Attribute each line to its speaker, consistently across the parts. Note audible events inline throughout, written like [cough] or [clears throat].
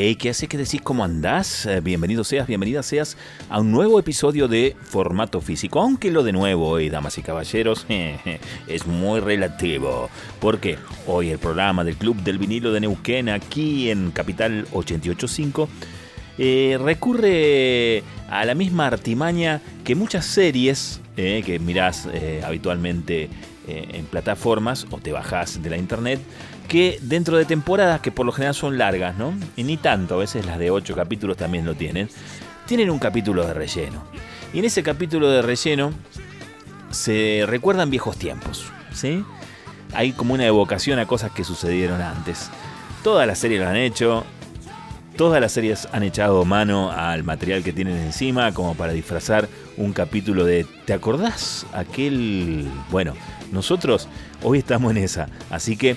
Speaker 1: Hey, ¿qué hace? ¿Qué decís? ¿Cómo andás? Eh, bienvenido seas, bienvenida seas a un nuevo episodio de Formato Físico. Aunque lo de nuevo hoy, damas y caballeros, [laughs] es muy relativo. Porque hoy el programa del Club del Vinilo de Neuquén, aquí en Capital 885, eh, recurre a la misma artimaña que muchas series eh, que mirás habitualmente en plataformas o te bajás de la internet que dentro de temporadas que por lo general son largas, ¿no? Y ni tanto, a veces las de 8 capítulos también lo tienen, tienen un capítulo de relleno. Y en ese capítulo de relleno se recuerdan viejos tiempos, ¿sí? Hay como una evocación a cosas que sucedieron antes. Todas las series lo han hecho, todas las series han echado mano al material que tienen encima como para disfrazar un capítulo de ¿te acordás aquel? Bueno, nosotros hoy estamos en esa, así que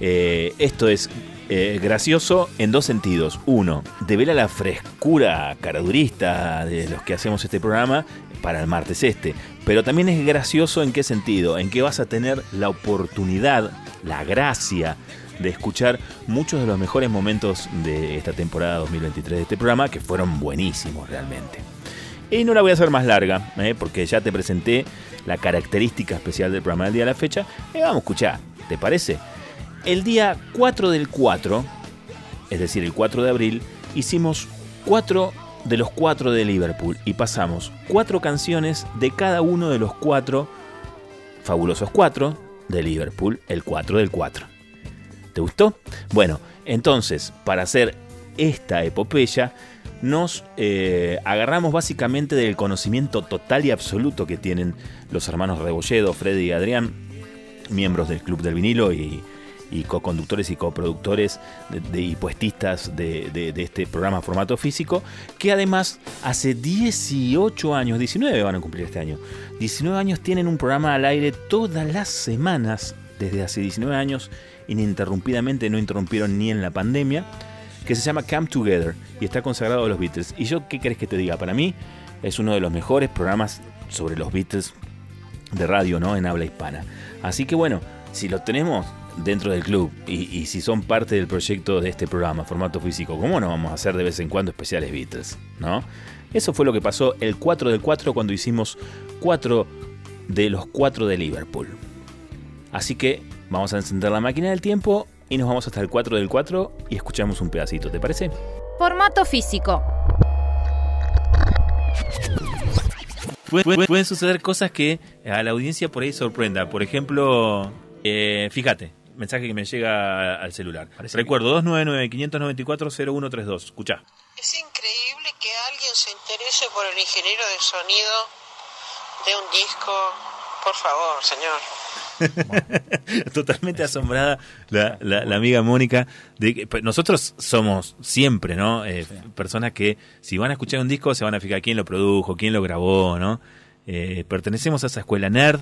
Speaker 1: eh, esto es eh, gracioso en dos sentidos. Uno, devela la frescura caradurista de los que hacemos este programa para el martes este. Pero también es gracioso en qué sentido, en que vas a tener la oportunidad, la gracia de escuchar muchos de los mejores momentos de esta temporada 2023 de este programa, que fueron buenísimos realmente. Y no la voy a hacer más larga, eh, porque ya te presenté la característica especial del programa del día de la fecha. Y vamos a escuchar, ¿te parece? El día 4 del 4, es decir, el 4 de abril, hicimos 4 de los 4 de Liverpool y pasamos 4 canciones de cada uno de los 4 fabulosos 4 de Liverpool, el 4 del 4. ¿Te gustó? Bueno, entonces, para hacer esta epopeya, nos eh, agarramos básicamente del conocimiento total y absoluto que tienen los hermanos Rebolledo, Freddy y Adrián, miembros del Club del Vinilo y y co-conductores y coproductores de, y puestistas de, este programa formato físico, que además hace 18 años, 19 van a cumplir este año, 19 años tienen un programa al aire todas las semanas, desde hace 19 años, ininterrumpidamente, no interrumpieron ni en la pandemia, que se llama Come Together y está consagrado a los Beatles. Y yo, ¿qué crees que te diga? Para mí es uno de los mejores programas sobre los Beatles de radio, ¿no? En habla hispana. Así que bueno, si lo tenemos, dentro del club y, si son parte del proyecto de este programa, formato físico, ¿cómo no vamos a hacer de vez en cuando especiales Beatles? ¿No? Eso fue lo que pasó el 4 del 4 cuando hicimos 4 de los 4 de Liverpool. Así que vamos a encender la máquina del tiempo y nos vamos hasta el 4 del 4 y escuchamos un pedacito, ¿te parece?
Speaker 2: Formato físico.
Speaker 1: Pueden suceder cosas que a la audiencia por ahí sorprenda. Por ejemplo, eh, fíjate, mensaje que me llega al celular. Recuerdo, 299-594-0132. Escucha.
Speaker 3: Es increíble que alguien se interese por el ingeniero de sonido de un disco. Por favor, señor. [laughs]
Speaker 1: Totalmente asombrada la, la, amiga Mónica. De pues, nosotros somos siempre, ¿no? Eh, personas que si van a escuchar un disco se van a fijar quién lo produjo, quién lo grabó, ¿no? Eh, pertenecemos a esa escuela nerd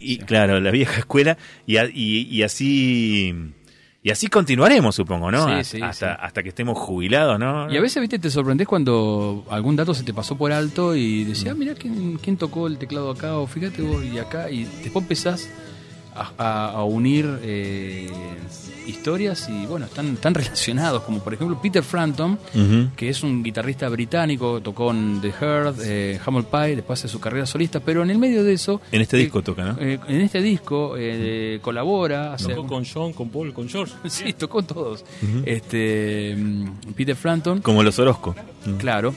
Speaker 1: y claro, la vieja escuela, y, y, así y así continuaremos, supongo, ¿no? hasta, hasta que estemos jubilados, ¿no?
Speaker 4: Y a veces, viste, te sorprendes cuando algún dato se te pasó por alto y decías, ah, mira, ¿quién, ¿quién, tocó el teclado acá? O fíjate vos, y acá, y después empezás a, unir eh, historias y bueno, están tan [laughs] relacionados como por ejemplo Peter Frampton, que es un guitarrista británico, tocó en The Heart, eh, Humble Pie, después de su carrera solista, pero en el medio de eso...
Speaker 1: En este eh, disco toca, ¿no?
Speaker 4: Eh, en este disco colabora.
Speaker 5: Tocó con John, con Paul, con George. [laughs]
Speaker 4: sí, tocó todos. este mm, Peter Frampton.
Speaker 1: Como los Orozco.
Speaker 4: Claro.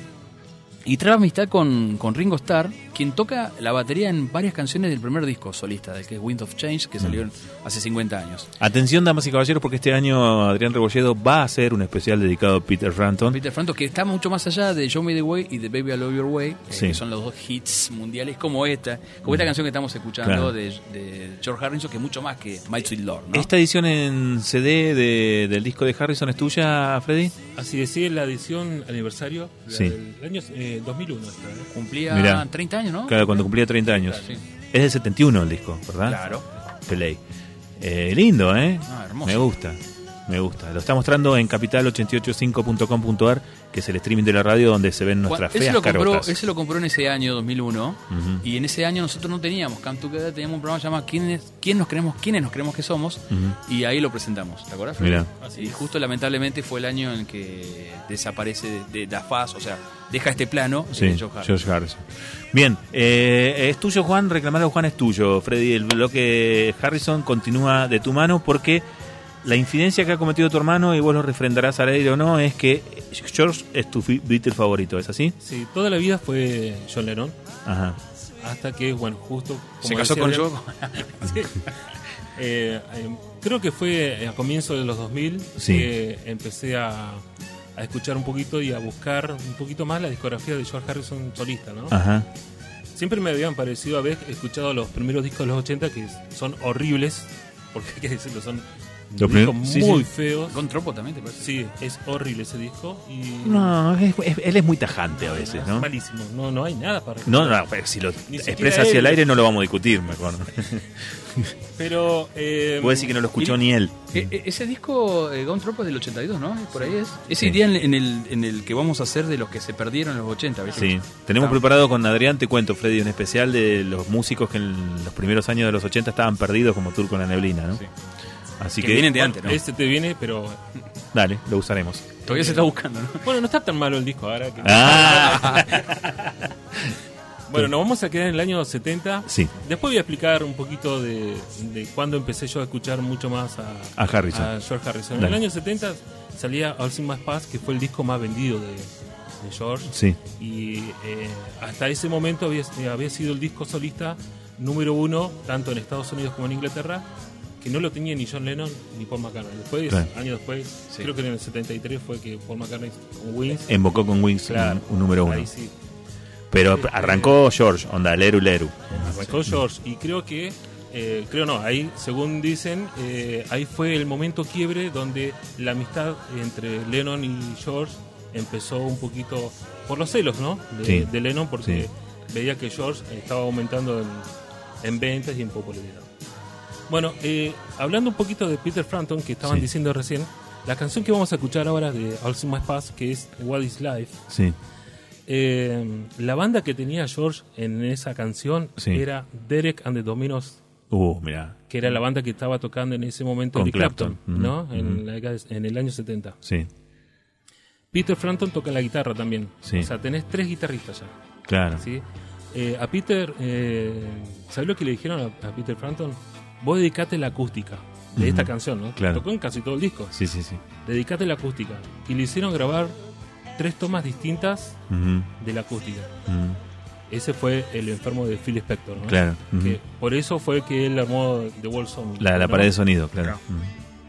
Speaker 4: Y trae amistad con, con Ringo Starr, quien toca la batería en varias canciones del primer disco solista, del que es Wind of Change, que salió mm. hace 50 años.
Speaker 1: Atención, damas y caballeros, porque este año Adrián Rebolledo va a hacer un especial dedicado a Peter Frampton.
Speaker 4: Peter Frampton, que está mucho más allá de Show Me the Way y de Baby I Love Your Way, eh, que son los dos hits mundiales, como esta, como esta mm. canción que estamos escuchando de, George Harrison, que es mucho más que My Sweet Lord.
Speaker 1: ¿Esta edición en CD del disco de Harrison es tuya, Freddy?
Speaker 5: Así decir, la edición aniversario del año 2001. Eh,
Speaker 4: Cumplía 30 años, ¿no?
Speaker 1: cuando cumplía 30 años. Es del 71 el disco, ¿verdad?
Speaker 4: Claro.
Speaker 1: Pelay. Eh, lindo, ¿eh? Ah, Me gusta. Me gusta. Lo está mostrando en capital885.com.ar, que es el streaming de la radio donde se ven nuestras
Speaker 4: Juan, él, se
Speaker 1: feas
Speaker 4: lo compró,
Speaker 1: carotas.
Speaker 4: él se lo compró en ese año 2001
Speaker 1: Ujú.
Speaker 4: y en ese año nosotros no teníamos Come Together, teníamos un programa llamado ¿Quiénes, quién nos creemos, ¿Quiénes nos creemos que somos? Y ahí lo presentamos, ¿te acuerdas? Freddy?
Speaker 1: Mirá.
Speaker 4: Y justo lamentablemente fue el año en el que desaparece de, de la faz, o sea, deja este plano
Speaker 1: Sí,
Speaker 4: eh, Joe Harris.
Speaker 1: George Harrison. Bien, eh, es tuyo, Juan. Reclamar a Juan es tuyo, Freddy. El bloque Harrison continúa de tu mano porque la infidencia que ha cometido tu hermano, y vos lo refrendarás al aire o no, es que George es tu Beatle favorito, ¿es así?
Speaker 5: Sí, toda la vida fue John Lennon,
Speaker 1: Ajá.
Speaker 5: hasta que, bueno, justo...
Speaker 4: Se
Speaker 5: como
Speaker 4: casó
Speaker 5: decía
Speaker 4: con
Speaker 5: Adrián,
Speaker 4: Joe. [laughs]
Speaker 5: Eh, eh, creo que fue a comienzos de los 2000
Speaker 1: Sí.
Speaker 5: que empecé a, a escuchar un poquito y a buscar un poquito más la discografía de George Harrison solista, ¿no?
Speaker 1: Ajá.
Speaker 5: Siempre me habían parecido haber escuchado los primeros discos de los 80 que son horribles, porque hay [laughs] que decirlo, son
Speaker 1: Los
Speaker 5: discos
Speaker 1: primeros- sí,
Speaker 5: muy
Speaker 1: sí.
Speaker 5: feos.
Speaker 4: Con Tropo también, ¿te parece?
Speaker 5: Sí, es horrible ese disco y
Speaker 1: No, es- es- él es muy tajante a veces,
Speaker 5: es
Speaker 1: ¿no?
Speaker 5: malísimo. No, no hay nada para
Speaker 1: No, no, si lo expresa hacia el aire no lo vamos a discutir, mejor. [laughs]
Speaker 5: Pero eh,
Speaker 1: Puede decir que no lo escuchó ni él.
Speaker 4: E- e- ese disco, eh, Gone Tropo, es del 82, ¿no? Por ahí es. Ese
Speaker 1: Sí.
Speaker 4: iría en, en el, en el que vamos a hacer de los que se perdieron en los 80, ¿viste?
Speaker 1: Sí, tenemos
Speaker 4: Ah.
Speaker 1: preparado con Adrián, te cuento, Freddy, un especial de los músicos que en los primeros años de los 80 estaban perdidos como Turco en la neblina, ¿no?
Speaker 4: Sí.
Speaker 1: Así
Speaker 4: Que
Speaker 1: que,
Speaker 4: vienen de
Speaker 5: bueno,
Speaker 4: antes, ¿no?
Speaker 5: Este te viene, pero
Speaker 1: dale, lo usaremos.
Speaker 4: Todavía se está buscando, ¿no?
Speaker 5: bueno, no está tan malo el disco ahora. que-
Speaker 1: Ah, [laughs]
Speaker 5: Bueno, nos vamos a quedar en el año 70.
Speaker 1: sí,
Speaker 5: Después voy a explicar un poquito de, de cuándo empecé yo a escuchar mucho más a,
Speaker 1: a Harrison.
Speaker 5: a George Harrison. En
Speaker 1: Dale.
Speaker 5: el año 70 salía All Things Must Pass, que fue el disco más vendido de, de George.
Speaker 1: Sí,
Speaker 5: Y eh, hasta ese momento había, había sido el disco solista número uno, tanto en Estados Unidos como en Inglaterra, que no lo tenía ni John Lennon ni Paul McCartney. Después,
Speaker 1: Claro.
Speaker 5: años después,
Speaker 4: Sí.
Speaker 5: creo que en el 73 fue que Paul McCartney con Wings.
Speaker 1: invocó con Wings
Speaker 5: Claro,
Speaker 1: un, un número uno.
Speaker 5: Sí.
Speaker 1: Pero arrancó George, onda, Leru Leru.
Speaker 5: Arrancó George y creo que, eh, creo no, ahí según dicen, eh, ahí fue el momento quiebre donde la amistad entre Lennon y George empezó un poquito por los celos, ¿no? De,
Speaker 1: Sí.
Speaker 5: de Lennon porque veía que George estaba aumentando en, en ventas y en popularidad. Bueno, eh, hablando un poquito de Peter Frampton que estaban
Speaker 1: Sí.
Speaker 5: diciendo recién, la canción que vamos a escuchar ahora de All Must Pass, que es What Is Life,
Speaker 1: Sí,
Speaker 5: eh, la banda que tenía George en esa canción
Speaker 1: Sí.
Speaker 5: era Derek and the Dominos,
Speaker 1: uh, mira,
Speaker 5: que era la banda que estaba tocando en ese momento
Speaker 1: Con
Speaker 5: Eric Clapton,
Speaker 1: Clapton.
Speaker 5: ¿no? En, la en el año 70.
Speaker 1: sí,
Speaker 5: Peter Frampton toca la guitarra también.
Speaker 1: Sí.
Speaker 5: O sea, tenés tres guitarristas ya.
Speaker 1: claro.
Speaker 5: ¿sí? Eh, a Peter, eh, ¿sabes lo que le dijeron a, a Peter Frampton? Vos dedicate la acústica de esta canción, ¿no?
Speaker 1: claro.
Speaker 5: Tocó en casi todo el disco.
Speaker 1: Sí, sí, sí.
Speaker 5: Dedicate la acústica. Y le hicieron grabar tres tomas distintas de la acústica. Ese fue el enfermo de Phil Spector, ¿no?
Speaker 1: Claro.
Speaker 5: Que por eso fue que él armó The Wall Song.
Speaker 1: La, la pared de sonido, claro.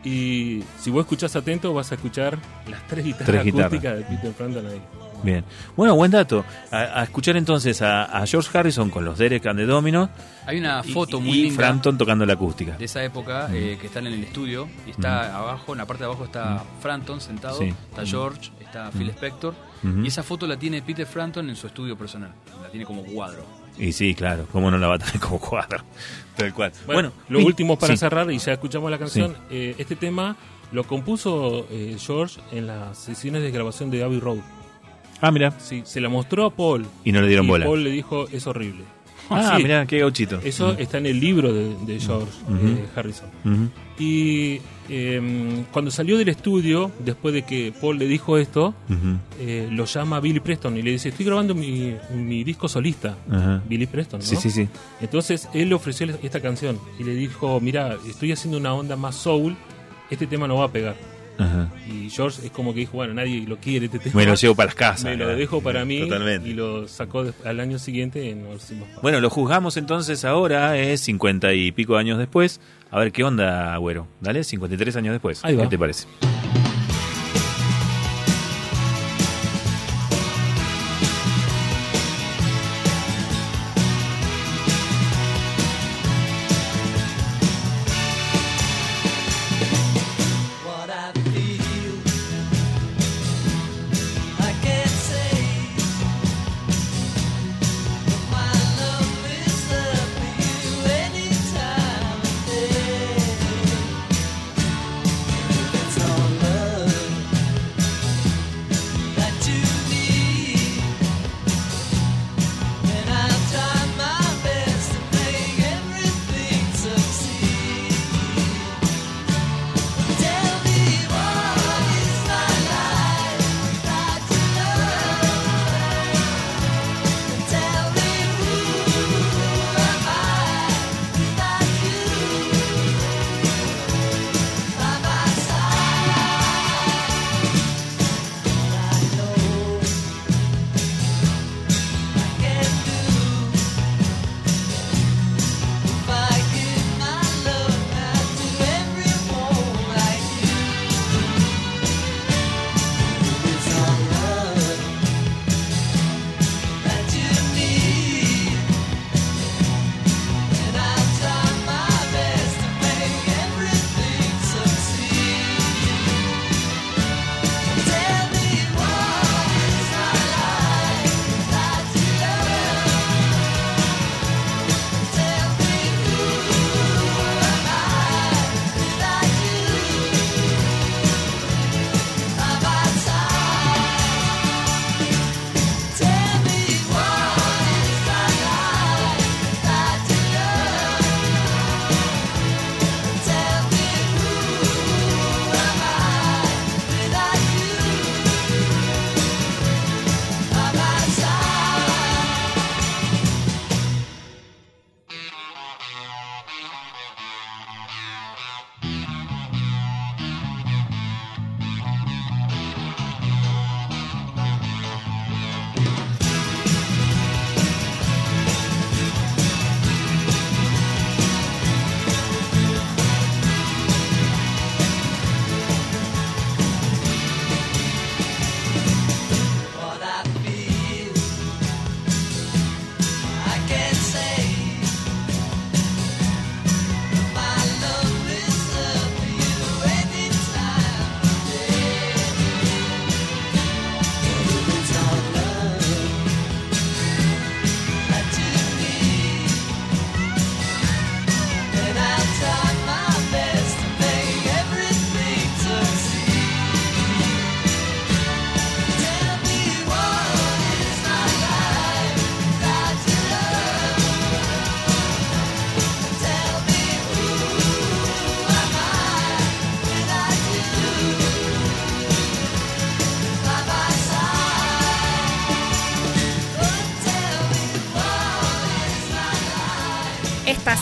Speaker 5: Y si vos escuchás atento, vas a escuchar las tres guitarras
Speaker 1: Tres guitarras.
Speaker 5: acústicas de Peter Frampton ahí.
Speaker 1: Bien. Bueno, buen dato. A, a escuchar entonces a, a George Harrison con los Derek and the Domino
Speaker 4: Hay una
Speaker 1: y-
Speaker 4: foto
Speaker 1: y,
Speaker 4: muy linda
Speaker 1: Frampton tocando la acústica.
Speaker 4: de esa época eh, que están en el estudio y está abajo, en la parte de abajo está Frampton sentado,
Speaker 1: Sí.
Speaker 4: está George, está Phil Spector
Speaker 1: Ujú.
Speaker 4: y esa foto la tiene Peter Frampton en su estudio personal, la tiene como cuadro.
Speaker 1: Y sí, claro, cómo no la va a tener como cuadro. [laughs] Tal cual.
Speaker 5: Bueno,
Speaker 1: Bueno,
Speaker 5: lo último para
Speaker 1: sí.
Speaker 5: cerrar, y ya escuchamos la canción, eh, este tema lo compuso eh, George en las sesiones de grabación de Abbey Road.
Speaker 1: Ah, mira.
Speaker 5: Sí, se la mostró a Paul.
Speaker 1: Y no le dieron
Speaker 5: y
Speaker 1: bola.
Speaker 5: Paul le dijo, es horrible.
Speaker 1: Ah,
Speaker 5: Sí,
Speaker 1: mira, qué gauchito.
Speaker 5: Eso está en el libro de, de George eh, Harrison. Y eh, cuando salió del estudio, después de que Paul le dijo esto, eh, lo llama Billy Preston y le dice, estoy grabando mi, mi disco solista. Billy Preston, ¿no?
Speaker 1: Sí, sí, sí.
Speaker 5: Entonces él le ofreció esta canción y le dijo, mira, estoy haciendo una onda más soul, este tema no va a pegar.
Speaker 1: Ajá.
Speaker 5: Y George es como que dijo, bueno, nadie lo quiere este tema.
Speaker 1: Me lo llevo para las casas.
Speaker 5: Me lo dejo para mí
Speaker 1: Totalmente.
Speaker 5: y lo sacó al año siguiente en.
Speaker 1: Bueno, lo juzgamos entonces ahora, es 50 y pico años después. A ver qué onda, güero. Dale, 53 años después.
Speaker 5: Ahí va.
Speaker 1: ¿Qué te parece?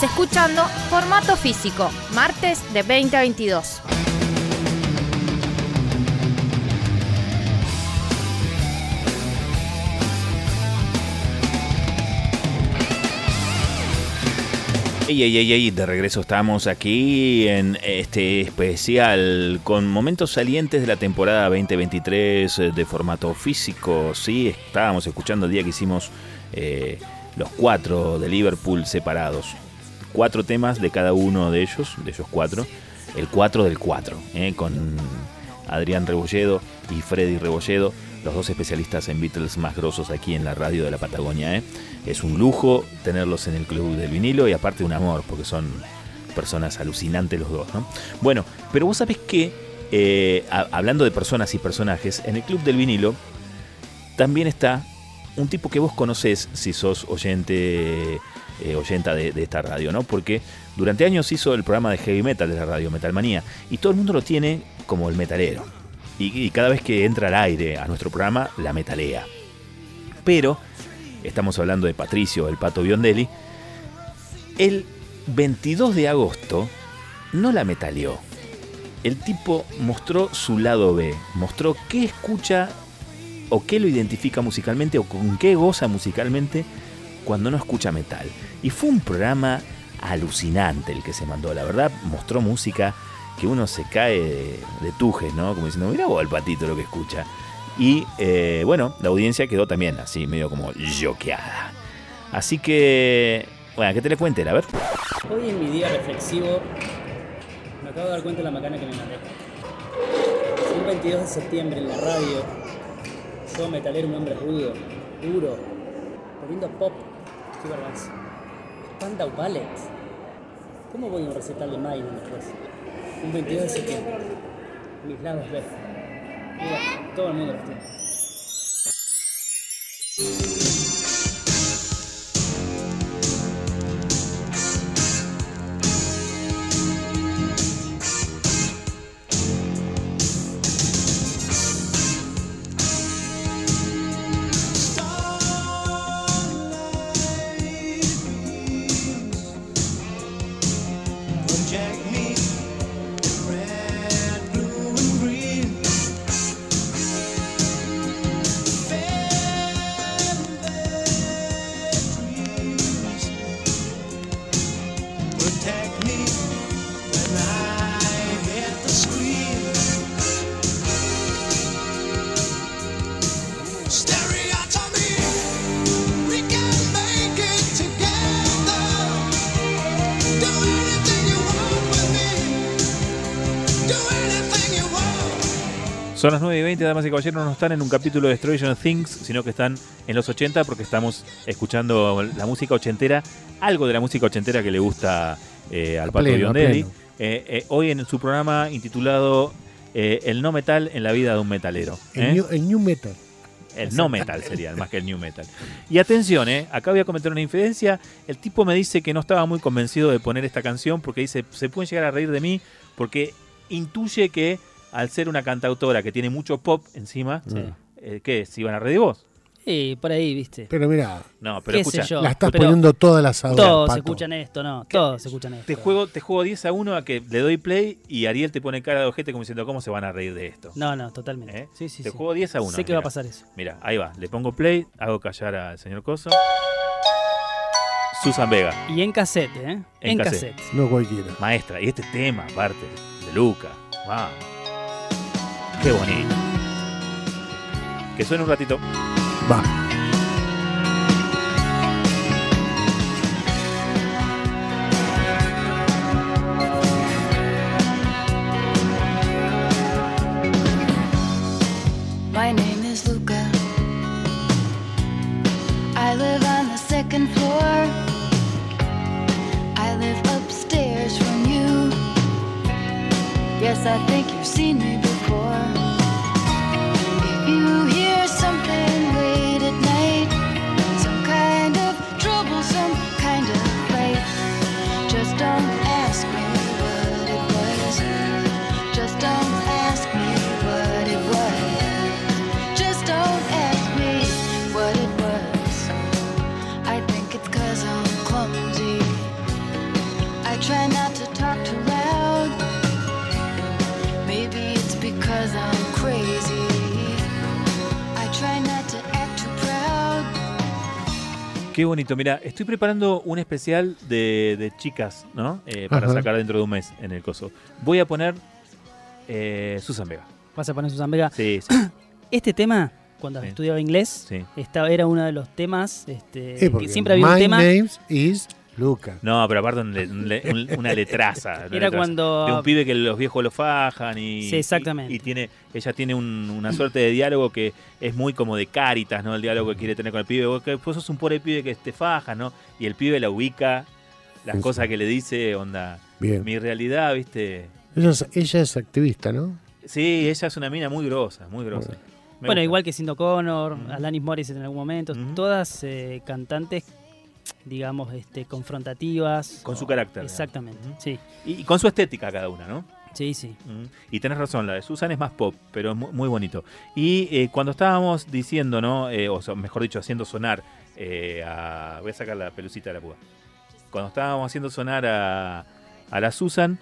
Speaker 2: Escuchando Formato Físico, martes de 20 a 22.
Speaker 1: Ey, ey, ey, de regreso estamos aquí en este especial con momentos salientes de la temporada 2023 eh, de formato físico. Sí, estábamos escuchando el día que hicimos eh, los cuatro de Liverpool separados. Cuatro temas de cada uno de ellos, de esos cuatro. El cuatro del cuatro, eh, con Adrián Rebolledo y Freddy Rebolledo, los dos especialistas en Beatles más grosos aquí en la radio de la Patagonia. ¿eh? Es un lujo tenerlos en el Club del Vinilo y aparte un amor, porque son personas alucinantes los dos. ¿no? Bueno, pero vos sabés que, eh, hablando de personas y personajes, en el Club del Vinilo también está un tipo que vos conocés si sos oyente, eh, oyenta de, de esta radio, ¿no? Porque durante años hizo el programa de heavy metal de la radio, Metalmanía, y todo el mundo lo tiene como el metalero. Y, y cada vez que entra al aire a nuestro programa, la metalea. Pero, estamos hablando de Patricio, el pato Biondelli, el 22 de agosto no la metaleó. El tipo mostró su lado B, mostró qué escucha o qué lo identifica musicalmente o con qué goza musicalmente cuando no escucha metal. Y fue un programa alucinante el que se mandó, la verdad, mostró música que uno se cae de, tujes, ¿no? Como diciendo, mira vos el patito lo que escucha. Y eh, bueno, la audiencia quedó también así, medio como yoqueada. Así que, bueno, que te le cuente, a ver.
Speaker 6: Hoy en mi día reflexivo me acabo de dar cuenta de la macana que me mandé. Un 22 de septiembre en la radio. Yo, metalero, un hombre rudo, duro, poniendo pop. Qué. Spandau Ballet. ¿Cómo voy a un recital de Maiden después? Un 22 de septiembre. Mis lados B. Bueno, todo el mundo los tiene.
Speaker 1: Son las 9 y 20, damas y caballeros, no están en un capítulo de Stranger Things, sino que están en los 80 porque estamos escuchando la música ochentera, algo de la música ochentera que le gusta eh, al
Speaker 7: A
Speaker 1: Pato
Speaker 7: pleno,
Speaker 1: Biondelli. Eh, eh, hoy en su programa intitulado El no metal en la vida de un metalero.
Speaker 7: El, new, el new metal.
Speaker 1: El no metal sería, más que el new metal. Y atención, acá voy a cometer una infidencia. El tipo me dice que no estaba muy convencido de poner esta canción porque dice, se pueden llegar a reír de mí porque intuye que al ser una cantautora que tiene mucho pop encima,
Speaker 6: Sí.
Speaker 1: eh, ¿qué? ¿Se iban a reír de vos?
Speaker 6: Y por ahí, viste.
Speaker 7: Pero mira,
Speaker 1: No, pero
Speaker 6: ¿Qué sé
Speaker 1: escucha,
Speaker 6: yo?
Speaker 7: la estás
Speaker 6: pero
Speaker 7: poniendo todas las horas.
Speaker 6: Todos
Speaker 7: Pato.
Speaker 6: escuchan esto, no. Todos escuchan esto.
Speaker 1: te juego, te juego 10 a 1 a que le doy play y Ariel te pone cara de ojete como diciendo, ¿cómo se van a reír de esto?
Speaker 6: No, no, totalmente.
Speaker 1: ¿Eh?
Speaker 6: Sí, sí,
Speaker 1: te
Speaker 6: sí.
Speaker 1: juego 10 a 1.
Speaker 6: Sé que va a pasar eso.
Speaker 1: Mira, ahí va. Le pongo play, hago callar al señor Coso. Susan Vega.
Speaker 6: Y en cassette, ¿eh?
Speaker 1: En
Speaker 6: En,
Speaker 1: cassette.
Speaker 6: cassette.
Speaker 7: No cualquiera.
Speaker 1: maestra. Y este tema, aparte, de Luca. Vamos. Qué bonito. Que suene un ratito.
Speaker 7: Va.
Speaker 8: My name is Luca. I live on the second floor. I live upstairs from you. Yes, I think you've seen me before.
Speaker 1: Qué bonito. Mira, estoy preparando un especial de, de chicas, ¿no? Eh, para
Speaker 7: Ajá.
Speaker 1: sacar dentro de un mes en el coso. Voy a poner eh, Susan Vega.
Speaker 6: Vas a poner Susan Vega.
Speaker 1: Sí, sí, [clears throat]
Speaker 6: Este tema, cuando
Speaker 1: Sí.
Speaker 6: estudiaba inglés,
Speaker 1: sí.
Speaker 6: estaba, era uno de los temas. Este,
Speaker 7: Sí,
Speaker 6: que
Speaker 7: porque
Speaker 6: siempre había un
Speaker 7: my
Speaker 6: tema.
Speaker 7: name is Luca.
Speaker 1: No, pero aparte un le- un le- un- una letraza. una [laughs]
Speaker 6: Era
Speaker 1: letraza.
Speaker 6: cuando-
Speaker 1: De un pibe que los viejos lo fajan y...
Speaker 6: Sí, exactamente.
Speaker 1: Y, y tiene, ella tiene un- una suerte de diálogo que es muy como de caritas, ¿no? El diálogo que quiere tener con el pibe. Vos, que vos sos un pobre pibe que te faja, ¿no? Y el pibe la ubica, las
Speaker 7: Sí,
Speaker 1: cosas
Speaker 7: sí.
Speaker 1: que le dice, onda...
Speaker 7: Bien.
Speaker 1: Mi realidad, ¿viste?
Speaker 7: Ella es, ella es activista, ¿no?
Speaker 1: Sí, ella es una mina muy grosa, muy grosa.
Speaker 6: Bueno, igual que Cindy Connor,
Speaker 1: Ujú.
Speaker 6: Alanis Morissette en algún momento, todas eh, cantantes, digamos, este, confrontativas.
Speaker 1: Con su carácter.
Speaker 6: Exactamente, sí,
Speaker 1: Y, y con su estética cada una, ¿no?
Speaker 6: sí, sí.
Speaker 1: Mm. Y tenés razón, la de Susan es más pop, pero es mu- muy, bonito. Y eh, cuando estábamos diciendo, ¿no? Eh, o sea, mejor dicho, haciendo sonar eh, a... Voy a sacar la pelucita de la púa. Cuando estábamos haciendo sonar a, a la Susan,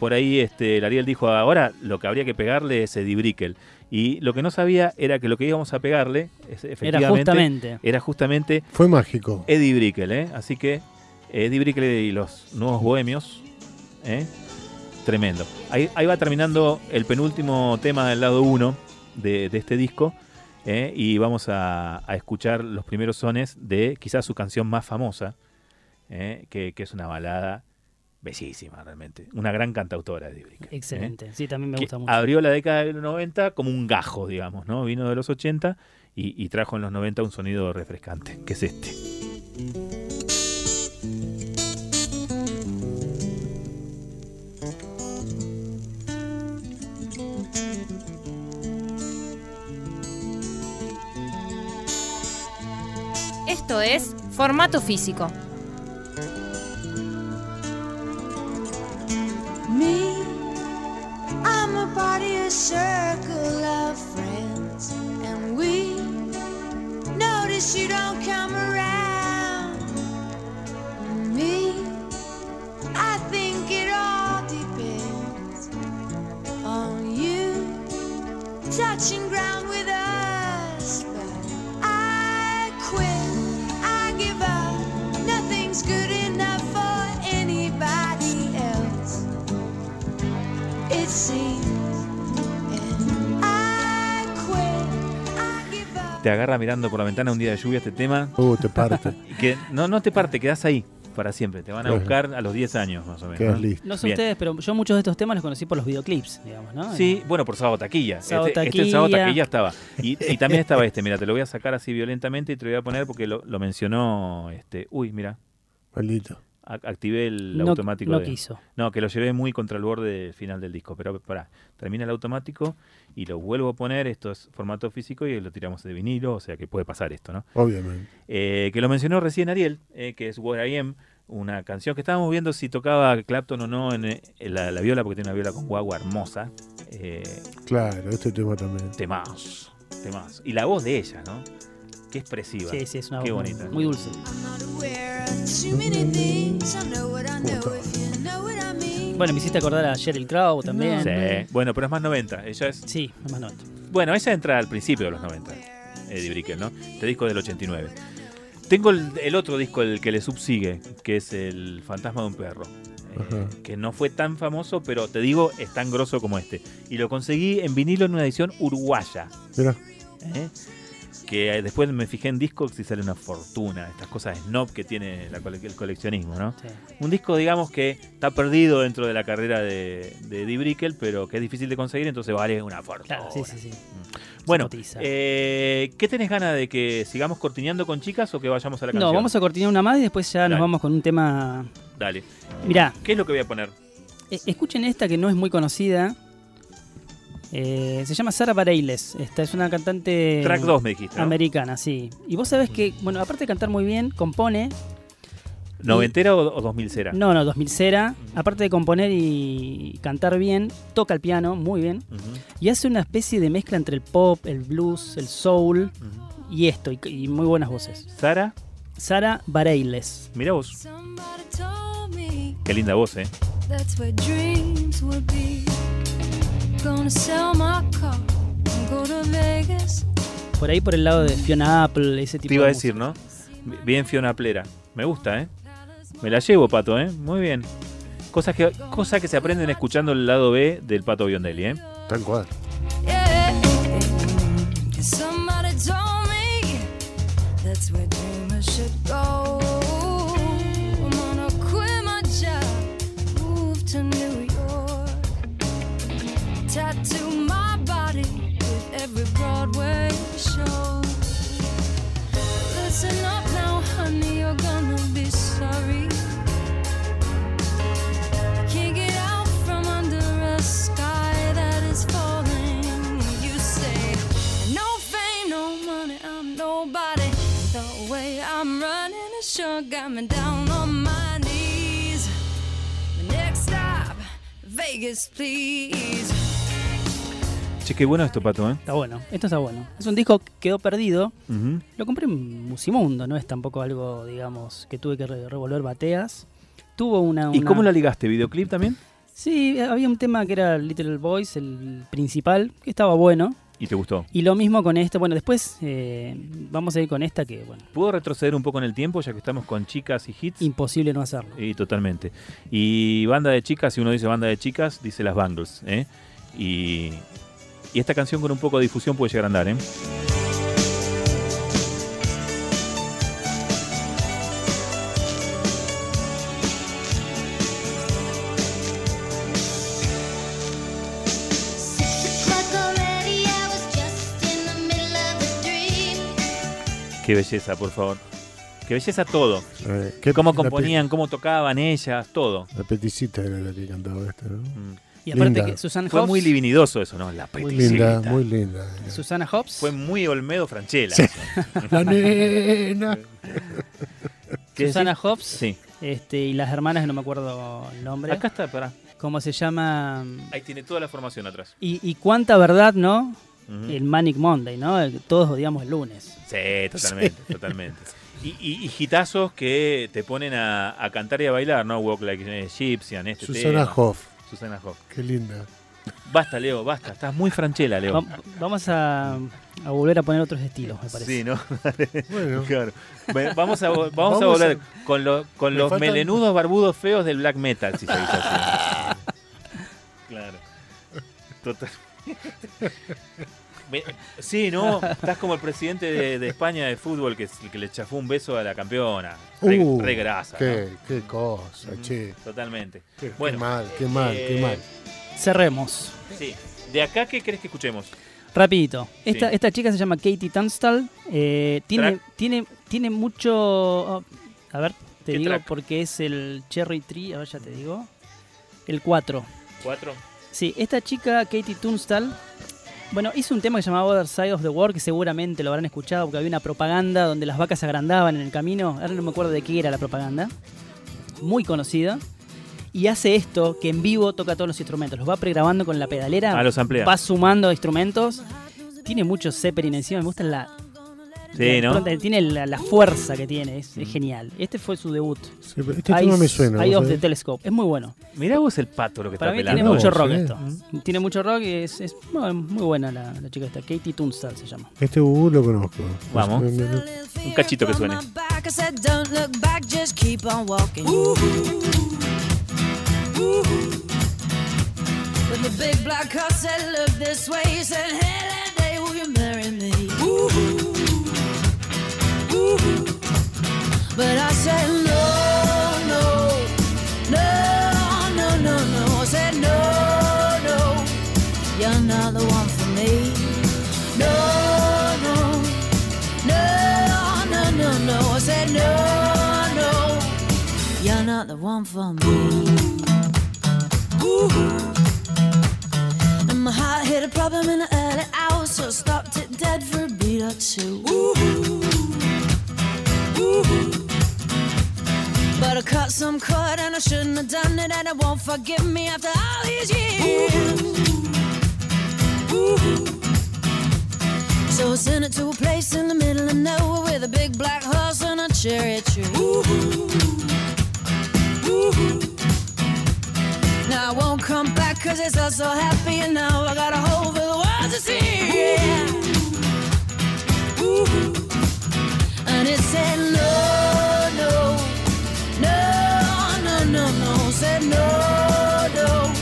Speaker 1: por ahí este, el Ariel dijo, ahora lo que habría que pegarle es Eddie Brickell. Y lo que no sabía era que lo que íbamos a pegarle, es, efectivamente,
Speaker 6: Era justamente.
Speaker 1: era justamente
Speaker 7: Fue mágico.
Speaker 1: Eddie Brickell, ¿eh? Así que Eddie Brickell y los nuevos bohemios, ¿eh? Tremendo. Ahí, ahí va terminando el penúltimo tema del lado 1 de, de este disco. ¿eh? Y vamos a, a escuchar los primeros sones de quizás su canción más famosa, ¿eh? que, que es una balada bellísima realmente. Una gran cantautora, Eddie Brickell. ¿eh?
Speaker 6: Excelente, sí, también me
Speaker 1: que
Speaker 6: gusta mucho.
Speaker 1: abrió la década de los 90 como un gajo, digamos, ¿no? Vino de los 80 y, y trajo en los 90 un sonido refrescante, que es este.
Speaker 2: Esto es Formato Físico.
Speaker 8: Party, a circle of friends, and we notice you don't come around.
Speaker 1: Te agarra mirando por la ventana un día de lluvia este tema
Speaker 7: Uh, te parte. [laughs]
Speaker 1: y que no, no te parte, quedás ahí para siempre. Te van a buscar a los 10 años más o menos.
Speaker 7: Quedas
Speaker 1: ¿no?
Speaker 7: listo.
Speaker 6: No sé
Speaker 1: Bien.
Speaker 6: ustedes, pero yo muchos de estos temas los conocí por los videoclips, digamos, ¿no?
Speaker 1: Sí, bueno, por Sábado Taquilla.
Speaker 6: Sábado
Speaker 1: este, este Sábado
Speaker 6: Taquilla.
Speaker 1: Taquilla estaba. Y, y también estaba este, [laughs] mira, te lo voy a sacar así violentamente y te lo voy a poner porque lo, lo mencionó este. Uy, mira,
Speaker 7: Maldito.
Speaker 1: Activé el
Speaker 6: no,
Speaker 1: automático.
Speaker 6: no
Speaker 1: de-
Speaker 6: quiso.
Speaker 1: No, que lo llevé muy contra el borde final del disco. Pero pará, termina el automático y lo vuelvo a poner. Esto es formato físico y lo tiramos de vinilo, o sea que puede pasar esto, ¿no?
Speaker 7: Obviamente.
Speaker 1: Eh, que lo mencionó recién Ariel, eh, que es Where I Am, una canción que estábamos viendo si tocaba Clapton o no en, eh, en la, la viola, porque tiene una viola con guagua hermosa. Eh,
Speaker 7: Claro, este tema también.
Speaker 1: temas, temas. Y la voz de ella, ¿no? Qué expresiva.
Speaker 6: Sí, sí, es una
Speaker 1: Qué
Speaker 6: voz
Speaker 1: bonita.
Speaker 6: muy dulce. Bueno, me hiciste acordar a Sheryl Crow también.
Speaker 1: Sí. Bueno, pero es más 90. Ella es.
Speaker 6: Sí, es más nota.
Speaker 1: Bueno, ella entra al principio de los 90. Eddie Brickell, ¿no? Este disco es del 89. Tengo el, el otro disco, el que le subsigue, que es El Fantasma de un Perro. eh,
Speaker 7: Ajá.
Speaker 1: que no fue tan famoso, pero te digo, es tan grosso como este. Y lo conseguí en vinilo en una edición uruguaya.
Speaker 7: Mira,
Speaker 1: ¿eh? Que eh, después me fijé en Discogs y sale una fortuna. Estas cosas snob que tiene la cole- el coleccionismo, ¿no?
Speaker 6: Sí.
Speaker 1: Un disco, digamos, que está perdido dentro de la carrera de, de Eddie Brickell, pero que es difícil de conseguir, entonces vale una fortuna.
Speaker 6: Claro, sí, sí, sí.
Speaker 1: Bueno,
Speaker 6: cotiza.
Speaker 1: eh, ¿qué tenés ganas de que sigamos cortineando con chicas o que vayamos a la
Speaker 6: No,
Speaker 1: canción?
Speaker 6: vamos a cortinar una más y después ya
Speaker 1: Dale.
Speaker 6: nos vamos con un tema.
Speaker 1: Dale.
Speaker 6: Mirá,
Speaker 1: ¿Qué es lo que voy a poner?
Speaker 6: eh, escuchen esta que no es muy conocida. Eh, se llama Sara Bareilles. Esta es una cantante
Speaker 1: Track 2 me dijiste, ¿no?
Speaker 6: americana, sí. Y vos sabés que, bueno, aparte de cantar muy bien, compone.
Speaker 1: ¿Noventera o, o 2000 cera?
Speaker 6: No, no, 2000 cera. Aparte de componer y cantar bien, toca el piano muy bien. Y hace una especie de mezcla entre el pop, el blues, el soul y esto, y, y muy buenas voces.
Speaker 1: Sara,
Speaker 6: Sara Bareilles.
Speaker 1: mira vos. Qué linda voz, ¿eh?
Speaker 8: that's where dreams would be.
Speaker 6: Por ahí por el lado de Fiona Apple, ese tipo
Speaker 1: Te iba a
Speaker 6: de
Speaker 1: decir, ¿no? Bien Fiona Plera. Me gusta, ¿eh? Me la llevo, Pato, ¿eh? Muy bien. Cosas que, cosas que se aprenden escuchando el lado B del Pato Biondelli, ¿eh?
Speaker 7: Tal cual.
Speaker 8: Somebody told me that's where Broadway show. Listen up now, honey, you're gonna be sorry. Can't get out from under a sky that is falling. You say, no fame, no money, I'm nobody. The way I'm running it sure got me down on my knees. Next stop, Vegas, please.
Speaker 1: Che, qué bueno esto, Pato, ¿eh?
Speaker 6: Está bueno, esto está bueno. Es un disco que quedó perdido. Lo compré en Musimundo, no es tampoco algo, digamos, que tuve que re- revolver bateas. Tuvo una,
Speaker 1: ¿Y cómo la ligaste? ¿Videoclip también?
Speaker 6: Sí, había un tema que era Little Boys, el principal, que estaba bueno.
Speaker 1: ¿Y te gustó?
Speaker 6: Y lo mismo con este. Bueno, después eh, vamos a ir con esta que, bueno,
Speaker 1: ¿Puedo retroceder un poco en el tiempo ya que estamos con chicas y hits?
Speaker 6: imposible no hacerlo.
Speaker 1: Y totalmente. Y banda de chicas, si uno dice banda de chicas, dice las Bangles. ¿eh? Y, y esta canción con un poco de difusión puede llegar a andar. ¿eh? Qué belleza, por favor. Qué belleza todo.
Speaker 7: Eh, ¿qué-
Speaker 1: Cómo componían, cómo tocaban ellas, todo.
Speaker 7: La peticita era la que cantaba esta, ¿no?
Speaker 1: Mm.
Speaker 6: Y aparte
Speaker 7: Linda.
Speaker 6: que Susan
Speaker 1: Fue
Speaker 6: Hobbs,
Speaker 1: muy divinidoso eso, ¿no? La
Speaker 7: Muy linda, muy linda.
Speaker 6: Susana Hobbs,
Speaker 1: Fue muy Olmedo Franchella.
Speaker 7: Sí.
Speaker 1: eso. [laughs] [laughs]
Speaker 7: La nena.
Speaker 1: ¿Qué
Speaker 6: Susana
Speaker 1: decís?
Speaker 6: Hobbs,
Speaker 1: Sí.
Speaker 6: este, y las hermanas, no me acuerdo el nombre.
Speaker 1: Acá está, pará.
Speaker 6: ¿Cómo se llama?
Speaker 1: Ahí tiene toda la formación atrás.
Speaker 6: Y, y cuánta verdad, ¿no? El Manic Monday, ¿no? El- Todos odiamos el lunes.
Speaker 1: Sí, totalmente, totalmente. Y, y, y hitazos que te ponen a, a cantar y a bailar, ¿no? Walk Like a Egyptian, este
Speaker 7: Susana
Speaker 1: tema.
Speaker 7: Hoff.
Speaker 1: Susana Hoff.
Speaker 7: Qué linda.
Speaker 1: Basta, Leo, basta. Estás muy franchela, Leo.
Speaker 6: Va- vamos a, a volver a poner otros estilos, me parece.
Speaker 1: Sí, ¿no? [laughs]
Speaker 7: Bueno,
Speaker 1: Claro. Vamos a, vamos volver
Speaker 7: a-
Speaker 1: con, lo- con
Speaker 7: Me
Speaker 1: los
Speaker 7: faltan-
Speaker 1: melenudos barbudos feos del black metal, si se dice así. [laughs] Claro. Total. [laughs] Sí, ¿no? Estás como el presidente de, de España de fútbol que, que le chafó un beso a la campeona. Re,
Speaker 7: Uh,
Speaker 1: re grasa.
Speaker 7: qué,
Speaker 1: ¿no?
Speaker 7: qué cosa, che.
Speaker 1: Totalmente.
Speaker 7: Qué, mal, qué mal, qué
Speaker 1: eh,
Speaker 7: mal.
Speaker 6: Cerremos.
Speaker 1: Sí. ¿De acá qué crees que escuchemos?
Speaker 6: Rapidito. Esta,
Speaker 1: Sí.
Speaker 6: esta chica se llama Katie Tunstall. eh, tiene,
Speaker 1: Track.
Speaker 6: tiene, tiene mucho. oh, a ver, te
Speaker 1: ¿Qué
Speaker 6: digo
Speaker 1: track?
Speaker 6: porque es el Cherry Tree. A ver, ya te digo. El 4.
Speaker 1: ¿Cuatro?
Speaker 6: Sí, esta chica, Katie Tunstall. Bueno, hizo un tema que se llamaba Other Side of the World, que seguramente lo habrán escuchado porque había una propaganda donde las vacas se agrandaban en el camino. Ahora no me acuerdo de qué era la propaganda. Muy conocida. Y hace esto, que en vivo toca todos los instrumentos. Los va pregrabando con la pedalera.
Speaker 1: Ah, los amplía.
Speaker 6: Va sumando instrumentos. Tiene mucho Zeppelin encima. Me gusta la.
Speaker 1: Sí, ¿no?
Speaker 6: Tiene la, la fuerza que tiene. Es, es genial. Este fue su debut.
Speaker 7: Sí, este tema me suena.
Speaker 6: Eye
Speaker 7: ¿vos
Speaker 6: of the? Telescope. Es muy bueno.
Speaker 1: Mirá vos el pato lo que
Speaker 6: Para
Speaker 1: está
Speaker 6: mí
Speaker 1: pelando.
Speaker 6: tiene mucho rock
Speaker 7: sí.
Speaker 6: esto. Tiene mucho rock y es, es bueno, muy buena la, la chica esta. Katie Tunstall se llama.
Speaker 7: Este Bubu lo conozco.
Speaker 1: Vamos. Un cachito que suene.
Speaker 8: When the big black car said, look this way, he said, hey, that day, will you marry me? But I said, no, no, no, no, no, no. I said, no, no, you're not the one for me. No, no, no, no, no, no. I said, no, no, you're not the one for me. And my heart hit a problem in the early hours, so I stopped it dead for a beat or two. But I cut some and I shouldn't have done it, and it won't forgive me after all these years. So I sent it to a place in the middle of nowhere with a big black horse and a cherry tree. Now I won't come back cause it's all so happy and now I got a hole for the world to see. And it said no,
Speaker 9: no, no,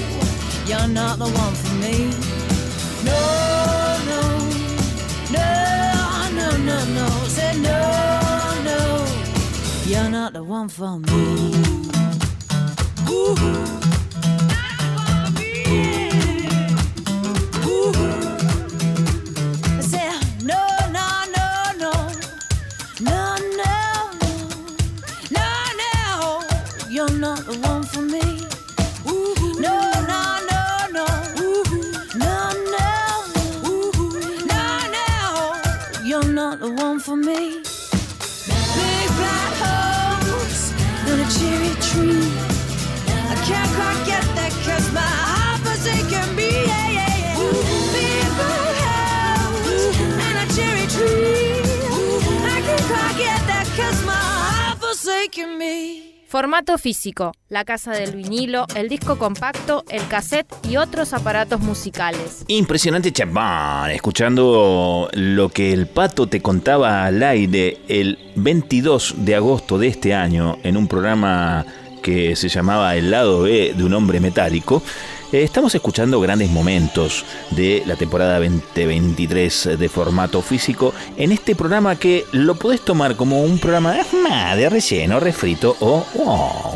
Speaker 9: you're not the one for me. No, no, no, no, no, no, Say no, no, you're not the one for me. Ooh.
Speaker 10: Formato físico, la casa del vinilo, el disco compacto, el cassette y otros aparatos musicales.
Speaker 1: Impresionante chabán, escuchando lo que el pato te contaba al aire el 22 de agosto de este año en un programa que se llamaba El lado B de un hombre metálico. Eh, Estamos escuchando grandes momentos de la temporada 2023 de formato físico en este programa que lo podés tomar como un programa ah, de relleno, refrito o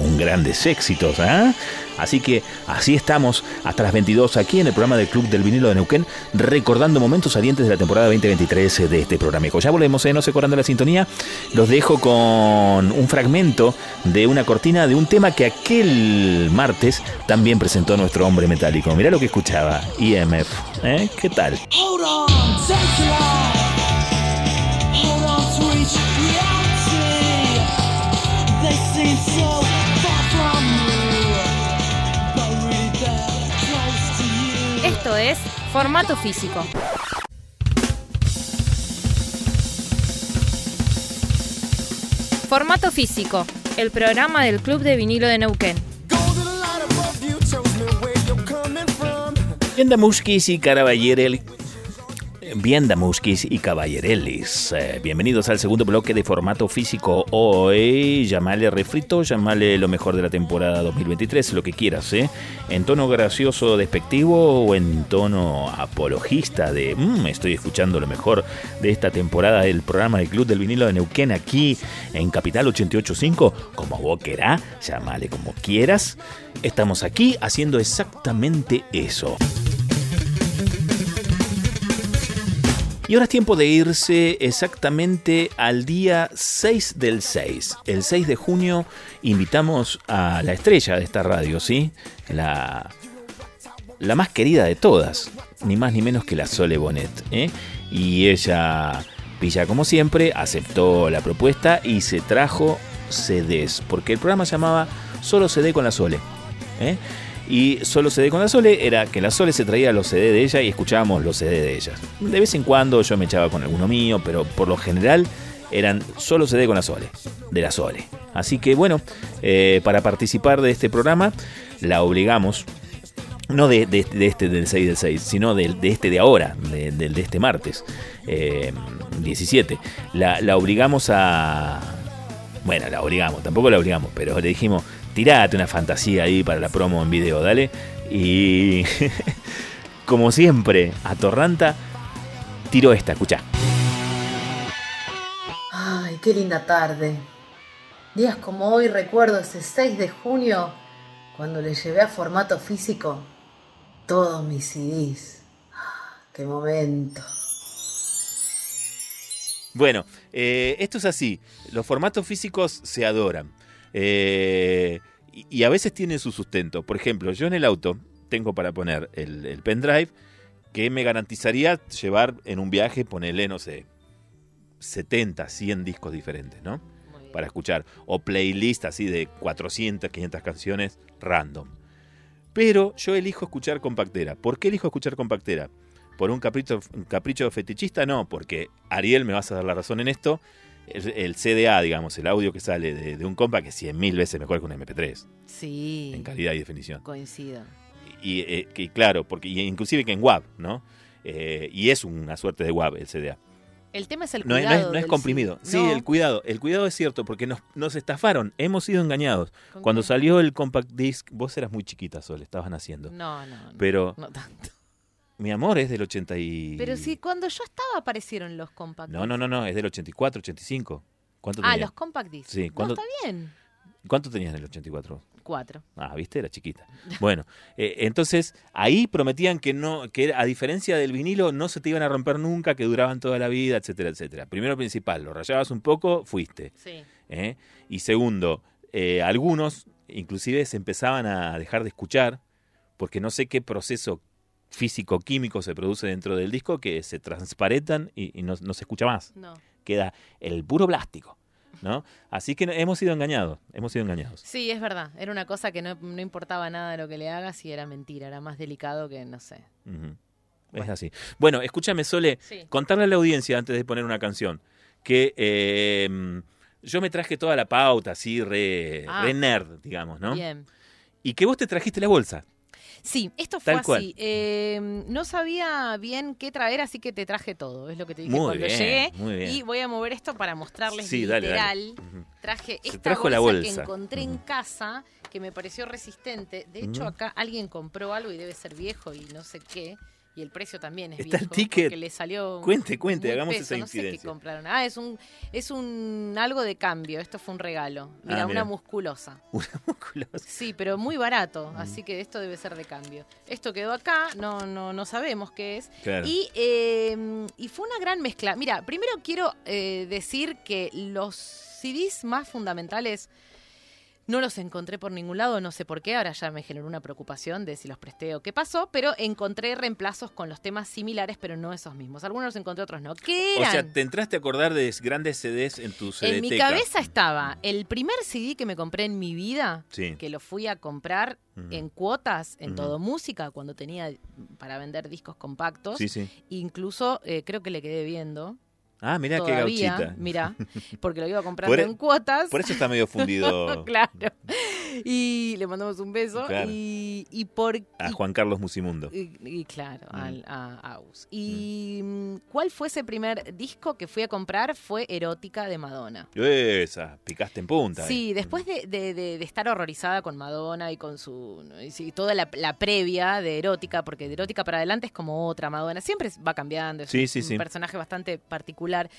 Speaker 1: un grandes éxitos. ¿ah? Así que así estamos hasta las 22 aquí en el programa del Club del Vinilo de Neuquén, recordando momentos salientes de la temporada 2023 de este programa. Ya volvemos, ¿eh? no se corran de la sintonía. Los dejo con un fragmento de una cortina de un tema que aquel martes también presentó nuestro hombre metálico. Mirá lo que escuchaba, IMF. ¿eh? ¿Qué tal?
Speaker 11: Hold
Speaker 10: Esto es Formato Físico. Formato Físico, el programa del Club de Vinilo de Neuquén.
Speaker 1: Bien Muskis y Caraballerel. Bien Muskis y Caballerelis. Eh, bienvenidos al segundo bloque de formato físico. Hoy, llamale refrito, llamale lo mejor de la temporada 2023, lo que quieras, ¿eh? En tono gracioso, despectivo o en tono apologista de "Mm, estoy escuchando lo mejor de esta temporada del programa del Club del Vinilo de Neuquén aquí en Capital 885, como vos querás, llamale como quieras. Estamos aquí haciendo exactamente eso. Y ahora es tiempo de irse exactamente al día 6 del 6. El 6 de junio invitamos a la estrella de esta radio, ¿sí? La, la más querida de todas, ni más ni menos que la Sole Bonet. ¿eh? Y ella, pilla como siempre, aceptó la propuesta y se trajo CDs, porque el programa se llamaba Solo CD con la Sole. ¿eh? Y solo CD con la Sole era que la Sole se traía los CD de ella y escuchábamos los CD de ella. De vez en cuando yo me echaba con alguno mío, pero por lo general eran solo CD con la Sole, de la Sole. Así que bueno, eh, para participar de este programa la obligamos, no de, de- este del 6 del 6, sino de, este de ahora, de este martes, eh, 17. La, la obligamos a... Bueno, la obligamos, tampoco la obligamos, pero le dijimos, tirate una fantasía ahí para la promo en video, dale. Y [laughs] como siempre, Atorranta tiró esta, escucha.
Speaker 12: Ay, qué linda tarde. Días como hoy recuerdo ese 6 de junio cuando le llevé a formato físico todos mis CDs. Ah, Qué momento.
Speaker 1: Bueno, eh, esto es así. Los formatos físicos se adoran. Eh, y, y a veces tienen su sustento. Por ejemplo, yo en el auto tengo para poner el, el pendrive que me garantizaría llevar en un viaje, ponerle, no sé, 70, 100 discos diferentes, ¿no? Para escuchar. O playlist así de 400, 500 canciones random. Pero yo elijo escuchar compactera. ¿Por qué elijo escuchar compactera? ¿Por un capricho, un capricho fetichista? No, porque Ariel, me vas a dar la razón en esto. El, el CDA, digamos, el audio que sale de, de un compa que es 100.000 veces mejor que un MP3
Speaker 2: Sí.
Speaker 1: en calidad y definición.
Speaker 2: Coincido.
Speaker 1: Y, eh, claro, porque y inclusive que en WAV, ¿no? Eh, y es una suerte de WAV el CDA.
Speaker 2: El tema es el
Speaker 1: No es,
Speaker 2: cuidado.
Speaker 1: no es- no es
Speaker 2: del
Speaker 1: comprimido. Sí,
Speaker 2: No.
Speaker 1: el cuidado. El cuidado es cierto, porque nos, nos estafaron. Hemos sido engañados.
Speaker 2: ¿Con
Speaker 1: Cuando
Speaker 2: qué?
Speaker 1: salió el compact disc, vos eras muy chiquita, Sol, estabas naciendo.
Speaker 2: No, no, no.
Speaker 1: Pero
Speaker 2: No tanto.
Speaker 1: Mi amor es del 80 y...
Speaker 2: Pero sí, cuando yo estaba aparecieron los compactos.
Speaker 1: No, no, no, no, es del 84, 85. ¿Cuánto
Speaker 2: Ah, los compact discs.
Speaker 1: Sí,
Speaker 2: No,
Speaker 1: ¿cuándo-
Speaker 2: está bien.
Speaker 1: ¿Cuánto tenías en el 84?
Speaker 2: Cuatro.
Speaker 1: Ah, viste, era chiquita. Bueno, eh, entonces ahí prometían que no, que a diferencia del vinilo no se te iban a romper nunca, que duraban toda la vida, etcétera, etcétera. Primero principal, lo rayabas un poco, fuiste.
Speaker 2: Sí.
Speaker 1: ¿eh? Y segundo, eh, algunos inclusive se empezaban a dejar de escuchar porque no sé qué proceso físico-químico se produce dentro del disco que se transparentan y, y no, no se escucha más.
Speaker 2: No.
Speaker 1: Queda el puro plástico. ¿no? Así que hemos sido engañados, hemos sido engañados.
Speaker 2: Sí, es verdad. Era una cosa que no, no importaba nada de lo que le hagas y era mentira. Era más delicado que, no sé.
Speaker 1: Es así. Bueno, escúchame, Sole,
Speaker 2: Sí.
Speaker 1: contarle a la audiencia antes de poner una canción que eh, yo me traje toda la pauta, así, re,
Speaker 2: Ah.
Speaker 1: re nerd, digamos, ¿no?
Speaker 2: Bien.
Speaker 1: Y que vos te trajiste la bolsa.
Speaker 2: Sí, esto fue
Speaker 1: Tal
Speaker 2: así. Eh, no sabía bien qué traer, así que te traje todo. Es lo que te dije
Speaker 1: Muy
Speaker 2: cuando
Speaker 1: bien,
Speaker 2: llegué.
Speaker 1: muy bien.
Speaker 2: Y voy a mover esto para mostrarles
Speaker 1: Sí, dale,
Speaker 2: literal.
Speaker 1: dale. Ujú.
Speaker 2: Traje esta
Speaker 1: trajo
Speaker 2: bolsa,
Speaker 1: la bolsa.
Speaker 2: que encontré en casa, que me pareció resistente. De hecho, acá alguien compró algo y debe ser viejo y no sé qué. Y el precio también es
Speaker 1: Está el ticket.
Speaker 2: le salió
Speaker 1: Cuente, cuente, hagamos
Speaker 2: peso,
Speaker 1: esa
Speaker 2: no sé qué
Speaker 1: infidencia.
Speaker 2: compraron. Ah, es un, es un algo de cambio. Esto fue un regalo. Mira,
Speaker 1: Ah,
Speaker 2: una
Speaker 1: mira.
Speaker 2: musculosa. [laughs]
Speaker 1: Una musculosa.
Speaker 2: Sí, pero muy barato, así que esto debe ser de cambio. Esto quedó acá, no, no, no sabemos qué es.
Speaker 1: Claro.
Speaker 2: Y, eh, y fue una gran mezcla. Mira, primero quiero eh, decir que los CDs más fundamentales no los encontré por ningún lado, no sé por qué, ahora ya me generó una preocupación de si los presté o qué pasó, pero encontré reemplazos con los temas similares, pero no esos mismos. Algunos los encontré, otros no. ¿Qué
Speaker 1: O
Speaker 2: eran?
Speaker 1: sea, te entraste a acordar de grandes CDs en tu CD
Speaker 2: En mi cabeza estaba el primer CD que me compré en mi vida,
Speaker 1: Sí.
Speaker 2: que lo fui a comprar en cuotas en. Todo Música, cuando tenía para vender discos compactos.
Speaker 1: Sí, sí.
Speaker 2: Incluso eh, creo que le quedé viendo.
Speaker 1: Ah, mirá qué gauchita.
Speaker 2: Mirá, porque lo iba comprando
Speaker 1: Por e-
Speaker 2: en cuotas.
Speaker 1: Por eso está medio [laughs] fundido
Speaker 2: claro. Y le mandamos un beso.
Speaker 1: Claro.
Speaker 2: Y, y por.
Speaker 1: a Juan Carlos Musimundo.
Speaker 2: y, y claro,
Speaker 1: Mm.
Speaker 2: al- a Aus. ¿Y mm, cuál fue ese primer disco que fui a comprar? Fue Erótica de Madonna.
Speaker 1: Esa, picaste en punta. eh.
Speaker 2: Sí, después de, de- de- de estar horrorizada con Madonna y con su. y toda la, la previa de erótica, porque de erótica para adelante es como otra Madonna. Siempre va cambiando, es
Speaker 1: Sí,
Speaker 2: un,
Speaker 1: sí,
Speaker 2: un personaje bastante particular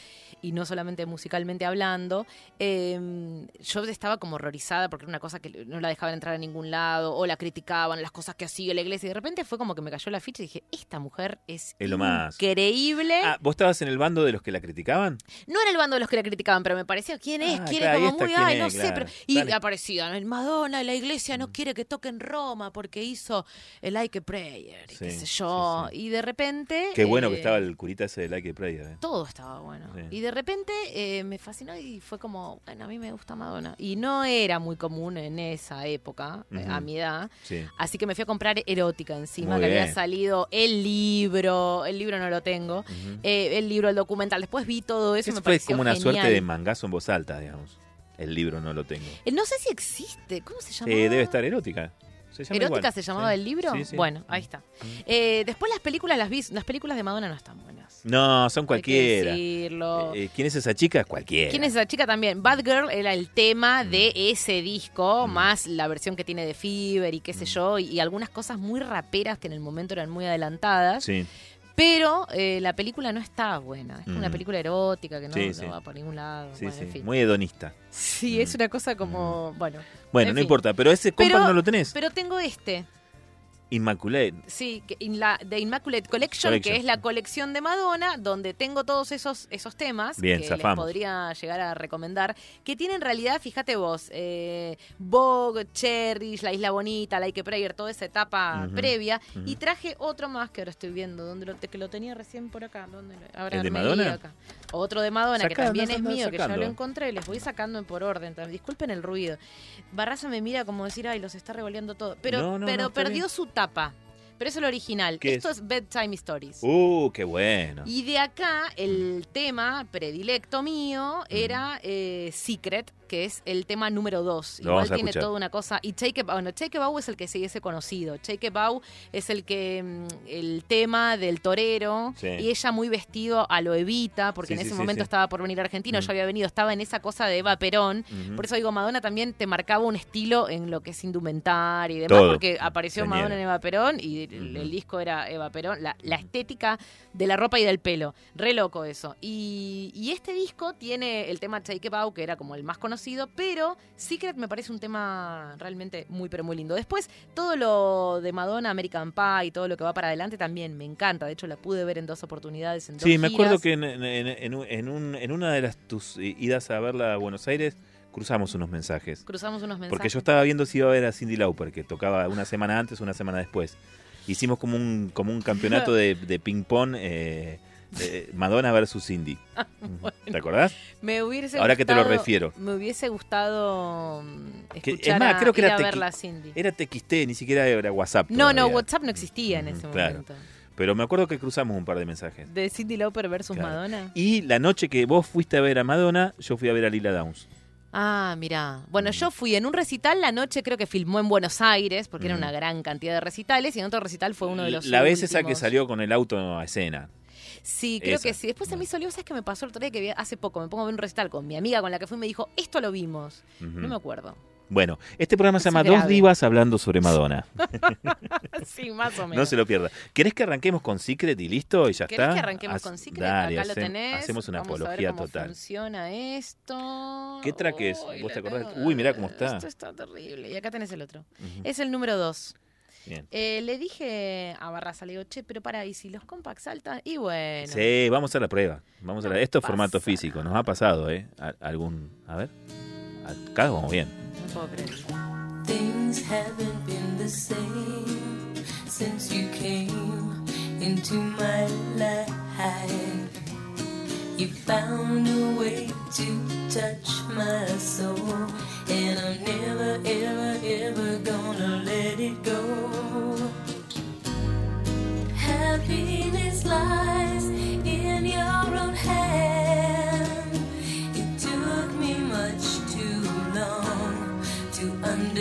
Speaker 2: y no solamente musicalmente hablando. Eh, yo estaba como horrorizada porque era una cosa que no la dejaban entrar a ningún lado o la criticaban, las cosas que hacía la iglesia. Y de repente fue como que me cayó la ficha y dije: Esta mujer es,
Speaker 1: Es lo más.
Speaker 2: increíble.
Speaker 1: Ah, ¿vos estabas en el bando de los que la criticaban?
Speaker 2: No era el bando de los que la criticaban, pero me parecía quién es,
Speaker 1: Ah,
Speaker 2: quién
Speaker 1: claro,
Speaker 2: es, como muy, ay, no sé, pero. Y
Speaker 1: Dale. Mm.
Speaker 2: aparecía Madonna, la iglesia no quiere que toquen Roma porque hizo el Like a Prayer, y qué sé yo. Y de repente.
Speaker 1: Qué bueno que
Speaker 2: eh,
Speaker 1: estaba el curita ese de Like a Prayer. eh.
Speaker 2: Todo estaba bueno. Y de repente eh, me fascinó y fue como, bueno, a mí me gusta Madonna. Y no era muy común en esa época, eh, a mi edad.
Speaker 1: Sí.
Speaker 2: Así que me fui a comprar erótica encima,
Speaker 1: Muy
Speaker 2: que había salido el libro, el libro no lo tengo, eh, el libro, el documental. Después vi todo eso y
Speaker 1: Eso
Speaker 2: me
Speaker 1: fue como una
Speaker 2: genial.
Speaker 1: suerte de mangazo en voz alta, digamos. El libro no lo tengo.
Speaker 2: Eh, No sé si existe. ¿Cómo se llama?
Speaker 1: Eh, debe estar erótica. Se llama
Speaker 2: ¿Erótica
Speaker 1: igual.
Speaker 2: se llamaba
Speaker 1: Sí.
Speaker 2: el libro?
Speaker 1: Sí.
Speaker 2: Bueno, ahí está. Después las películas las vi. Las películas de Madonna no están buenas.
Speaker 1: No, son cualquiera.
Speaker 2: decirlo.
Speaker 1: Eh, ¿Quién es esa chica? Cualquiera.
Speaker 2: ¿Quién es esa chica también? Bad Girl era el tema
Speaker 1: Mm.
Speaker 2: de ese disco, más la versión que tiene de Fever y qué
Speaker 1: Mm.
Speaker 2: sé yo, y, y algunas cosas muy raperas que en el momento eran muy adelantadas.
Speaker 1: Sí.
Speaker 2: Pero eh, la película no está buena. Es como una
Speaker 1: Mm.
Speaker 2: película erótica que no,
Speaker 1: Sí,
Speaker 2: no
Speaker 1: sí.
Speaker 2: va por ningún lado.
Speaker 1: Sí,
Speaker 2: bueno,
Speaker 1: sí.
Speaker 2: en fin.
Speaker 1: Muy hedonista.
Speaker 2: Sí, es una cosa como. Bueno.
Speaker 1: Bueno,
Speaker 2: en
Speaker 1: no
Speaker 2: fin.
Speaker 1: importa, pero ese
Speaker 2: Pero-
Speaker 1: no lo tenés.
Speaker 2: Pero tengo este.
Speaker 1: Immaculate.
Speaker 2: Sí, que in la, The Immaculate Collection,
Speaker 1: Collection.
Speaker 2: que es la colección de Madonna, donde tengo todos esos, esos temas
Speaker 1: Bien,
Speaker 2: que
Speaker 1: zafamos.
Speaker 2: les podría llegar a recomendar, que tienen en realidad, fíjate vos, eh, Vogue, Cherish, La Isla Bonita, Like a Prayer, toda esa etapa previa, y traje otro más que ahora estoy viendo, donde lo, que lo tenía recién por acá. ¿dónde lo- ahora
Speaker 1: ¿El de
Speaker 2: me
Speaker 1: Madonna?
Speaker 2: acá. Otro de Madonna, que también es mío, que ya
Speaker 1: sacando.
Speaker 2: lo encontré, les voy sacando por orden. Disculpen el ruido. Barraza me mira como decir, ay, los está revoleando todo. Pero,
Speaker 1: No, no,
Speaker 2: pero
Speaker 1: no,
Speaker 2: perdió
Speaker 1: bien.
Speaker 2: su tapa. Pero es el original.
Speaker 1: ¿Qué
Speaker 2: Esto
Speaker 1: es?
Speaker 2: es? Bedtime Stories.
Speaker 1: Uh, qué bueno.
Speaker 2: Y de acá, el tema predilecto mío era eh, Secret, que es el tema número 2.
Speaker 1: Lo
Speaker 2: Igual tiene
Speaker 1: escuchar.
Speaker 2: toda una cosa. Y Take a Bow, bueno, Take Bow es el que se hubiese conocido. Take Bow es el que mm, el tema del torero.
Speaker 1: Sí.
Speaker 2: Y ella muy vestido a lo Evita, porque
Speaker 1: Sí,
Speaker 2: en ese
Speaker 1: sí,
Speaker 2: momento estaba por venir a Argentina,
Speaker 1: Mm.
Speaker 2: yo había venido, estaba en esa cosa de Eva Perón. Por eso digo, Madonna también te marcaba un estilo en lo que es indumentaria y demás,
Speaker 1: Todo.
Speaker 2: porque apareció. Madonna en Eva Perón y el, el disco era Eva Perón, la, la estética de la ropa y del pelo. Re loco eso. Y, y este disco tiene el tema Take It Out, que era como el más conocido, pero Secret me parece un tema realmente muy, pero muy lindo. Después, todo lo de Madonna, American Pie y todo lo que va para adelante también me encanta. De hecho, la pude ver en dos oportunidades, en dos
Speaker 1: Sí, me acuerdo
Speaker 2: giras.
Speaker 1: que en, en- en un- en una de las tus idas a verla a Buenos Aires cruzamos unos mensajes.
Speaker 2: Cruzamos unos mensajes.
Speaker 1: Porque yo estaba viendo si iba a ver a Cindy Lauper, que tocaba una semana antes, una semana después. Hicimos como un, como un campeonato [laughs] de, de ping-pong eh, eh, Madonna versus Cindy. [laughs] ¿Te acordás?
Speaker 2: Me hubiese
Speaker 1: Ahora que te lo refiero.
Speaker 2: Me hubiese gustado mm,
Speaker 1: Que-
Speaker 2: escuchar
Speaker 1: es más,
Speaker 2: a-
Speaker 1: creo que
Speaker 2: ir
Speaker 1: era,
Speaker 2: a verla a Cindy.
Speaker 1: era TXT, ni siquiera era WhatsApp.
Speaker 2: No, no. WhatsApp no existía en ese
Speaker 1: Claro.
Speaker 2: momento.
Speaker 1: Pero me acuerdo que cruzamos un par de mensajes.
Speaker 2: De Cindy Lauper versus
Speaker 1: Claro.
Speaker 2: Madonna.
Speaker 1: Y la noche que vos fuiste a ver a Madonna, yo fui a ver a Lila Downs.
Speaker 2: Ah, mira. Bueno, yo fui en un recital la noche, creo que filmó en Buenos Aires, porque era una gran cantidad de recitales, y en otro recital fue uno de los
Speaker 1: La vez esa que salió con el auto a escena.
Speaker 2: Sí, creo
Speaker 1: Esa.
Speaker 2: que sí. Después me hizo lío, ¿sabes qué me pasó el otro día? Que vi hace poco me pongo a ver un recital con mi amiga con la que fui y me dijo, esto lo vimos. No me acuerdo.
Speaker 1: Bueno, este programa se llama Dos. Divas hablando sobre Madonna. [laughs]
Speaker 2: sí, más o menos.
Speaker 1: No se lo pierda. ¿Querés que arranquemos con Secret y listo? Y ya
Speaker 2: ¿Querés
Speaker 1: está.
Speaker 2: que arranquemos
Speaker 1: Haz-
Speaker 2: con Secret?
Speaker 1: Dale,
Speaker 2: Acá lo
Speaker 1: hacem-
Speaker 2: tenés.
Speaker 1: Hacemos una
Speaker 2: Vamos a ver
Speaker 1: apología
Speaker 2: cómo
Speaker 1: total.
Speaker 2: funciona esto.
Speaker 1: ¿Qué track es?
Speaker 2: Uy,
Speaker 1: ¿Vos te acordás? Uy, mirá cómo está.
Speaker 2: Esto está terrible. Y acá tenés el otro.
Speaker 1: Ujú.
Speaker 2: Es el número 2.
Speaker 1: Bien.
Speaker 2: le dije a Barraza, le digo, che, pero para, ¿y si los compacts saltan? Y bueno.
Speaker 1: Sí, vamos a la prueba. Vamos a la...
Speaker 2: No
Speaker 1: Esto es formato físico. Nos ha pasado, ¿eh? A- algún... A ver. Acá vamos bien.
Speaker 2: Puedo.
Speaker 13: Things haven't been the same since you came into my life. You found a way to touch my soul, and I'm never, ever, ever gonna let it go. Happiness lies in your own hand.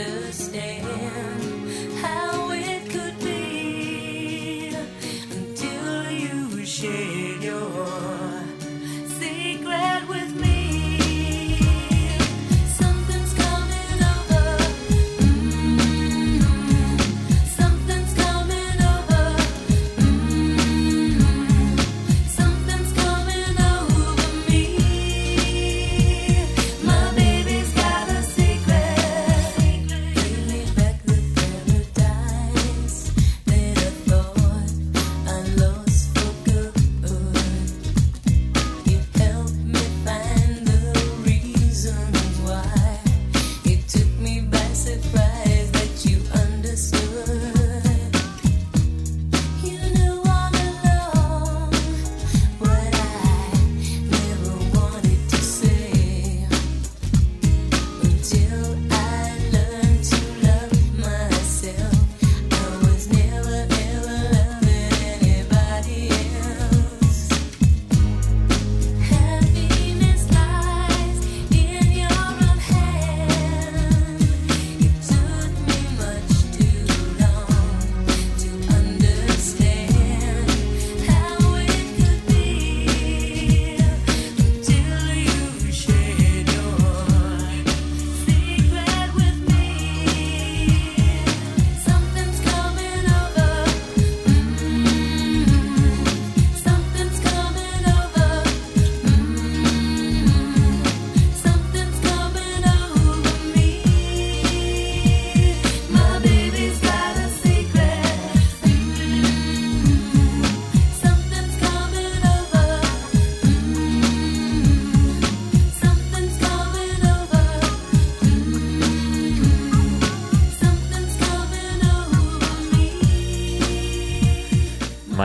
Speaker 13: Understand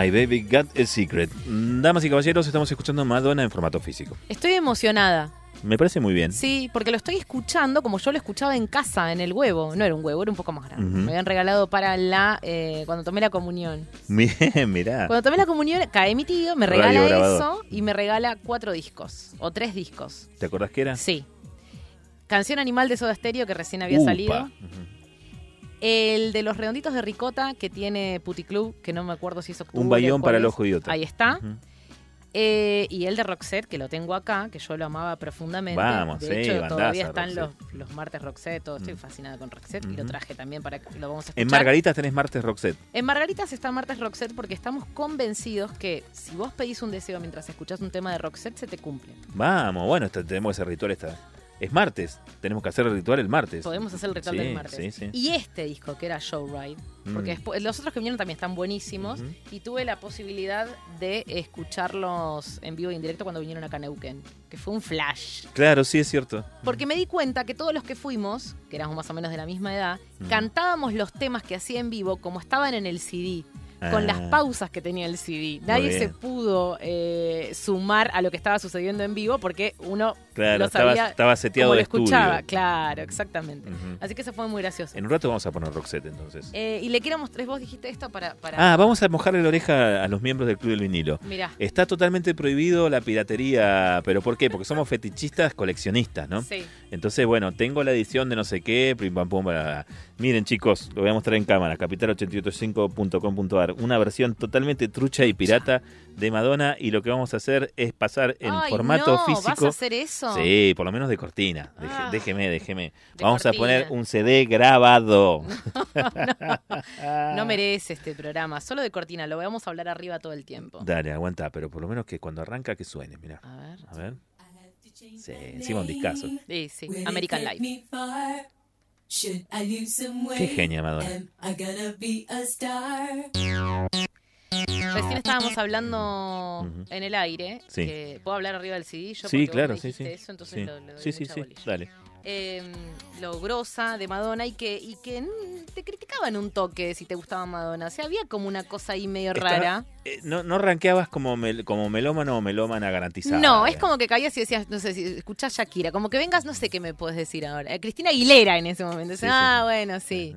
Speaker 13: My
Speaker 1: Baby Got a Secret. Damas y caballeros, estamos escuchando Madonna en formato físico.
Speaker 2: Estoy emocionada.
Speaker 1: Me parece muy bien.
Speaker 2: Sí, porque lo estoy escuchando como yo lo escuchaba en casa, en el huevo. No era un huevo, era un poco más grande.
Speaker 1: Ujú.
Speaker 2: Me habían regalado para la. eh, cuando tomé la comunión.
Speaker 1: Bien, mirá.
Speaker 2: Cuando tomé la comunión, cae mi tío, me
Speaker 1: Radio
Speaker 2: regala
Speaker 1: grabador.
Speaker 2: eso y me regala cuatro discos. O tres discos.
Speaker 1: ¿Te acordás qué era?
Speaker 2: Sí. Canción Animal de Soda Stereo, que recién había
Speaker 1: Upa.
Speaker 2: salido. El de los redonditos de ricota que tiene Puticlub, que no me acuerdo si es octubre.
Speaker 1: Un bayón para el ojo idiota.
Speaker 2: Ahí está. Eh, y el de Roxette, que lo tengo acá, que yo lo amaba profundamente.
Speaker 1: Vamos,
Speaker 2: de
Speaker 1: sí,
Speaker 2: hecho, todavía están los, los martes Roxette. todo. Estoy fascinada con Roxette y lo traje también para que lo vamos a escuchar.
Speaker 1: En Margaritas tenés martes Roxette.
Speaker 2: En Margaritas está Martes Roxette porque estamos convencidos que si vos pedís un deseo mientras escuchás un tema de Roxette, se te cumple.
Speaker 1: Vamos, bueno, este- tenemos ese ritual esta. Es martes, tenemos que hacer el ritual el martes.
Speaker 2: Podemos hacer el ritual
Speaker 1: Sí,
Speaker 2: del martes.
Speaker 1: Sí, sí.
Speaker 2: Y este disco, que era Show Ride, porque
Speaker 1: Mm.
Speaker 2: después, los otros que vinieron también están buenísimos, y tuve la posibilidad de escucharlos en vivo y en directo cuando vinieron acá a Neuquén, que fue un flash.
Speaker 1: Claro, sí es cierto.
Speaker 2: Porque me di cuenta que todos los que fuimos, que éramos más o menos de la misma edad,
Speaker 1: Mm.
Speaker 2: cantábamos los temas que hacía en vivo como estaban en el CD. Con
Speaker 1: Ah.
Speaker 2: las pausas que tenía el CD. Nadie se pudo eh, sumar a lo que estaba sucediendo en vivo porque uno
Speaker 1: Claro,
Speaker 2: lo
Speaker 1: estaba-
Speaker 2: sabía
Speaker 1: estaba seteado
Speaker 2: como lo
Speaker 1: estudio.
Speaker 2: escuchaba. Claro, exactamente. Así que eso fue muy gracioso.
Speaker 1: En un rato vamos a poner Roxette entonces.
Speaker 2: Eh, y le quiero mostrar, vos dijiste esto para... para...
Speaker 1: Ah, vamos a mojarle la oreja a los miembros del Club del Vinilo.
Speaker 2: Mirá.
Speaker 1: Está totalmente prohibido la piratería, pero ¿por qué? Porque somos fetichistas coleccionistas, ¿no?
Speaker 2: Sí.
Speaker 1: Entonces, bueno, tengo la edición de no sé qué, pim pam pum, bla. Miren, chicos, lo voy a mostrar en cámara, capital885.com.ar, una versión totalmente trucha y pirata de Madonna y lo que vamos a hacer es pasar en
Speaker 2: Ay,
Speaker 1: formato
Speaker 2: no,
Speaker 1: físico.
Speaker 2: ¿vas a hacer eso?
Speaker 1: Sí, por lo menos de cortina. Deje-
Speaker 2: Ah.
Speaker 1: déjeme, déjeme. Vamos a poner un CD grabado.
Speaker 2: No merece este programa, solo de cortina, lo vamos a hablar arriba todo el tiempo.
Speaker 1: Dale, aguanta, pero por lo menos que cuando arranca que suene, mira.
Speaker 2: A ver.
Speaker 1: A ver. Sí, encima un discazo.
Speaker 2: Sí, sí, American Life.
Speaker 1: Qué genia Madonna.
Speaker 2: Recién estábamos [laughs] hablando en el aire.
Speaker 1: Sí.
Speaker 2: que ¿Puedo hablar arriba del CD? Yo
Speaker 1: Sí, claro, sí, sí.
Speaker 2: Eso, entonces
Speaker 1: Sí.
Speaker 2: lo, le doy
Speaker 1: Sí, sí, sí,
Speaker 2: bolilla.
Speaker 1: dale.
Speaker 2: Eh, lo grosa de Madonna y que, y que te criticaban un toque si te gustaba Madonna. O sea, había como una cosa ahí medio
Speaker 1: Está-
Speaker 2: rara.
Speaker 1: Eh, no, no rankeabas como, mel- como melómano o melómana garantizada.
Speaker 2: No, es
Speaker 1: digamos.
Speaker 2: como que caías y decías, no sé, si escuchás Shakira, como que vengas, no sé qué me puedes decir ahora. Eh, Cristina Aguilera en ese momento.
Speaker 1: Sí,
Speaker 2: ah, bueno, sí.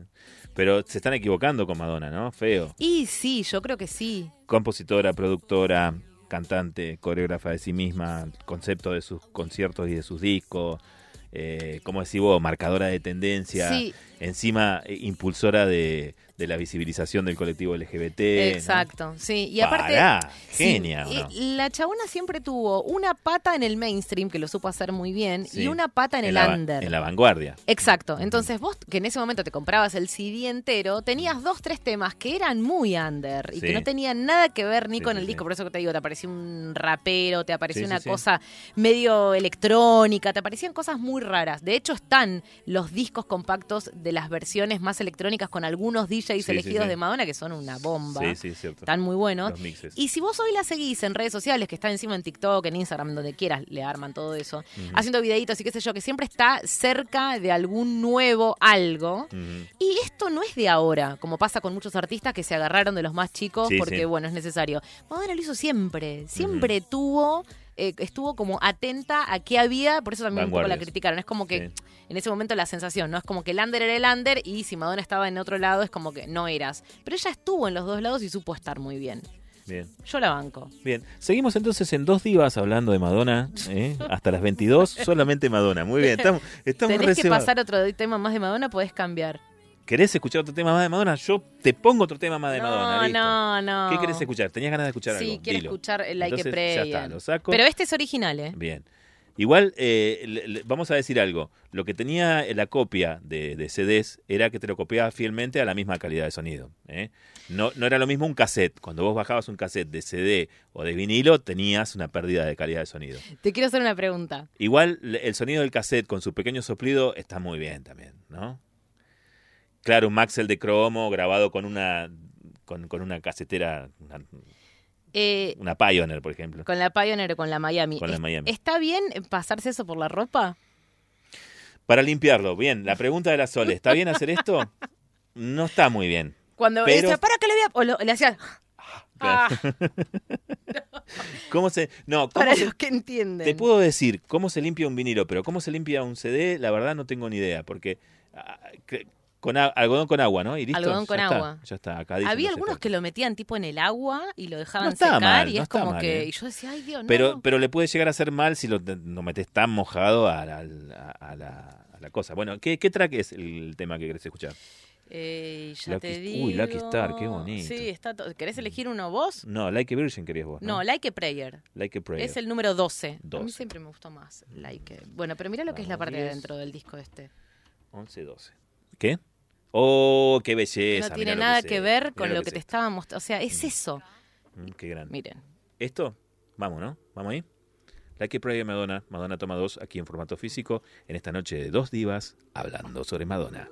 Speaker 1: Pero se están equivocando con Madonna, ¿no? Feo.
Speaker 2: Y sí, yo creo que sí.
Speaker 1: Compositora, productora, cantante, coreógrafa de sí misma, concepto de sus conciertos y de sus discos. Eh, como decís vos, marcadora de tendencia.
Speaker 2: Sí.
Speaker 1: Encima, eh, impulsora de, de la visibilización del colectivo LGBT. ¿no?
Speaker 2: Exacto, sí. Y aparte.
Speaker 1: Pará,
Speaker 2: sí,
Speaker 1: genia, ¿o
Speaker 2: eh,
Speaker 1: no?
Speaker 2: La chabona siempre tuvo una pata en el mainstream, que lo supo hacer muy bien,
Speaker 1: Sí.
Speaker 2: y una pata en, el
Speaker 1: la,
Speaker 2: under.
Speaker 1: En la vanguardia.
Speaker 2: Exacto. Entonces vos, que en ese momento te comprabas el CD entero, tenías dos, tres temas que eran muy under y
Speaker 1: Sí.
Speaker 2: que no tenían nada que ver ni
Speaker 1: Sí,
Speaker 2: con
Speaker 1: sí,
Speaker 2: el
Speaker 1: sí.
Speaker 2: disco. Por eso que te digo, te apareció un rapero, te apareció
Speaker 1: Sí, sí,
Speaker 2: una
Speaker 1: sí.
Speaker 2: cosa medio electrónica, te aparecían cosas muy raras. De hecho, están los discos compactos de las versiones más electrónicas con algunos DJs
Speaker 1: Sí, sí,
Speaker 2: elegidos
Speaker 1: sí.
Speaker 2: de Madonna que son una bomba.
Speaker 1: Sí, sí, cierto.
Speaker 2: Están muy buenos.
Speaker 1: Los mixes.
Speaker 2: Y si vos hoy la seguís en redes sociales, que está encima en TikTok, en Instagram, donde quieras, le arman todo eso, haciendo videitos y qué sé yo, que siempre está cerca de algún nuevo algo. Y esto no es de ahora, como pasa con muchos artistas que se agarraron de los más chicos porque, bueno, es necesario. Madonna lo hizo siempre, siempre tuvo... eh, estuvo como atenta a qué había, por eso también un poco la criticaron. Es como que en ese momento la sensación, ¿no? Es como que el under era el under y si Madonna estaba en otro lado es como que no eras. Pero ella estuvo en los dos lados y supo estar muy bien.
Speaker 1: Bien.
Speaker 2: Yo la banco.
Speaker 1: Bien, seguimos entonces en dos divas hablando de Madonna, ¿eh? hasta las 22, solamente Madonna. Muy bien, estamos, estamos
Speaker 2: Tenés que pasar otro tema más de Madonna, podés cambiar.
Speaker 1: ¿Querés escuchar otro tema más de Madonna? Yo te pongo otro tema más de Madonna.
Speaker 2: No,
Speaker 1: listo.
Speaker 2: no, no.
Speaker 1: ¿Qué querés escuchar? ¿Tenías ganas de escuchar
Speaker 2: Sí,
Speaker 1: algo?
Speaker 2: quiero
Speaker 1: Dilo.
Speaker 2: escuchar el Like
Speaker 1: Entonces. Ya está, lo saco.
Speaker 2: Pero este es original, ¿eh?
Speaker 1: Bien. Igual, eh, le- le- vamos a decir algo. Lo que tenía la copia de, de CDs era que te lo copiaba fielmente a la misma calidad de sonido. ¿eh? No, no era lo mismo un cassette. Cuando vos bajabas un cassette de CD o de vinilo, tenías una pérdida de calidad de sonido.
Speaker 2: Te quiero hacer una pregunta.
Speaker 1: Igual el sonido del cassette con su pequeño soplido está muy bien también, ¿no? Claro, un Maxell de cromo grabado con una con, con una casetera, una,
Speaker 2: Eh,
Speaker 1: una Pioneer, por ejemplo.
Speaker 2: con la Pioneer o con la Miami.
Speaker 1: Con la
Speaker 2: ¿Es-
Speaker 1: Miami.
Speaker 2: ¿Está bien pasarse eso por la ropa?
Speaker 1: Para limpiarlo, bien. La pregunta de la Sole, ¿está bien hacer esto? No está muy bien.
Speaker 2: Cuando
Speaker 1: Pero-
Speaker 2: decía, para que le vea. O lo- le hacía. [laughs] Ah, [laughs]
Speaker 1: ¿Cómo se.? No, ¿cómo
Speaker 2: para
Speaker 1: se-
Speaker 2: los que entienden.
Speaker 1: Te puedo decir cómo se limpia un vinilo, pero cómo se limpia un CD, la verdad no tengo ni idea, porque ah, cre- con a- algodón con agua, ¿no? Y listo.
Speaker 2: Algodón
Speaker 1: ya
Speaker 2: con
Speaker 1: está,
Speaker 2: agua.
Speaker 1: ya está, acá dice,
Speaker 2: Había
Speaker 1: no
Speaker 2: algunos que lo metían tipo en el agua y lo dejaban
Speaker 1: No está
Speaker 2: secar
Speaker 1: mal,
Speaker 2: y
Speaker 1: no
Speaker 2: es
Speaker 1: está
Speaker 2: como
Speaker 1: mal,
Speaker 2: que
Speaker 1: ¿eh?
Speaker 2: y yo decía, ay Dios, no.
Speaker 1: Pero, pero le puede llegar a ser mal si lo, lo metes tan mojado a la, a la- a la- cosa. Bueno, ¿qué, qué track es el tema que querés escuchar?
Speaker 2: Eh, ya
Speaker 1: Lucky-
Speaker 2: te digo.
Speaker 1: uy, Lucky Star, qué bonito.
Speaker 2: Sí, está ¿Querés elegir uno vos?
Speaker 1: No, Like a Virgin querías vos.
Speaker 2: No,
Speaker 1: No,
Speaker 2: Like a Prayer.
Speaker 1: Like a Prayer.
Speaker 2: Es el número 12. A mí
Speaker 1: 12.
Speaker 2: siempre me gustó más Like a- Bueno, pero mira lo que es la
Speaker 1: Vamos,
Speaker 2: parte de
Speaker 1: 10.
Speaker 2: adentro del disco este.
Speaker 1: 11, 12. ¿Qué? Oh, qué belleza.
Speaker 2: no tiene
Speaker 1: lo
Speaker 2: nada que ver con lo que te estaba mostrando. O sea, es eso.
Speaker 1: Mm, qué grande.
Speaker 2: Miren.
Speaker 1: ¿Esto? Vamos, ¿no? ¿Vamos ahí? Like a Prayer Madonna, Madonna toma 2 aquí en formato físico, en esta noche de dos divas hablando sobre Madonna.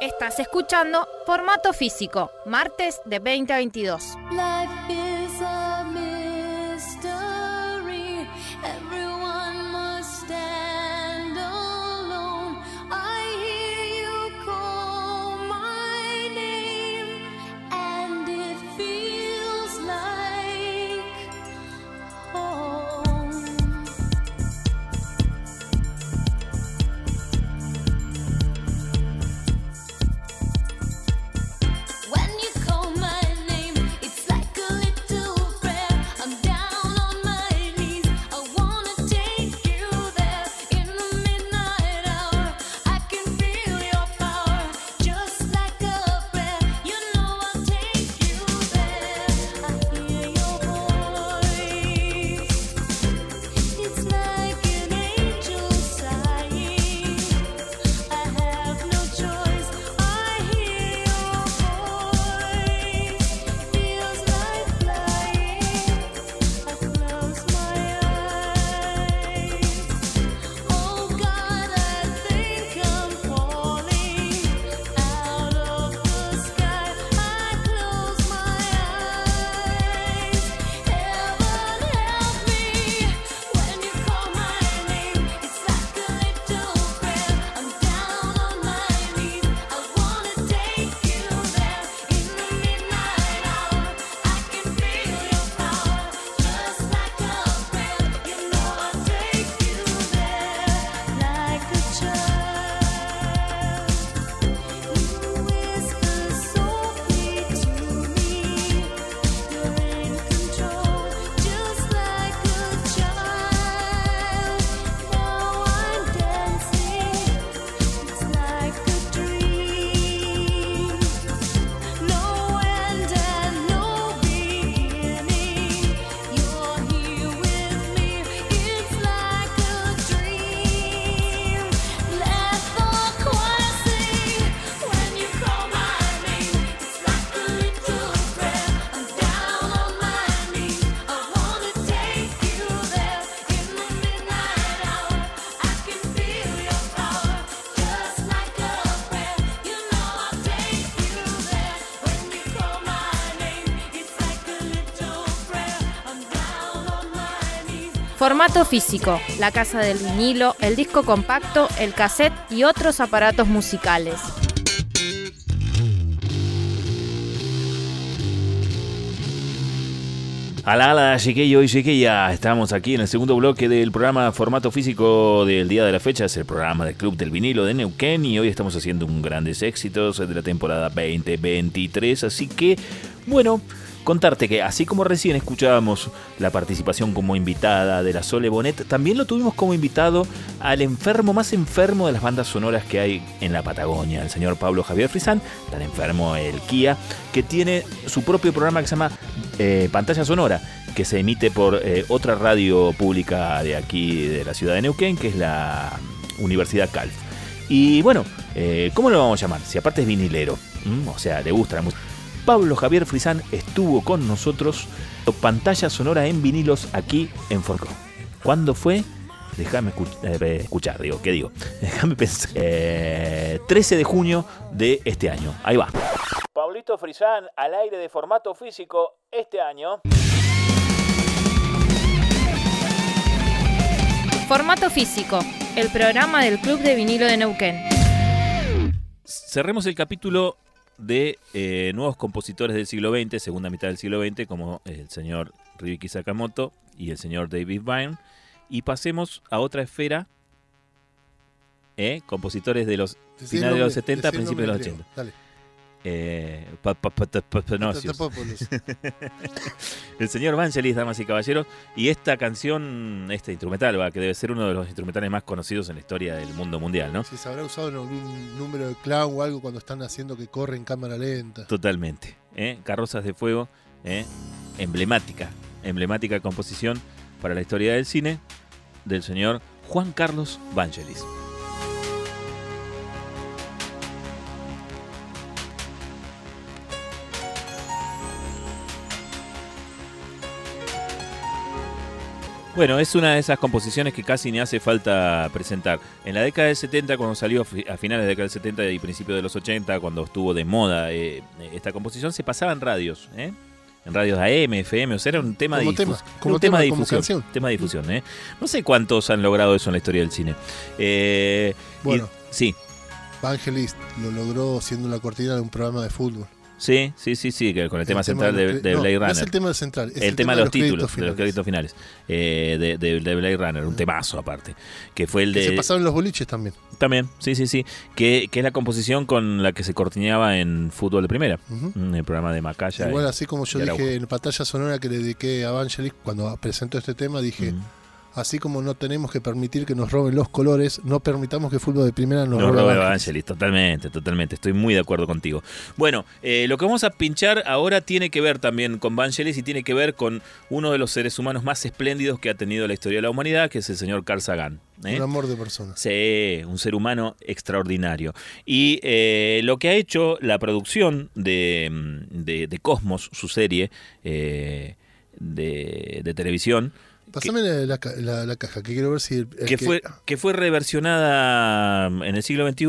Speaker 10: Estás escuchando Formato Físico, martes de 20 a 22.
Speaker 13: Life is
Speaker 10: Formato Físico, la casa del vinilo, el disco compacto, el cassette y otros aparatos musicales.
Speaker 1: Ala, ala, chiquillo y chiquilla. Estamos aquí en el segundo bloque del programa Formato Físico del día de la fecha. Es el programa del Club del Vinilo de Neuquén y hoy estamos haciendo un grandes éxitos de la temporada 2023. Así que, bueno, contarte que así como recién escuchábamos la participación como invitada de la Sole Bonet, también lo tuvimos como invitado al enfermo más enfermo de las bandas sonoras que hay en la Patagonia, el señor Pablo Javier Frisán, tan enfermo el Kia, que tiene su propio programa que se llama eh, Pantalla Sonora, que se emite por eh, otra radio pública de aquí de la ciudad de Neuquén, que es la Universidad Calf. Y bueno, eh, ¿cómo lo vamos a llamar? Si aparte es vinilero, o sea, le gusta la música. Pablo Javier Frisán estuvo con nosotros pantalla sonora en vinilos aquí en Forcó. ¿Cuándo fue? Déjame eh, escuchar, digo, ¿qué digo? [laughs] Déjame pensar. Eh, 13 de junio de este año. Ahí va. Pablito Frisán al aire de formato físico este año.
Speaker 10: Formato Físico, el programa del Club de Vinilo de Neuquén.
Speaker 1: Cerremos el capítulo de eh, nuevos compositores del siglo XX, segunda mitad del siglo XX, como el señor Ryuki Sakamoto y el señor David Byrne, y pasemos a otra esfera, ¿eh? compositores de los finales de los
Speaker 7: nombre,
Speaker 1: 70,
Speaker 7: decí el
Speaker 1: principios de los
Speaker 7: nombre
Speaker 1: 80.
Speaker 7: griego, dale.
Speaker 1: Eh, pa- pa- pa- [laughs] el señor Vangelis, damas y caballeros, y esta canción, este instrumental, va, que debe ser uno de los instrumentales más conocidos en la historia del mundo mundial, ¿no?
Speaker 7: Si se habrá usado en algún número de clown o algo cuando están haciendo que corre en cámara lenta.
Speaker 1: Totalmente. ¿eh? Carrozas de Fuego, ¿eh? emblemática, emblemática composición para la historia del cine del señor Juan Carlos Vangelis. Bueno, es una de esas composiciones que casi ni hace falta presentar. En la década del 70, cuando salió a fi- a finales de la década del 70 y principios de los 80, cuando estuvo de moda eh, esta composición, se pasaba en radios, ¿eh? En radios AM, FM, o sea, era un tema de
Speaker 7: tema,
Speaker 1: difusión.
Speaker 7: como
Speaker 1: un tema,
Speaker 7: tema,
Speaker 1: de difusión.
Speaker 7: canción.
Speaker 1: Tema de difusión, ¿eh? No sé cuántos han logrado eso en la historia del cine. Eh, y-
Speaker 7: Bueno.
Speaker 1: sí,
Speaker 7: Vangelis lo logró siendo la cortina de un programa de fútbol.
Speaker 1: Sí, sí, sí, sí, que con el tema
Speaker 7: El tema
Speaker 1: central
Speaker 7: de
Speaker 1: de,
Speaker 7: no,
Speaker 1: Blade
Speaker 7: no
Speaker 1: Runner.
Speaker 7: es el tema central, es
Speaker 1: el,
Speaker 7: el
Speaker 1: tema
Speaker 7: tema
Speaker 1: de los títulos, de los créditos finales. eh, de, de- de Blade Runner, un temazo aparte. Que fue el
Speaker 7: Que
Speaker 1: de.
Speaker 7: se pasaron los boliches también.
Speaker 1: También, sí, sí, sí. Que, que es la composición con la que se cortineaba en fútbol de primera.
Speaker 7: Ujú.
Speaker 1: En el programa de Macaya.
Speaker 7: Igual
Speaker 1: y-
Speaker 7: así como yo dije en pantalla sonora que le dediqué a Vangelis cuando presentó este tema, dije, así como no tenemos que permitir que nos roben los colores, no permitamos que el fútbol de primera nos,
Speaker 1: No,
Speaker 7: robe
Speaker 1: Robert
Speaker 7: Vangelis.
Speaker 1: Vangelis, totalmente, totalmente. Estoy muy de acuerdo contigo. Bueno, eh, lo que vamos a pinchar ahora tiene que ver también con Vangelis y tiene que ver con uno de los seres humanos más espléndidos que ha tenido la historia de la humanidad, que es el señor Carl Sagan. ¿eh?
Speaker 7: Un amor de persona.
Speaker 1: Sí, un ser humano extraordinario. Y eh, lo que ha hecho la producción de, mm, de- de Cosmos, su serie eh, de, de televisión,
Speaker 7: Pásame la, la la- la caja, que quiero ver si... el- el
Speaker 1: que fue, que fue reversionada en el siglo XXI,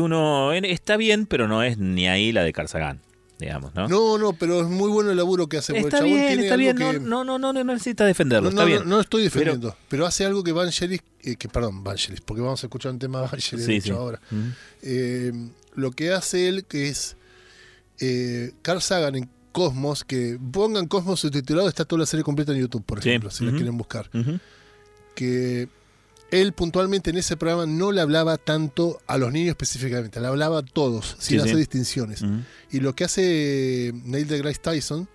Speaker 1: en- está bien, pero no es ni ahí la de Carl Sagan, digamos, ¿no?
Speaker 7: No, no, pero es muy bueno el laburo que hace.
Speaker 1: está
Speaker 7: el
Speaker 1: bien,
Speaker 7: tiene
Speaker 1: está bien,
Speaker 7: que-
Speaker 1: no, no, no, no, no necesita defenderlo,
Speaker 7: No,
Speaker 1: está
Speaker 7: no,
Speaker 1: bien.
Speaker 7: no, no estoy defendiendo, pero, hace algo que Vangelis, eh, que perdón, Vangelis, porque vamos a escuchar un tema de Vangelis
Speaker 1: Sí,
Speaker 7: de hecho
Speaker 1: sí.
Speaker 7: ahora. Eh, lo que hace él, que es eh, Carl Sagan en Cosmos, que pongan Cosmos subtitulado, está toda la serie completa en YouTube, por
Speaker 1: Sí,
Speaker 7: ejemplo, si la quieren buscar. Que él puntualmente en ese programa no le hablaba tanto a los niños específicamente, le hablaba a todos, sin
Speaker 1: Sí, sí.
Speaker 7: hacer distinciones. Y lo que hace Neil deGrasse Tyson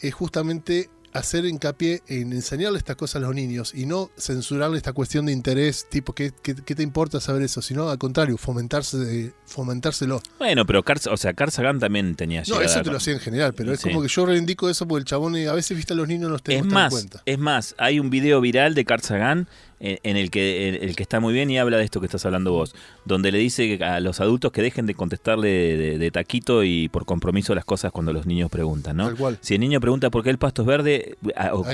Speaker 7: es justamente hacer hincapié en enseñarle estas cosas a los niños y no censurarle esta cuestión de interés, tipo, ¿qué, qué, qué te importa saber eso? Sino al contrario, fomentarse, fomentárselo.
Speaker 1: Bueno, pero Carl, o sea, Carl Sagan también tenía
Speaker 7: No, eso te lo hacía en general, pero es como que yo reivindico eso porque el chabón eh, a veces, viste, a los niños no los
Speaker 1: Es
Speaker 7: tenemos en cuenta.
Speaker 1: es más, hay un video viral de Carl Sagan en, en el que el, el que está muy bien y habla de esto que estás hablando vos, donde le dice a los adultos que dejen de contestarle de, de taquito y por compromiso las cosas cuando los niños preguntan, ¿no? Si el niño pregunta por qué el pasto es verde,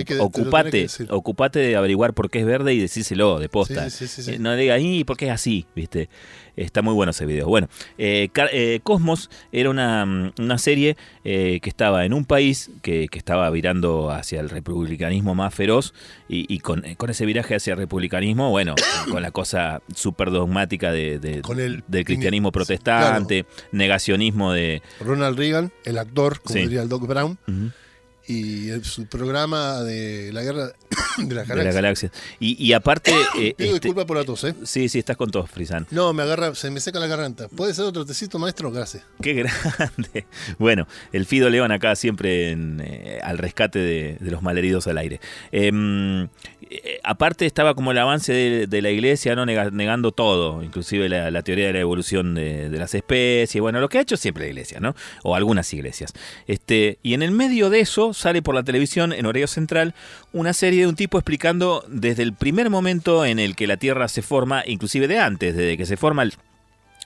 Speaker 7: que-
Speaker 1: ocupate, ocupate de averiguar por qué es verde y decíselo de posta.
Speaker 7: Sí, sí, sí, sí, sí.
Speaker 1: Eh, No diga, ¿y por qué es así? ¿Viste? Está muy bueno ese video. Bueno, eh, eh, Cosmos era una, mm, una serie eh, que estaba en un país que, que estaba virando hacia el republicanismo más feroz y, y con, eh, con ese viraje hacia el republicanismo, bueno, [coughs] con la cosa súper dogmática de, de-
Speaker 7: Con el-
Speaker 1: del cristianismo protestante, negacionismo de...
Speaker 7: Ronald Reagan, el actor, como
Speaker 1: Sí.
Speaker 7: diría el Doc Brown. Y su programa de la guerra [coughs] de la
Speaker 1: de la
Speaker 7: galaxia.
Speaker 1: Y, y aparte... [coughs] eh,
Speaker 7: Pido
Speaker 1: este-
Speaker 7: disculpas por la tos, ¿eh?
Speaker 1: sí, sí, estás con tos, Frisan.
Speaker 7: No, me agarra, se me seca la garganta. ¿Puede ser otro tecito, maestro? Gracias.
Speaker 1: Qué [laughs] grande. Bueno, el Fido León acá siempre en, eh, al rescate de, de los malheridos al aire. Em, eh, aparte estaba como el avance de, de la iglesia, no Nega- negando todo, inclusive la, la teoría de la evolución de, de las especies, bueno, lo que ha hecho siempre la iglesia, ¿no? O algunas iglesias. Este, y en el medio de eso sale por la televisión, en horario central, una serie de un tipo explicando desde el primer momento en el que la Tierra se forma, inclusive de antes, desde que se forma el,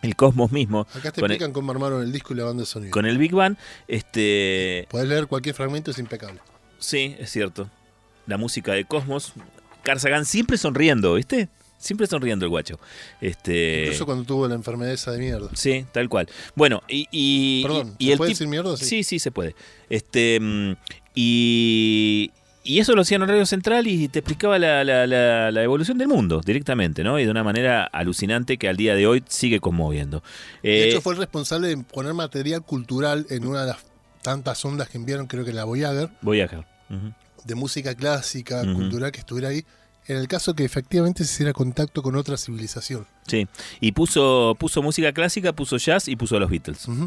Speaker 1: el cosmos mismo.
Speaker 7: Acá te explican cómo armaron el disco y la banda de sonido.
Speaker 1: con el Big Bang, este,
Speaker 7: Podés leer cualquier fragmento, es impecable.
Speaker 1: sí, es cierto. La música de Cosmos, Carl Sagan siempre sonriendo, ¿viste? Siempre sonriendo el guacho. Este,
Speaker 7: Incluso cuando tuvo la enfermedad esa de mierda.
Speaker 1: Sí, tal cual. Bueno, y. y
Speaker 7: Perdón,
Speaker 1: y
Speaker 7: ¿se
Speaker 1: el
Speaker 7: puede decir mierda? Sí.
Speaker 1: Sí, sí, se puede. Este. mm, Y. Y eso lo hacía en horario central y te explicaba la, la- la- la evolución del mundo directamente, ¿no? Y de una manera alucinante que al día de hoy sigue conmoviendo.
Speaker 7: De
Speaker 1: Eh,
Speaker 7: hecho, fue el responsable de poner material cultural en una de las tantas ondas que enviaron, creo que la Voyager,
Speaker 1: Voy a dejar.
Speaker 7: De música clásica, cultural que estuviera ahí. En el caso que efectivamente se hiciera contacto con otra civilización.
Speaker 1: Sí, y puso, puso música clásica, puso jazz y puso a los Beatles. Mm.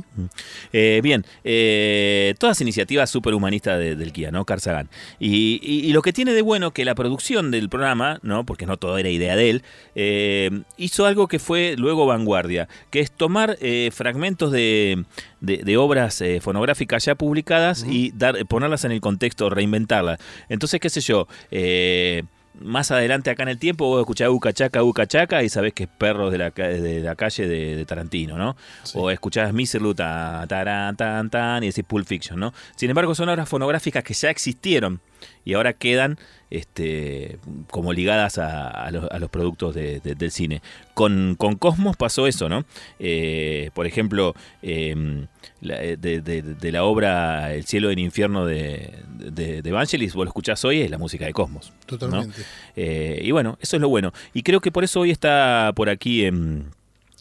Speaker 1: Eh, bien, eh, todas iniciativas súper humanistas de- del Kia, ¿no? Carl Sagan. Y, y- y lo que tiene de bueno que la producción del programa, ¿no? Porque no todo era idea de él, eh, hizo algo que fue luego vanguardia, que es tomar eh, fragmentos de, de- de obras fonográficas ya publicadas y dar, ponerlas en el contexto, reinventarlas. Entonces, qué sé yo, eh, más adelante acá en el tiempo vos escuchás Uca Chaca, Uca Chaca y sabés que es Perros de la, de la calle de, de Tarantino, ¿no? O escuchás Miserlu, ta, tarán, tan, tan, y decís Pulp Fiction, ¿no? Sin embargo, son obras fonográficas que ya existieron y ahora quedan este, como ligadas a, a los, a los productos de- de- del cine. Con, con Cosmos pasó eso, ¿no? Eh, por ejemplo, eh, la- de, la obra El cielo y el infierno de, de, de Vangelis, vos lo escuchás hoy, es la música de Cosmos. ¿no?
Speaker 7: Totalmente.
Speaker 1: Eh, y bueno, eso es lo bueno. Y creo que por eso hoy está por aquí en,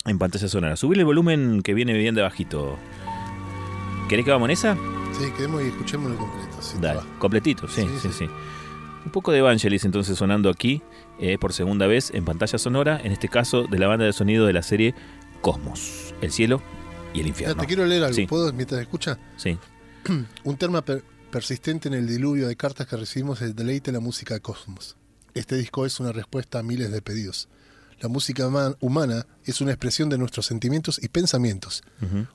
Speaker 1: en pantalla sonora. Subir el volumen que viene bien de bajito. ¿Querés que vamos en esa?
Speaker 7: Sí, quedemos y escuchémoslo completo.
Speaker 1: Dale, completito, sí, sí,
Speaker 7: Sí,
Speaker 1: sí. Un poco de Evangelis entonces sonando aquí eh, por segunda vez en pantalla sonora, en este caso de la banda de sonido de la serie Cosmos, el cielo y el infierno.
Speaker 7: te quiero leer algo,
Speaker 1: Sí,
Speaker 7: ¿puedo? Mientras escucha.
Speaker 1: sí. [clears throat]
Speaker 7: Un tema per- persistente en el diluvio de cartas que recibimos es el deleite de la música de Cosmos. Este disco es una respuesta a miles de pedidos. La música ma- humana es una expresión de nuestros sentimientos y pensamientos,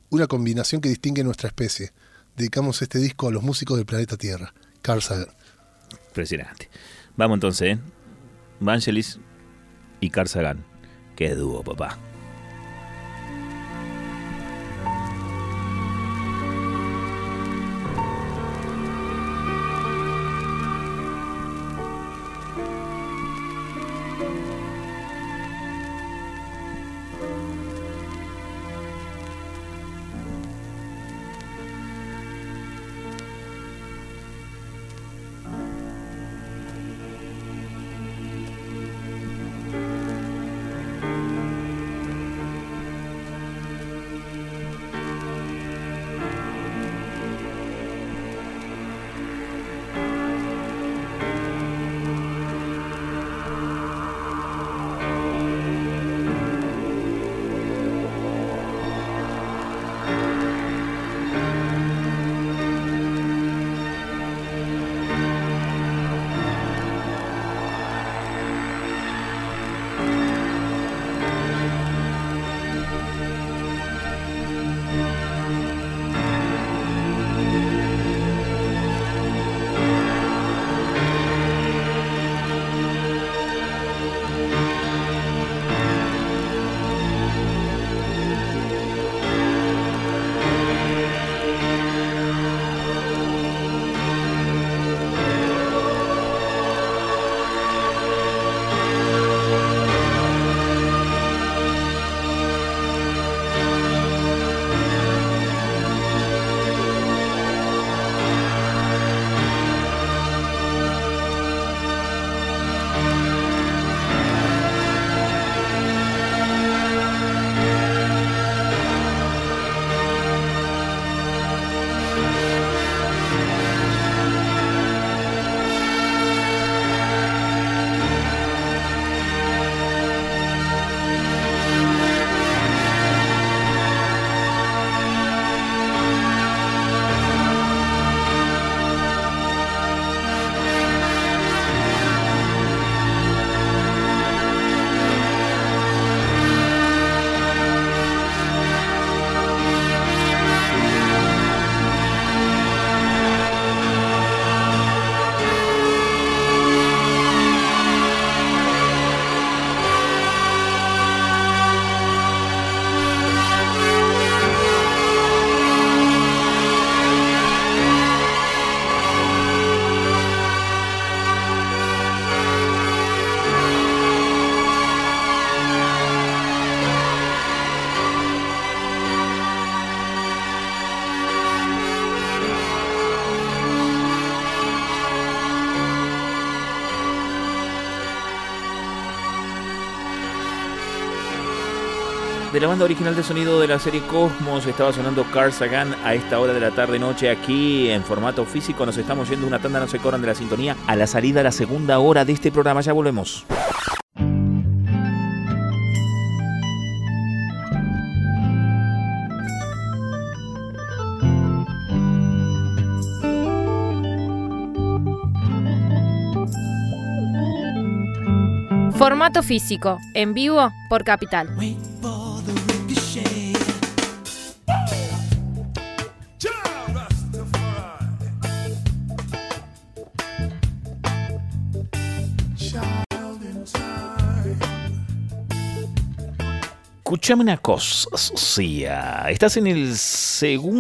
Speaker 7: una combinación que distingue nuestra especie. Dedicamos este disco a los músicos del planeta Tierra. Carl Sagan.
Speaker 1: Impresionante. Vamos entonces, ¿eh? Y Carl Sagan. Qué dúo, papá. La banda original de sonido de la serie Cosmos. Estaba sonando Carl Sagan a esta hora de la tarde-noche aquí en formato físico. Nos estamos yendo una tanda, no se corran de la sintonía. A la salida, a la segunda hora de este programa. Ya volvemos.
Speaker 10: Formato físico, en vivo por Capital.
Speaker 1: Escúchame una. Estás en el segundo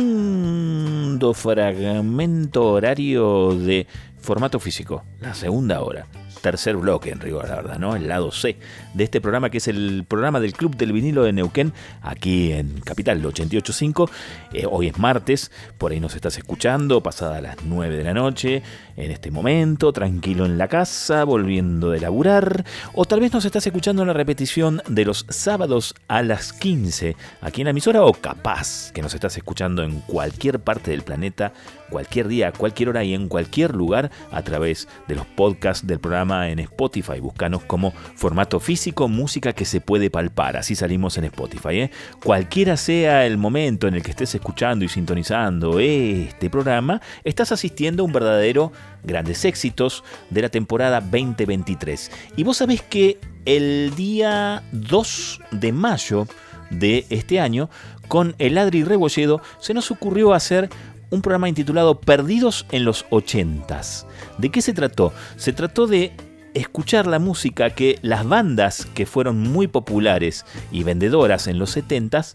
Speaker 1: fragmento horario de formato físico, la segunda hora. Tercer bloque, en rigor, la verdad, ¿no? El lado C de este programa, que es el programa del Club del Vinilo de Neuquén, aquí en Capital 885. Eh, hoy es martes, por ahí nos estás escuchando, pasada las 9 de la noche, en este momento, tranquilo en la casa, volviendo de laburar, o tal vez nos estás escuchando en la repetición de los sábados a las 15, aquí en la emisora, o capaz que nos estás escuchando en cualquier parte del planeta, cualquier día, a cualquier hora y en cualquier lugar, a través de los podcasts del programa en Spotify. Búscanos como formato físico, música que se puede palpar. Así salimos en Spotify. ¿eh? Cualquiera sea el momento en el que estés escuchando y sintonizando este programa, estás asistiendo a un verdadero grandes éxitos de la temporada 2023. Y vos sabés que el día 2 de mayo de este año, con el Adri Rebolledo, se nos ocurrió hacer un programa intitulado Perdidos en los 80s. ¿De qué se trató? Se trató de escuchar la música que las bandas que fueron muy populares y vendedoras en los 70s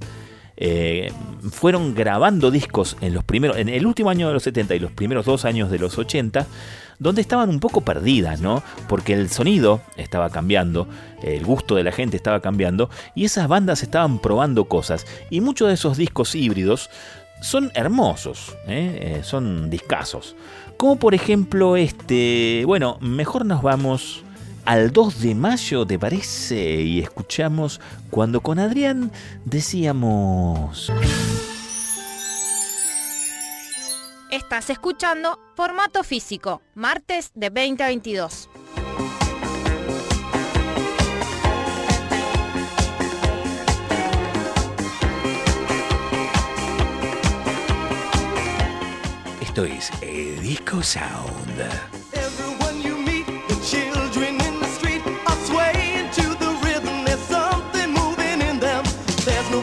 Speaker 1: eh, fueron grabando discos en los primeros, en el último año de los 70 y los primeros dos años de los 80, donde estaban un poco perdidas, ¿no? Porque el sonido estaba cambiando, el gusto de la gente estaba cambiando y esas bandas estaban probando cosas. Y muchos de esos discos híbridos son hermosos, ¿eh? Eh, son discasos. Como por ejemplo este, bueno, mejor nos vamos al 2 de mayo, ¿te parece? Y escuchamos cuando con Adrián decíamos...
Speaker 10: Estás escuchando Formato Físico, martes de 20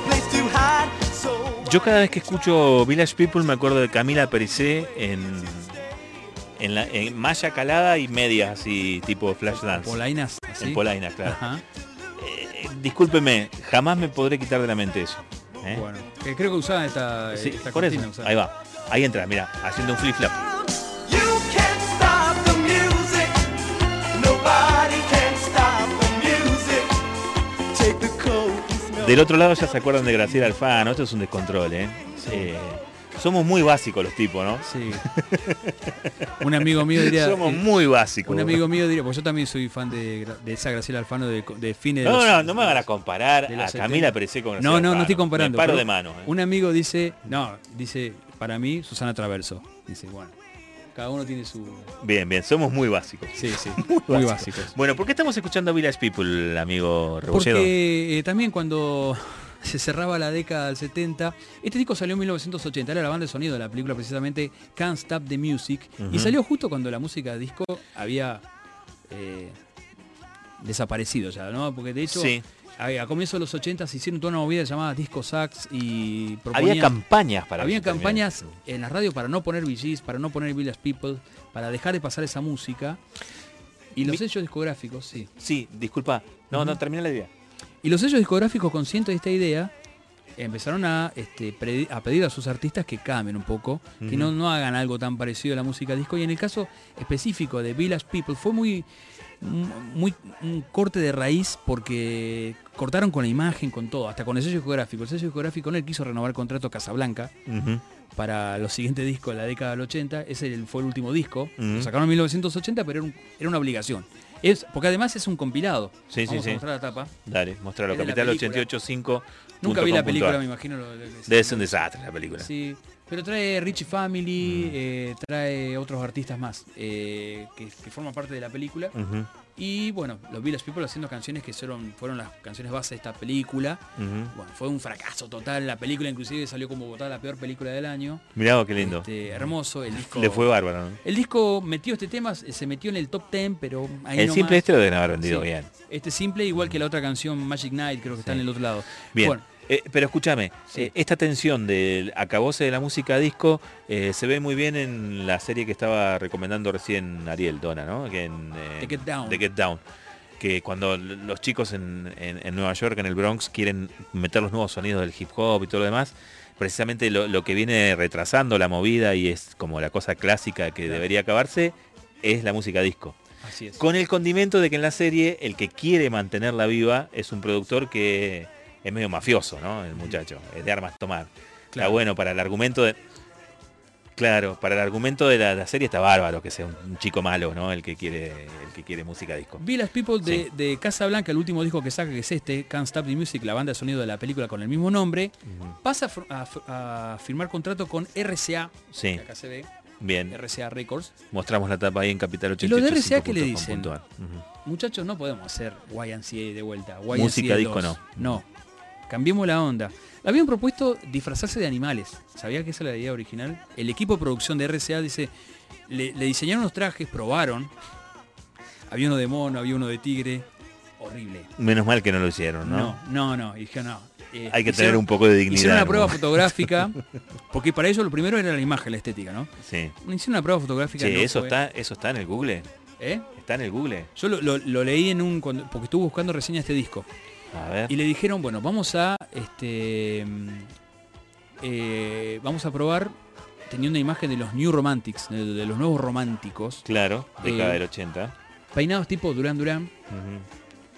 Speaker 14: place to hide. So
Speaker 1: Yo cada vez que escucho Village People me acuerdo de Camila Pericé en, en, la, en malla calada y medias así tipo flash dance.
Speaker 4: Polainas, así.
Speaker 1: En polainas, claro.
Speaker 4: Ajá.
Speaker 1: Eh, discúlpeme, jamás me podré quitar de la mente eso. ¿eh?
Speaker 4: Bueno, creo que usaban esta,
Speaker 1: Sí,
Speaker 4: esta
Speaker 1: por eso.
Speaker 4: cortina.
Speaker 1: Ahí va. Ahí entra, mira, haciendo un flip flap.
Speaker 14: you can't stop the music. Nobody can stop the music. Take the cold and smell
Speaker 1: Del otro lado ya se acuerdan de Graciela Alfano, esto es un descontrol, ¿eh? Eh, somos muy básicos los tipos, ¿no?
Speaker 4: Sí. Un amigo mío diría. [laughs]
Speaker 1: Somos
Speaker 4: eh,
Speaker 1: muy básicos.
Speaker 4: Un amigo mío diría, porque yo también soy fan de, esa Graciela Alfano de, de fines de
Speaker 1: No,
Speaker 4: los-
Speaker 1: no, no me van a comparar a Camila
Speaker 4: 70.
Speaker 1: Pericé con Graciela
Speaker 4: No, no, no estoy comparando.
Speaker 1: Me paro de mano. ¿eh?
Speaker 4: Un amigo dice, no, dice, para mí, Susana Traverso. Dice, bueno, cada uno tiene su.
Speaker 1: Bien, bien, somos muy básicos.
Speaker 4: Sí, sí, [laughs]
Speaker 1: Muy
Speaker 4: muy,
Speaker 1: básicos.
Speaker 4: básicos.
Speaker 1: Bueno, ¿por qué estamos escuchando Village People, amigo Rebolledo?
Speaker 4: Porque eh, también cuando [laughs] se cerraba la década del 70, este disco salió en 1980, era la banda de sonido de la película precisamente Can't Stop the Music, y salió justo cuando la música disco había eh, desaparecido ya, ¿no? Porque de hecho,
Speaker 1: Sí.
Speaker 4: A, comienzos de los 80 se hicieron toda una movida llamada Disco Sax y
Speaker 1: Había
Speaker 4: proponían-
Speaker 1: campañas para
Speaker 4: Había
Speaker 1: también.
Speaker 4: campañas en la radio para no poner VGs, para no poner Village People, para dejar de pasar esa música. Y los
Speaker 1: Mi-
Speaker 4: sellos discográficos, sí.
Speaker 1: Sí, disculpa. No, no,
Speaker 4: Ujú.
Speaker 1: termina la idea.
Speaker 4: Y los sellos discográficos, conscientes de esta idea, empezaron a, este, a pedir a sus artistas que cambien un poco, que no, no hagan algo tan parecido a la música disco. Y en el caso específico de Village People fue muy, muy un corte de raíz porque cortaron con la imagen, con todo, hasta con el sello discográfico. El sello discográfico no le quiso renovar el contrato a Casablanca
Speaker 1: Ujú.
Speaker 4: para los siguientes discos de la década del 80. Ese fue el último disco. Lo sacaron en 1980, pero era, un- era una obligación. Es, porque además es un compilado.
Speaker 1: Sí,
Speaker 4: Vamos
Speaker 1: sí.
Speaker 4: a mostrar la tapa.
Speaker 1: Dale, mostralo. Capital
Speaker 4: película.
Speaker 1: 885.
Speaker 4: Nunca vi la película, me imagino. Lo, lo que es.
Speaker 1: Debe ser un desastre la película.
Speaker 4: Sí, pero trae Richie Family, eh, trae otros artistas más eh, que, que forman parte de la película. Y bueno, los Village People haciendo canciones que fueron, fueron las canciones base de esta película. Bueno, fue un fracaso total. La película inclusive salió como votada la peor película del año.
Speaker 1: Mirá qué lindo.
Speaker 4: Este, hermoso, el disco.
Speaker 1: Le fue bárbaro. ¿no?
Speaker 4: El disco metió este tema, se metió en el top 10, pero ahí
Speaker 1: El
Speaker 4: nomás.
Speaker 1: simple este lo deben haber vendido
Speaker 4: Sí.
Speaker 1: bien.
Speaker 4: Este simple, igual que la otra canción Magic Night, creo que está en el otro lado.
Speaker 1: Bien.
Speaker 4: Bueno,
Speaker 1: Eh, pero escúchame, eh, esta tensión del acabose de la música disco eh, se ve muy bien en la serie que estaba recomendando recién Ariel Dona, ¿no? Que en,
Speaker 4: The Get Down.
Speaker 1: The Get Down. Que cuando los chicos en, en- en Nueva York, en el Bronx, quieren meter los nuevos sonidos del hip hop y todo lo demás, precisamente lo, lo que viene retrasando la movida y es como la cosa clásica que debería acabarse, es la música disco.
Speaker 4: así es.
Speaker 1: Con el condimento de que en la serie el que quiere mantenerla viva es un productor que es medio mafioso, ¿no? El muchacho, es de armas tomar. Está bueno para el argumento de... Claro, para el argumento de la, la serie está bárbaro que sea un, un chico malo, ¿no? El que quiere, el que quiere música disco.
Speaker 4: Village People de, de Casa Blanca, el último disco que saca, que es este, Can't Stop the Music, la banda de sonido de la película con el mismo nombre, pasa a a, firmar contrato con RCA,
Speaker 1: Sí.
Speaker 4: que acá se ve,
Speaker 1: Bien.
Speaker 4: RCA Records.
Speaker 1: Mostramos la tapa ahí en Capital
Speaker 4: ¿Y los de RCA qué le
Speaker 1: 88.com
Speaker 4: dicen? Muchachos, no podemos hacer YNCA de vuelta. YMCA
Speaker 1: Música disco
Speaker 4: 2.
Speaker 1: no.
Speaker 4: No. Cambiemos la onda. Habían propuesto disfrazarse de animales. ¿Sabía que esa era la idea original? El equipo de producción de RCA dice, le, le diseñaron unos trajes, probaron. Había uno de mono, había uno de tigre. Horrible.
Speaker 1: Menos mal que no lo hicieron, ¿no?
Speaker 4: No, no, no. Dije, no. Eh,
Speaker 1: Hay que
Speaker 4: hicieron-
Speaker 1: tener un poco de dignidad.
Speaker 4: Hicieron una
Speaker 1: ¿no?
Speaker 4: prueba fotográfica, [laughs] porque para ellos lo primero era la imagen, la estética, ¿no?
Speaker 1: Sí.
Speaker 4: Hicieron una prueba fotográfica. No
Speaker 1: eso
Speaker 4: fue-
Speaker 1: está, eso está en el Google.
Speaker 4: ¿Eh?
Speaker 1: Está en el Google.
Speaker 4: Yo lo, lo- lo leí en un cuando- porque estuve buscando reseña de este disco.
Speaker 1: A ver.
Speaker 4: Y le dijeron, bueno, vamos a este eh, vamos a probar tenía una imagen de los New Romantics, de, de los nuevos románticos.
Speaker 1: Claro, década
Speaker 4: Eh,
Speaker 1: del 80.
Speaker 4: Peinados tipo Durán Durán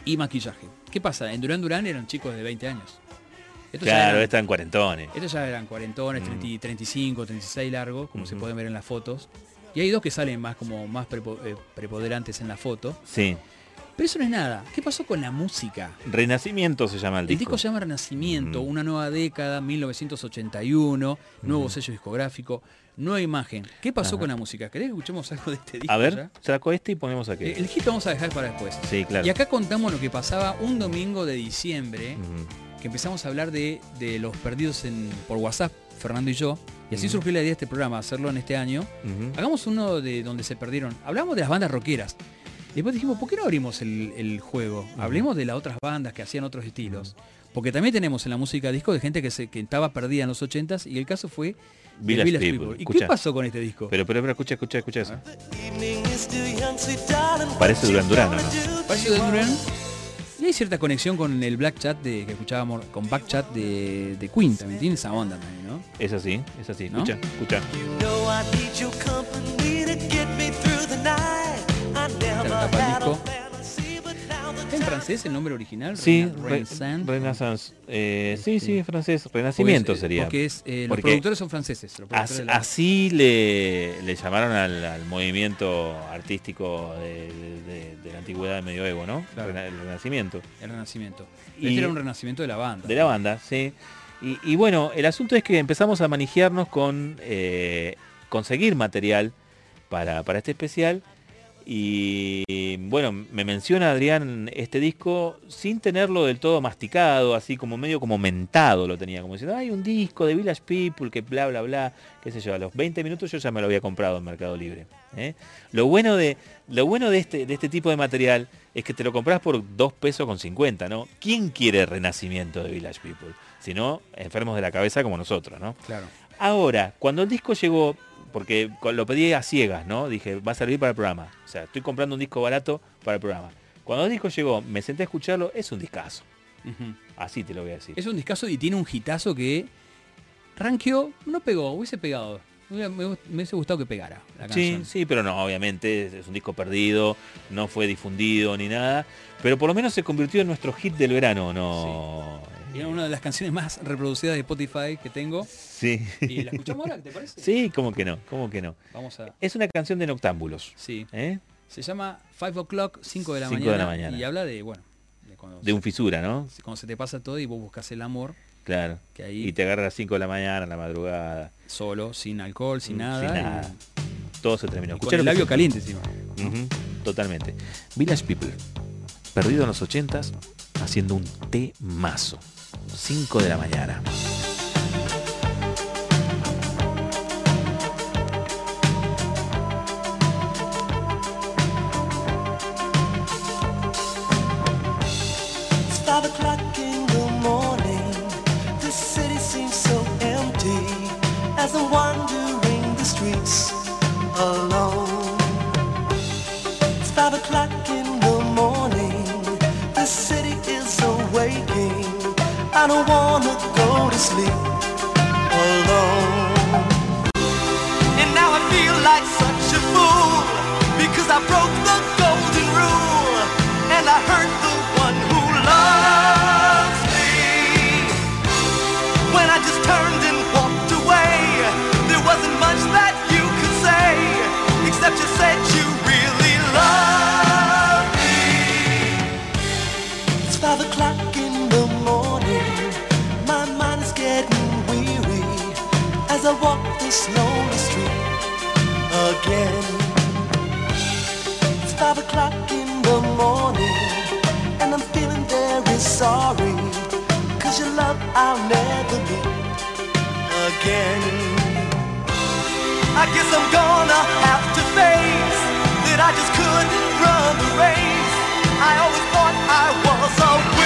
Speaker 4: y maquillaje. ¿Qué pasa? En Durán Durán eran chicos de 20 años. Estos
Speaker 1: Claro,
Speaker 4: eran-
Speaker 1: están cuarentones.
Speaker 4: Estos ya eran cuarentones,
Speaker 1: Mm.
Speaker 4: 30 35, 36 largos, como se pueden ver en las fotos. Y hay dos que salen más como más prepo- eh, preponderantes en la foto.
Speaker 1: Sí.
Speaker 4: Pero eso no es nada. ¿Qué pasó con la música?
Speaker 1: Renacimiento se llama el
Speaker 4: El
Speaker 1: disco.
Speaker 4: disco se llama Renacimiento,
Speaker 1: Mm.
Speaker 4: una nueva década, 1981, nuevo
Speaker 1: Mm.
Speaker 4: sello discográfico, nueva imagen. ¿Qué pasó
Speaker 1: Ajá.
Speaker 4: con la música? ¿Querés que escuchemos algo de este disco?
Speaker 1: A ver,
Speaker 4: ya?
Speaker 1: saco este y ponemos aquí.
Speaker 4: Eh, El hit vamos a dejar para después.
Speaker 1: Sí, claro.
Speaker 4: Y acá contamos lo que pasaba un domingo de diciembre, que empezamos a hablar de, de los perdidos en, por WhatsApp, Fernando y yo. Y así surgió la idea de este programa, hacerlo en este año. Hagamos uno de donde se perdieron. Hablamos de las bandas rockeras. Y después dijimos, ¿por qué no abrimos el, el juego? Hablemos de las otras bandas que hacían otros estilos. Porque también tenemos en la música disco de gente que, se, que estaba perdida en los 80s y el caso fue
Speaker 1: Village
Speaker 4: Village
Speaker 1: People.
Speaker 4: People. ¿Y
Speaker 1: Escucha.
Speaker 4: qué pasó con este disco?
Speaker 1: Pero, pero, pero, escucha, escucha, escucha eso. Parece Duran Duran, ¿o no?
Speaker 4: Parece Duran Duran. Y hay cierta conexión con el Black Chat de, que escuchábamos, con Back Chat de, de Queen también. Tiene esa onda también, ¿no?
Speaker 1: Es así, es así.
Speaker 4: ¿No?
Speaker 1: Escucha, escucha.
Speaker 14: know
Speaker 4: disco.
Speaker 14: fantasy, but now the
Speaker 4: ¿Está en francés el nombre original?
Speaker 1: Sí,
Speaker 4: Rena-
Speaker 1: re-
Speaker 4: Renaissance.
Speaker 1: Renaissance. Eh, sí, sí, es francés. Renacimiento
Speaker 4: eh,
Speaker 1: sería.
Speaker 4: Porque es, eh, los
Speaker 1: Porque
Speaker 4: productores son franceses. los productores
Speaker 1: as-
Speaker 4: de la-
Speaker 1: así le, le llamaron al, al movimiento artístico de, de- de la antigüedad del medioevo, ¿no?
Speaker 4: Claro.
Speaker 1: Rena- El Renacimiento.
Speaker 4: El renacimiento.
Speaker 1: Y-
Speaker 4: Este era un renacimiento de la banda.
Speaker 1: De la banda, sí. Y, y bueno, el asunto es que empezamos a manejarnos con eh, conseguir material para, para este especial. Y bueno, me menciona Adrián este disco sin tenerlo del todo masticado, así como medio como mentado lo tenía, como diciendo, hay un disco de Village People que bla, bla, bla, qué sé yo, a los 20 minutos yo ya me lo había comprado en Mercado Libre. ¿eh? Lo bueno, de, lo bueno de, este, de este tipo de material es que te lo compras por 2 pesos con 50, ¿no? ¿Quién quiere renacimiento de Village People? Si no, enfermos de la cabeza como nosotros, ¿no?
Speaker 4: Claro.
Speaker 1: Ahora, cuando el disco llegó, porque lo pedí a ciegas, ¿no? Dije, va a servir para el programa. O sea, estoy comprando un disco barato para el programa. Cuando el disco llegó, me senté a escucharlo, es un discazo. Así te lo voy a decir.
Speaker 4: Es un discazo y tiene un hitazo que ranqueó, no pegó, hubiese pegado. Me, hubiese gustado que pegara la
Speaker 1: Sí,
Speaker 4: canción.
Speaker 1: sí, pero no, obviamente es- un disco perdido, no fue difundido ni nada, pero por lo menos se convirtió en nuestro hit del verano, ¿no?
Speaker 4: Era una de las canciones más reproducidas de Spotify que tengo.
Speaker 1: Sí.
Speaker 4: ¿Y la escuchamos ahora? ¿Te parece?
Speaker 1: Sí, ¿cómo que no? ¿Cómo que no?
Speaker 4: Vamos a...
Speaker 1: Es una canción de Noctámbulos.
Speaker 4: Sí.
Speaker 1: ¿eh?
Speaker 4: Se llama Five O'Clock, 5 de la
Speaker 1: Cinco
Speaker 4: mañana.
Speaker 1: de la mañana.
Speaker 4: Y habla de, bueno, de cuando,
Speaker 1: De un fisura, ¿no?
Speaker 4: cuando se te pasa todo y vos buscas el amor
Speaker 1: Claro.
Speaker 4: Que ahí-
Speaker 1: Y te agarra a las 5 de la mañana, a la madrugada.
Speaker 4: solo, sin alcohol, sin
Speaker 1: Mm,
Speaker 4: nada.
Speaker 1: sin
Speaker 4: y-
Speaker 1: nada. Todo se terminó.
Speaker 4: y con el labio caliente encima.
Speaker 1: Ujú, Totalmente. Village People. Perdido en los 80s, haciendo un té mazo. 5 de la mañana.
Speaker 14: It's wanna go to sleep alone. And now I feel like I walk this lonely street again. It's five o'clock in the morning, and I'm feeling very sorry. Cause your love I'll never meet again. I guess I'm gonna have to face that I just couldn't run the race. I always thought I was a winner.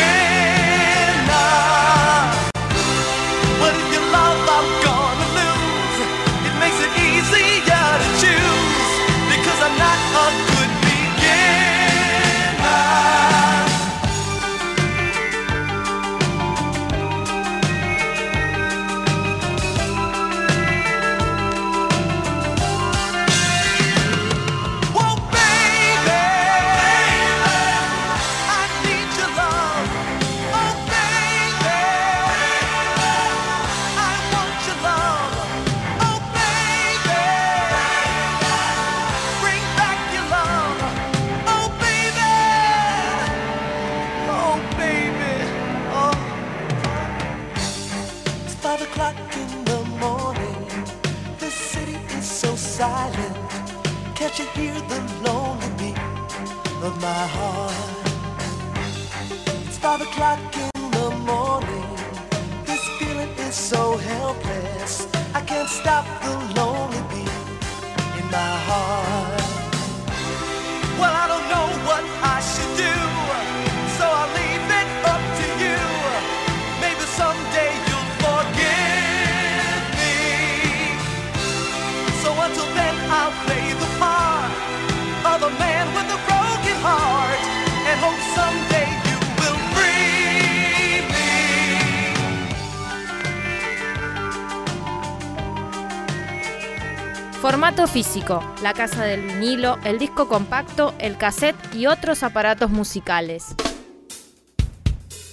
Speaker 10: Físico, la casa del vinilo, el disco compacto, el cassette y otros aparatos musicales.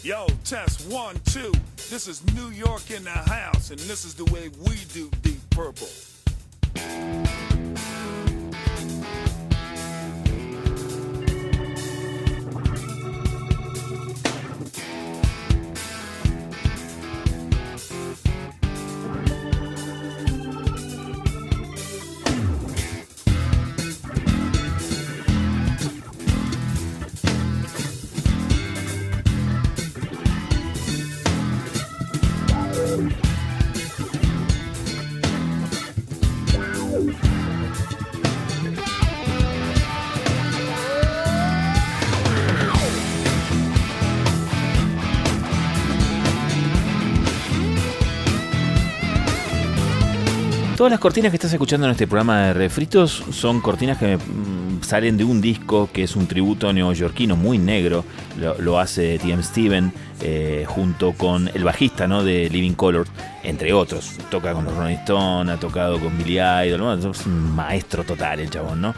Speaker 15: Yo, test one, two. This is New York in the house, and this is the way we do Deep Purple.
Speaker 1: Todas las cortinas que estás escuchando en este programa de refritos son cortinas que mm, salen de un disco que es un tributo neoyorquino muy negro. Lo, hace T.M. Steven eh, junto con el bajista ¿no? de Living Color, entre otros. Toca con los Rolling Stones, ha tocado con Billy Idol, ¿no? es un maestro total el chabón, ¿no?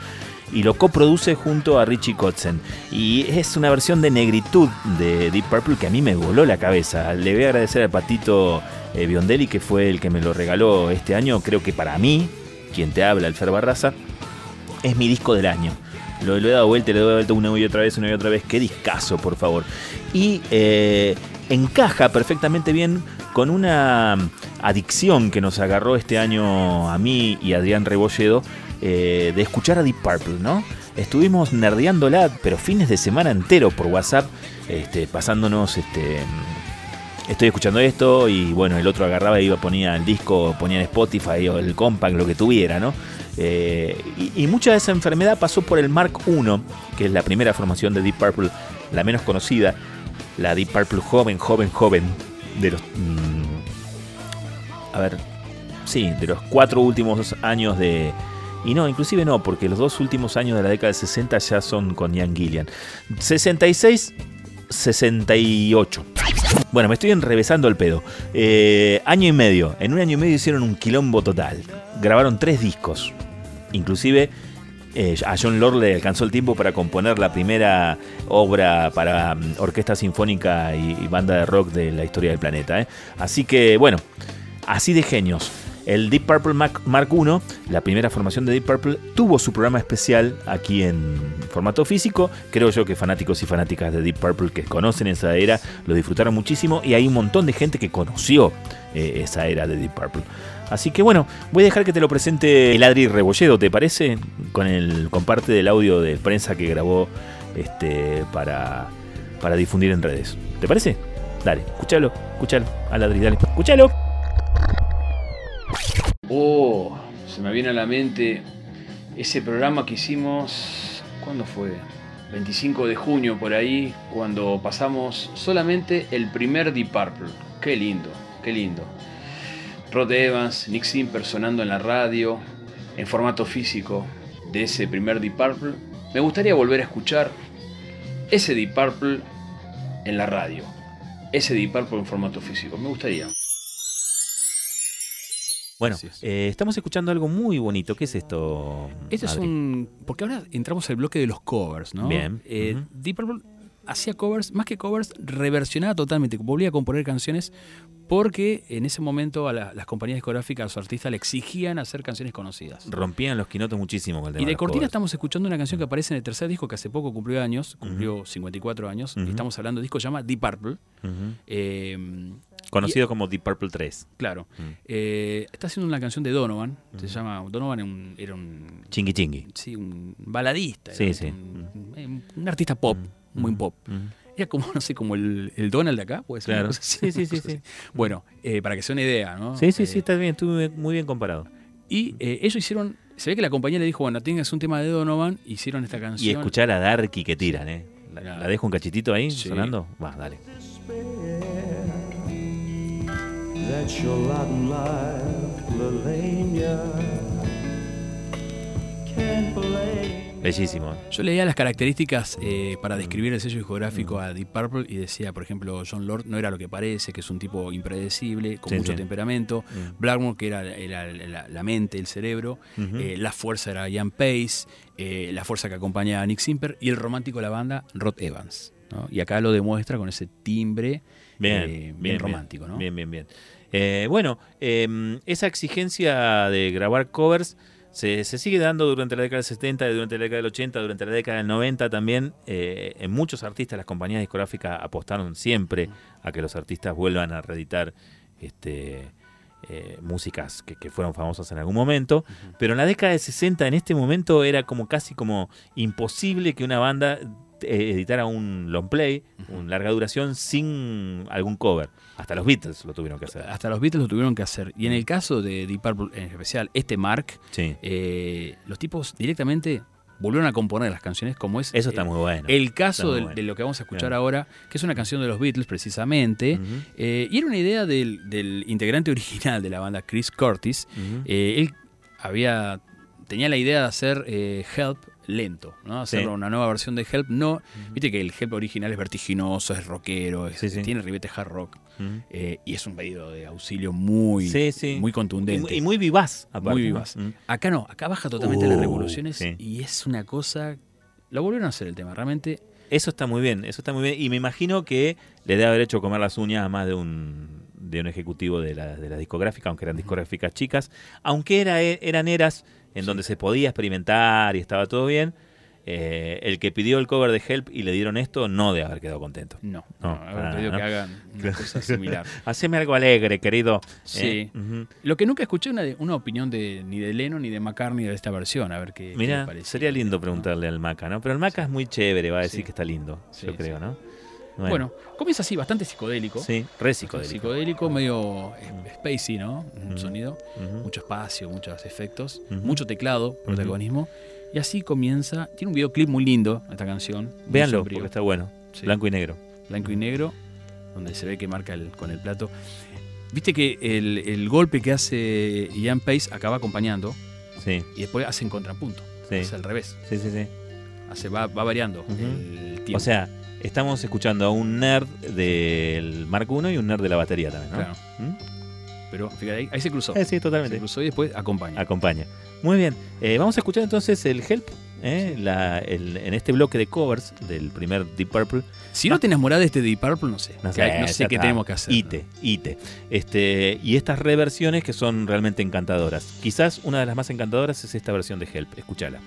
Speaker 1: Y lo coproduce junto a Richie Kotzen. Y es una versión de negritud de Deep Purple que a mí me voló la cabeza. Le voy a agradecer al patito eh, Biondelli, que fue el que me lo regaló este año. Creo que para mí, quien te habla, el Fer Barraza, es mi disco del año. Lo, he dado vuelta, le dado vuelta una y otra vez, una y otra vez. Qué discazo, por favor. Y eh, encaja perfectamente bien con una adicción que nos agarró este año a mí y a Adrián Rebolledo eh, de escuchar a Deep Purple, ¿no? Estuvimos nerdeándola, pero fines de semana entero por WhatsApp, este, pasándonos este, estoy escuchando esto y bueno, el otro agarraba y iba, ponía el disco, ponía en Spotify o el compact, lo que tuviera, ¿no? Eh, y, mucha de esa enfermedad pasó por el Mark I, que es la primera formación de Deep Purple, la menos conocida, la Deep Purple joven, joven, joven, de los... mm, a ver, sí, de los cuatro últimos años de... Y no, inclusive no, porque los dos últimos años de la década del 60 ya son con Ian Gillian. 66, 68. Bueno, me estoy enrevesando el pedo. Eh, año y medio. En un año y medio hicieron un quilombo total. Grabaron tres discos. Inclusive eh, a John Lord le alcanzó el tiempo para componer la primera obra para mm, orquesta sinfónica y, y banda de rock de la historia del planeta. ¿eh? Así que, bueno, así de genios. El Deep Purple Mark I, la primera formación de Deep Purple, tuvo su programa especial aquí en formato físico. Creo yo que fanáticos y fanáticas de Deep Purple que conocen esa era lo disfrutaron muchísimo y hay un montón de gente que conoció eh, esa era de Deep Purple. Así que bueno, voy a dejar que te lo presente el Adri Rebolledo, ¿te parece? Con el con parte del audio de prensa que grabó este para, para difundir en redes. ¿Te parece? Dale, escúchalo, escúchalo, al Adri, dale, escúchalo.
Speaker 4: Oh, se me viene a la mente ese programa que hicimos, ¿cuándo fue? 25 de junio por ahí, cuando pasamos solamente el primer Deep Purple. Qué lindo, qué lindo. Rod Evans, Nick Simper sonando en la radio, en formato físico de ese primer Deep Purple. Me gustaría volver a escuchar ese Deep Purple en la radio. Ese Deep Purple en formato físico. Me gustaría.
Speaker 1: Bueno, eh, estamos escuchando algo muy bonito. ¿Qué es esto?
Speaker 4: Este es un. Porque ahora entramos al bloque de los covers, ¿no?
Speaker 1: Bien,
Speaker 4: Eh,
Speaker 1: ujú.
Speaker 4: Deep Purple hacía covers, más que covers, reversionaba totalmente, volvía a componer canciones porque en ese momento a la- las compañías discográficas, a los artistas le exigían hacer canciones conocidas.
Speaker 1: Rompían los quinotos muchísimo con el tema
Speaker 4: Y de cortina
Speaker 1: covers.
Speaker 4: estamos escuchando una canción que aparece en el tercer disco que hace poco cumplió años, cumplió 54 años.
Speaker 1: Ujú.
Speaker 4: Estamos hablando de un disco que se llama Deep Purple. Eh,
Speaker 1: Conocido
Speaker 4: y-
Speaker 1: como Deep Purple 3.
Speaker 4: Claro.
Speaker 1: Mm.
Speaker 4: Eh, está haciendo una canción de Donovan. Se llama. Donovan era un. Era un
Speaker 1: Chingui chingui.
Speaker 4: Sí, un baladista.
Speaker 1: Sí, sí.
Speaker 4: Un, un- un artista pop, muy pop. Era como, [laughs] no sé, como el, el Donald de acá, puede ser.
Speaker 1: Claro. Sí, sí, sí, sí.
Speaker 4: Bueno, eh, para que sea una idea, ¿no?
Speaker 1: Sí, sí,
Speaker 4: Eh,
Speaker 1: sí, está bien, estuvo muy bien comparado.
Speaker 4: Y eh, ellos hicieron. Se ve que la compañía le dijo, bueno, tengas un tema de Donovan, hicieron esta
Speaker 1: Y
Speaker 4: canción.
Speaker 1: escuchar a Darky que tiran, ¿eh? La,
Speaker 4: Claro.
Speaker 1: la dejo un cachitito ahí
Speaker 4: Sí.
Speaker 1: sonando? Va, dale.
Speaker 14: That's your lot in life, Lelania. Can't blame.
Speaker 1: Bellísimo.
Speaker 4: Yo leía las características eh, para describir el sello discográfico a Deep Purple y decía, por ejemplo, John Lord no era lo que parece, que es un tipo impredecible, con
Speaker 1: Sí,
Speaker 4: mucho
Speaker 1: sí.
Speaker 4: temperamento.
Speaker 1: Mm.
Speaker 4: Blackmore, que era, era la, la mente, el cerebro. Eh, la fuerza era Ian Pace. eh, la fuerza que acompañaba a Nick Simper. Y el romántico de la banda, Rod Evans. ¿no? Y acá lo demuestra con ese timbre
Speaker 1: Bien, bien,
Speaker 4: bien, romántico. ¿no?
Speaker 1: Bien, bien, bien. Eh, bueno, eh, esa exigencia de grabar covers se, se sigue dando durante la década del 70, durante la década del 80, durante la década del 90 también. Eh, en muchos artistas, las compañías discográficas apostaron siempre a que los artistas vuelvan a reeditar este, eh, músicas que, que fueron famosas en algún momento. Pero en la década del 60, en este momento, era como casi como imposible que una banda editara un long play, una larga duración, sin algún cover. Hasta los Beatles lo tuvieron que hacer.
Speaker 4: Hasta los Beatles lo tuvieron que hacer. Y en el caso de Deep Purple en especial, este Mark,
Speaker 1: Sí.
Speaker 4: eh, los tipos directamente volvieron a componer las canciones como es
Speaker 1: Eso está
Speaker 4: eh,
Speaker 1: muy bueno.
Speaker 4: el caso
Speaker 1: bueno.
Speaker 4: de, lo que vamos a escuchar
Speaker 1: Claro.
Speaker 4: ahora, que es una canción de los Beatles precisamente, eh, y era una idea del, del integrante [laughs] original de la banda, Chris Curtis. Eh, él había tenía la idea de hacer eh, Help lento, ¿no? Hacer
Speaker 1: Sí.
Speaker 4: una nueva versión de Help. No, viste que el Help original es vertiginoso, es rockero, es-
Speaker 1: Sí, sí.
Speaker 4: tiene ribete hard rock. Eh, y es un pedido de auxilio muy, muy contundente.
Speaker 1: y muy vivaz, aparte.
Speaker 4: Muy vivaz. Acá no, acá baja totalmente las
Speaker 1: Uh,
Speaker 4: revoluciones y es una cosa. Lo volvieron a hacer el tema, realmente.
Speaker 1: Eso está muy bien, eso está muy bien. Y me imagino que le debe haber hecho comer las uñas a más de un, de un ejecutivo de la, de la discográfica, aunque eran discográficas chicas. Aunque era, eran eras en donde se podía experimentar y estaba todo bien.
Speaker 14: eh, el que pidió el cover de Help y le dieron esto no de haber quedado contento.
Speaker 4: No,
Speaker 14: no,
Speaker 4: no, haber pedido que hagan una cosa similar. [laughs]
Speaker 14: Haceme algo alegre, querido.
Speaker 4: Sí.
Speaker 14: Eh.
Speaker 4: Lo que nunca escuché una, una opinión de ni de Lennon ni de McCartney de esta versión, a ver qué, qué
Speaker 14: Mira,
Speaker 4: le parece.
Speaker 14: sería lindo preguntarle al Maca, ¿no? Pero el Maca es muy chévere, va a decir
Speaker 4: Sí.
Speaker 14: que está lindo,
Speaker 4: Sí,
Speaker 14: yo creo. ¿no?
Speaker 4: Bueno. comienza así, bastante psicodélico.
Speaker 14: Sí, re psicodélico.
Speaker 4: Psicodélico, medio eh, spacey, ¿no? Un
Speaker 14: Ujú.
Speaker 4: sonido.
Speaker 14: Ujú.
Speaker 4: Mucho espacio, muchos efectos, mucho teclado, protagonismo. Y así comienza. Tiene un videoclip muy lindo esta canción.
Speaker 14: Véanlo, porque está bueno.
Speaker 4: Sí.
Speaker 14: Blanco y negro.
Speaker 4: Blanco y negro, donde se ve que marca el- con el plato. Viste que el, el golpe que hace Ian Pace acaba acompañando
Speaker 14: Sí,
Speaker 4: y después hace en contrapunto.
Speaker 14: Sí.
Speaker 4: Es al revés.
Speaker 14: sí, sí. sí.
Speaker 4: Hace, va, va variando el tiempo.
Speaker 14: O sea, estamos escuchando a un nerd del Mark I y un nerd de la batería también, ¿no?
Speaker 4: Claro.
Speaker 14: ¿Mm?
Speaker 4: Pero fíjate, ahí, ahí se cruzó.
Speaker 14: Eh, sí, totalmente.
Speaker 4: Se cruzó y después acompaña.
Speaker 14: Acompaña. Muy bien. Eh, vamos a escuchar entonces el Help ¿eh? La- el- en este bloque de covers del primer Deep Purple.
Speaker 4: Si no te enamorás de este Deep Purple, no sé.
Speaker 14: No
Speaker 4: Que hay- no sé qué
Speaker 14: está.
Speaker 4: tenemos que hacer.
Speaker 14: Ite, ite. Este, y estas reversiones que son realmente encantadoras. Quizás una de las más encantadoras es esta versión de Help. Escúchala.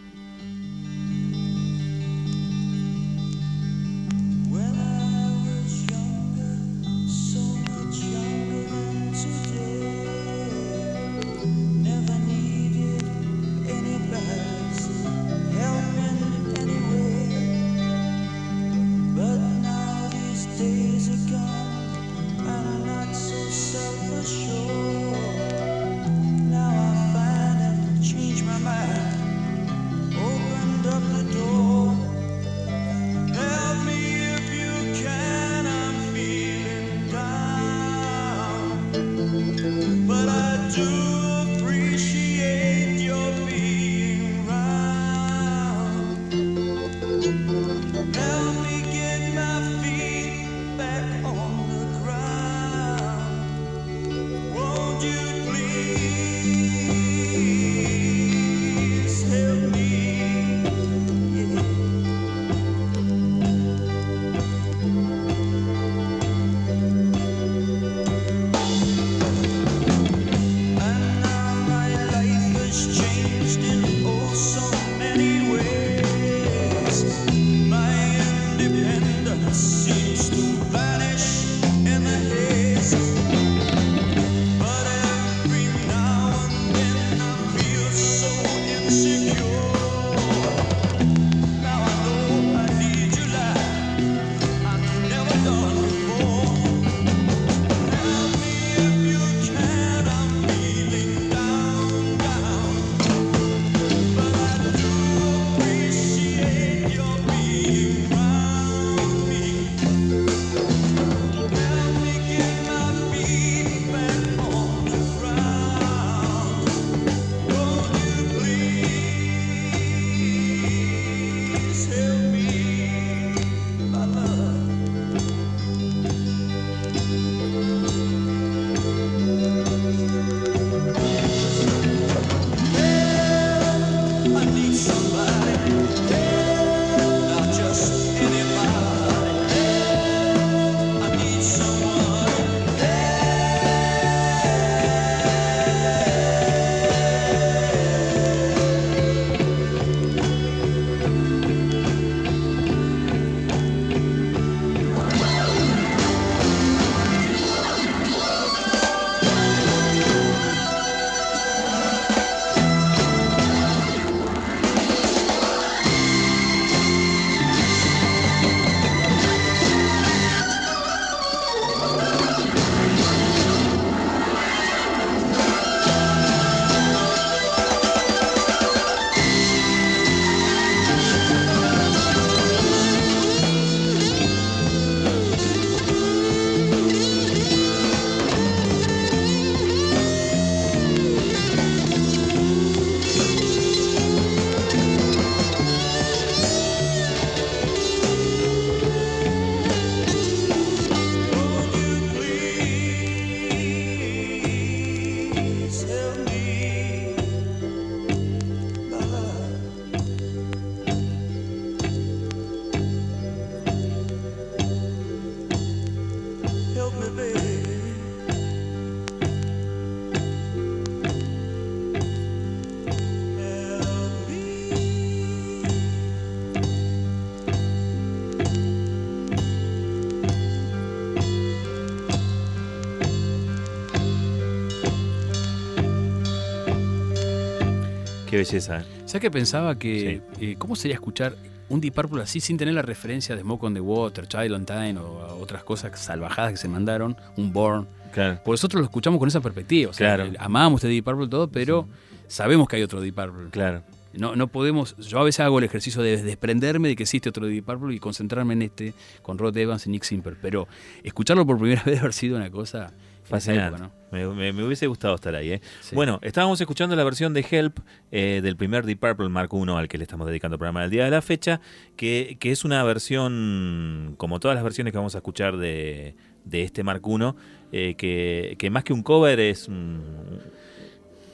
Speaker 1: Belleza.
Speaker 4: ¿Sabes que pensaba que eh, cómo sería escuchar un Deep Purple así sin tener la referencia de Smoke on the Water, Child on Time o otras cosas salvajadas que se mandaron, un Born?
Speaker 1: Claro.
Speaker 4: Por nosotros lo escuchamos con esa perspectiva. O sea,
Speaker 1: Claro.
Speaker 4: amamos este Deep Purple todo, pero sabemos que hay otro Deep Purple.
Speaker 1: Claro.
Speaker 4: No, no podemos. Yo a veces hago el ejercicio de desprenderme de que existe otro Deep Purple y concentrarme en este con Rod Evans y Nick Simper. Pero escucharlo por primera [laughs] vez haber sido una cosa
Speaker 1: Fascinante.
Speaker 4: época,
Speaker 1: me, me- me hubiese gustado estar ahí. ¿eh? Bueno, estábamos escuchando la versión de Help eh, del primer Deep Purple Mark I al que le estamos dedicando el programa del día de la fecha, que, que es una versión, como todas las versiones que vamos a escuchar de, de este Mark I, eh, que, que más que un cover es un,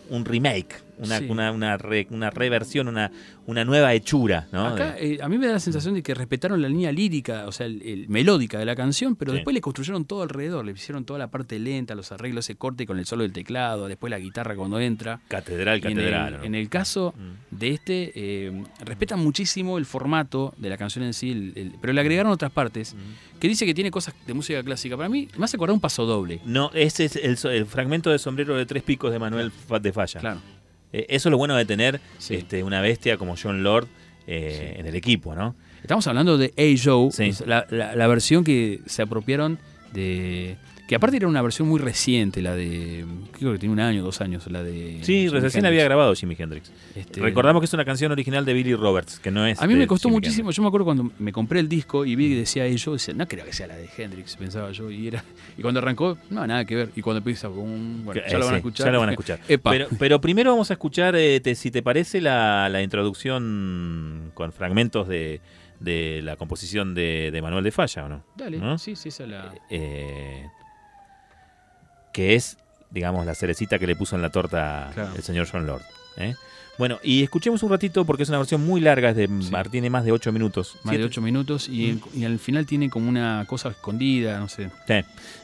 Speaker 1: un remake, una,
Speaker 4: Sí.
Speaker 1: una, una, re- una reversión, una, una nueva hechura. ¿no?
Speaker 4: Acá eh, a mí me da la sensación de que respetaron la línea lírica, o sea, el, el melódica de la canción, pero
Speaker 1: Sí.
Speaker 4: después le construyeron todo alrededor, le hicieron toda la parte lenta, los arreglos, ese corte con el solo del teclado, después la guitarra cuando entra.
Speaker 1: Catedral,
Speaker 4: Y en
Speaker 1: catedral.
Speaker 4: el,
Speaker 1: ¿no?
Speaker 4: en el caso de este, eh, respetan muchísimo el formato de la canción en sí, el- pero le agregaron otras partes que dice que tiene cosas de música clásica. Para mí, me hace acordar un paso doble.
Speaker 1: No, ese es el, el fragmento de sombrero de tres picos de Manuel de Falla.
Speaker 4: Claro.
Speaker 1: Eh, eso es lo bueno de tener este, una bestia como John Lord eh, en el equipo, ¿no?
Speaker 4: Estamos hablando de A. Joe, la, la- la versión que se apropiaron de. Que aparte era una versión muy reciente, la de. Creo que tiene un año, dos años, la de.
Speaker 1: Sí, recién había grabado Jimi Hendrix.
Speaker 4: Este-
Speaker 1: Recordamos que es una canción original de Billy Roberts, que no es.
Speaker 4: A mí me costó
Speaker 1: Jimi
Speaker 4: muchísimo. Yo me acuerdo cuando me compré el disco y vi que decía A. Joe, decía, no creo que sea la de Hendrix, pensaba yo. Y era y cuando arrancó, no, nada que ver. Y cuando empieza, boom, bueno, ya lo van a
Speaker 1: eh, sí,
Speaker 4: escuchar.
Speaker 1: Ya lo van a escuchar. [laughs] Pero, pero primero vamos a escuchar, eh, te- si te parece, la, la introducción con fragmentos de, de la composición de, de Manuel de Falla, ¿o no?
Speaker 4: Dale,
Speaker 1: ¿No?
Speaker 4: sí, sí, esa es la.
Speaker 1: Eh, que es, digamos, la cerecita que le puso en la torta
Speaker 4: Claro.
Speaker 1: el señor John Lord. ¿eh? Bueno, y escuchemos un ratito porque es una versión muy larga, es de, tiene más de 8 minutos.
Speaker 4: Más de
Speaker 1: Siete-
Speaker 4: ocho minutos y, en- y al final tiene como una cosa escondida, no sé.
Speaker 1: Sí.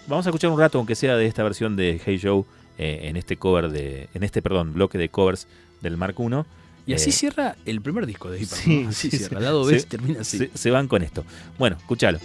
Speaker 1: Vamos a escuchar un rato, aunque sea de esta versión de Hey Joe, eh, en este cover de, en este, perdón, bloque de covers del Mark I.
Speaker 4: Y así
Speaker 1: Eh,
Speaker 4: cierra el primer disco de Hip.
Speaker 1: Sí.
Speaker 4: Así
Speaker 1: sí,
Speaker 4: cierra.
Speaker 1: sí.
Speaker 4: Lado B termina así.
Speaker 1: Se, se van con esto. Bueno, escúchalo.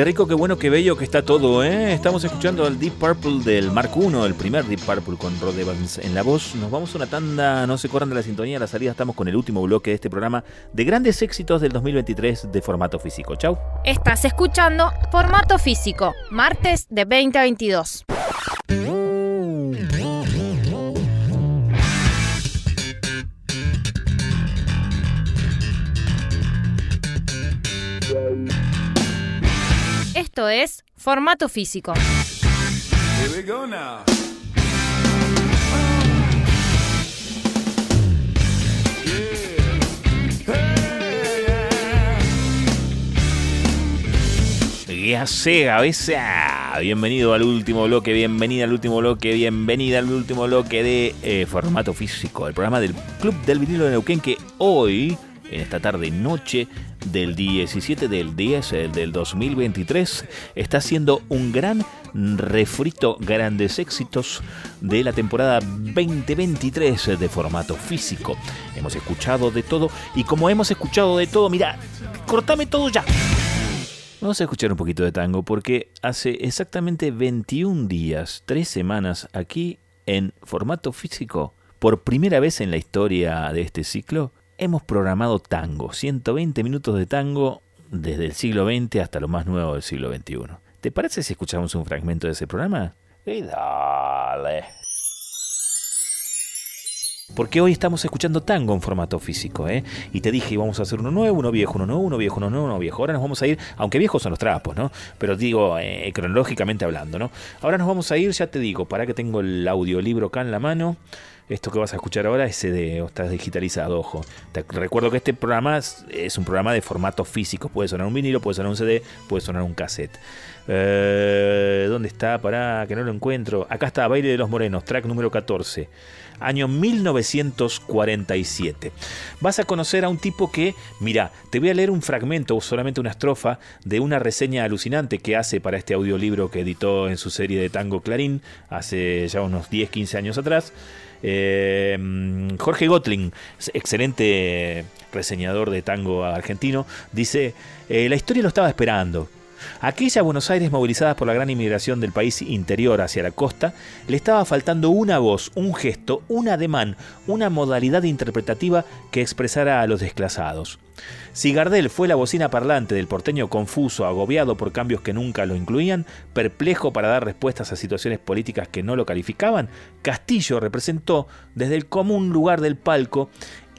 Speaker 1: Qué rico, qué bueno, qué bello que está todo, ¿eh? Estamos escuchando al Deep Purple del Mark I, el primer Deep Purple con Rod Evans en la voz. Nos vamos a una tanda, no se corran de la sintonía, a la salida estamos con el último bloque de este programa de grandes éxitos del 2023 de formato físico. Chau.
Speaker 10: Estás escuchando Formato Físico, martes de 20 Es Formato Físico.
Speaker 15: Here we go now.
Speaker 1: Bienvenido al último bloque, bienvenida al último bloque, bienvenida al último bloque de eh, Formato Físico, el programa del Club del Vinilo de Neuquén que hoy, en esta tarde noche del 17 del 10 eh, del 2023, está haciendo un gran refrito, grandes éxitos de la temporada 2023 de Formato Físico. Hemos escuchado de todo y como hemos escuchado de todo, mira, cortame todo ya. Vamos a escuchar un poquito de tango porque hace exactamente 21 días, 3 semanas, aquí en formato físico, por primera vez en la historia de este ciclo, hemos programado tango, 120 minutos de tango desde el siglo XX hasta lo más nuevo del siglo XXI. ¿Te parece si escuchamos un fragmento de ese programa? Y dale. Porque hoy estamos escuchando tango en formato físico, ¿eh? Y te dije, vamos a hacer uno nuevo, uno viejo, uno nuevo, uno viejo, uno nuevo, uno viejo. Ahora nos vamos a ir, aunque viejos son los trapos, ¿no? Pero digo, eh, cronológicamente hablando, ¿no? Ahora nos vamos a ir, ya te digo, para que tengo el audiolibro acá en la mano. Esto que vas a escuchar ahora es CD, o está digitalizado, ojo. Recuerdo que este programa es, un programa de formato físico. Puede sonar un vinilo, puede sonar un CD, puede sonar un cassette. Eh, ¿Dónde está? Pará, que no lo encuentro. Acá está, Baile de los Morenos, track número 14 año 1947. Vas a conocer a un tipo que, mira, te voy a leer un fragmento o solamente una estrofa de una reseña alucinante que hace para este audiolibro que editó en su serie de Tango Clarín hace ya unos 10, 15 años atrás. Eh, Jorge Gotling, excelente reseñador de tango argentino, dice, eh, la historia lo estaba esperando. Aquella Buenos Aires movilizada por la gran inmigración del país interior hacia la costa, le estaba faltando una voz, un gesto, un ademán, una modalidad interpretativa que expresara a los desclasados. Si Gardel fue la bocina parlante del porteño confuso, agobiado por cambios que nunca lo incluían, perplejo para dar respuestas a situaciones políticas que no lo calificaban, Castillo representó, desde el común lugar del palco,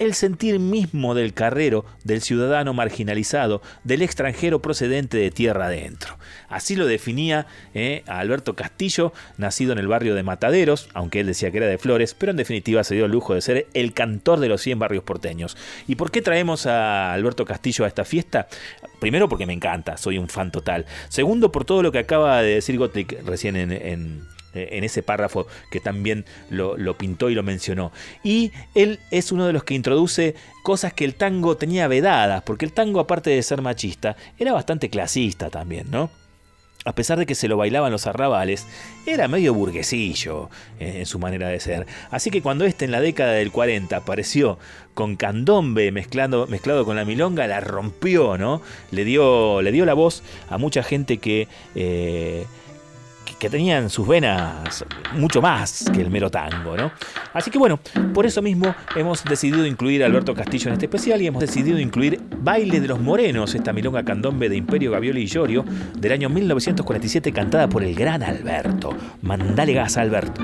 Speaker 1: el sentir mismo del carrero, del ciudadano marginalizado, del extranjero procedente de tierra adentro. Así lo definía eh, a Alberto Castillo, nacido en el barrio de Mataderos, aunque él decía que era de Flores, pero en definitiva se dio el lujo de ser el cantor de los 100 barrios porteños. ¿Y por qué traemos a Alberto Castillo a esta fiesta? Primero porque me encanta, soy un fan total. Segundo por todo lo que acaba de decir Gottlieb recién en- en en ese párrafo que también lo, pintó y lo mencionó. Y él es uno de los que introduce cosas que el tango tenía vedadas, porque el tango, aparte de ser machista, era bastante clasista también, ¿no? A pesar de que se lo bailaban los arrabales, era medio burguesillo eh, en su manera de ser. Así que cuando este en la década del 40 apareció con candombe mezclado con la milonga, la rompió, ¿no? Le dio, le dio la voz a mucha gente que... eh, que- que tenían sus venas mucho más que el mero tango, ¿no? Así que bueno, por eso mismo hemos decidido incluir a Alberto Castillo en este especial y hemos decidido incluir Baile de los Morenos, esta milonga candombe de Imperio Gavioli y Llorio del año 1947 cantada por el gran Alberto. Mandale gas, Alberto.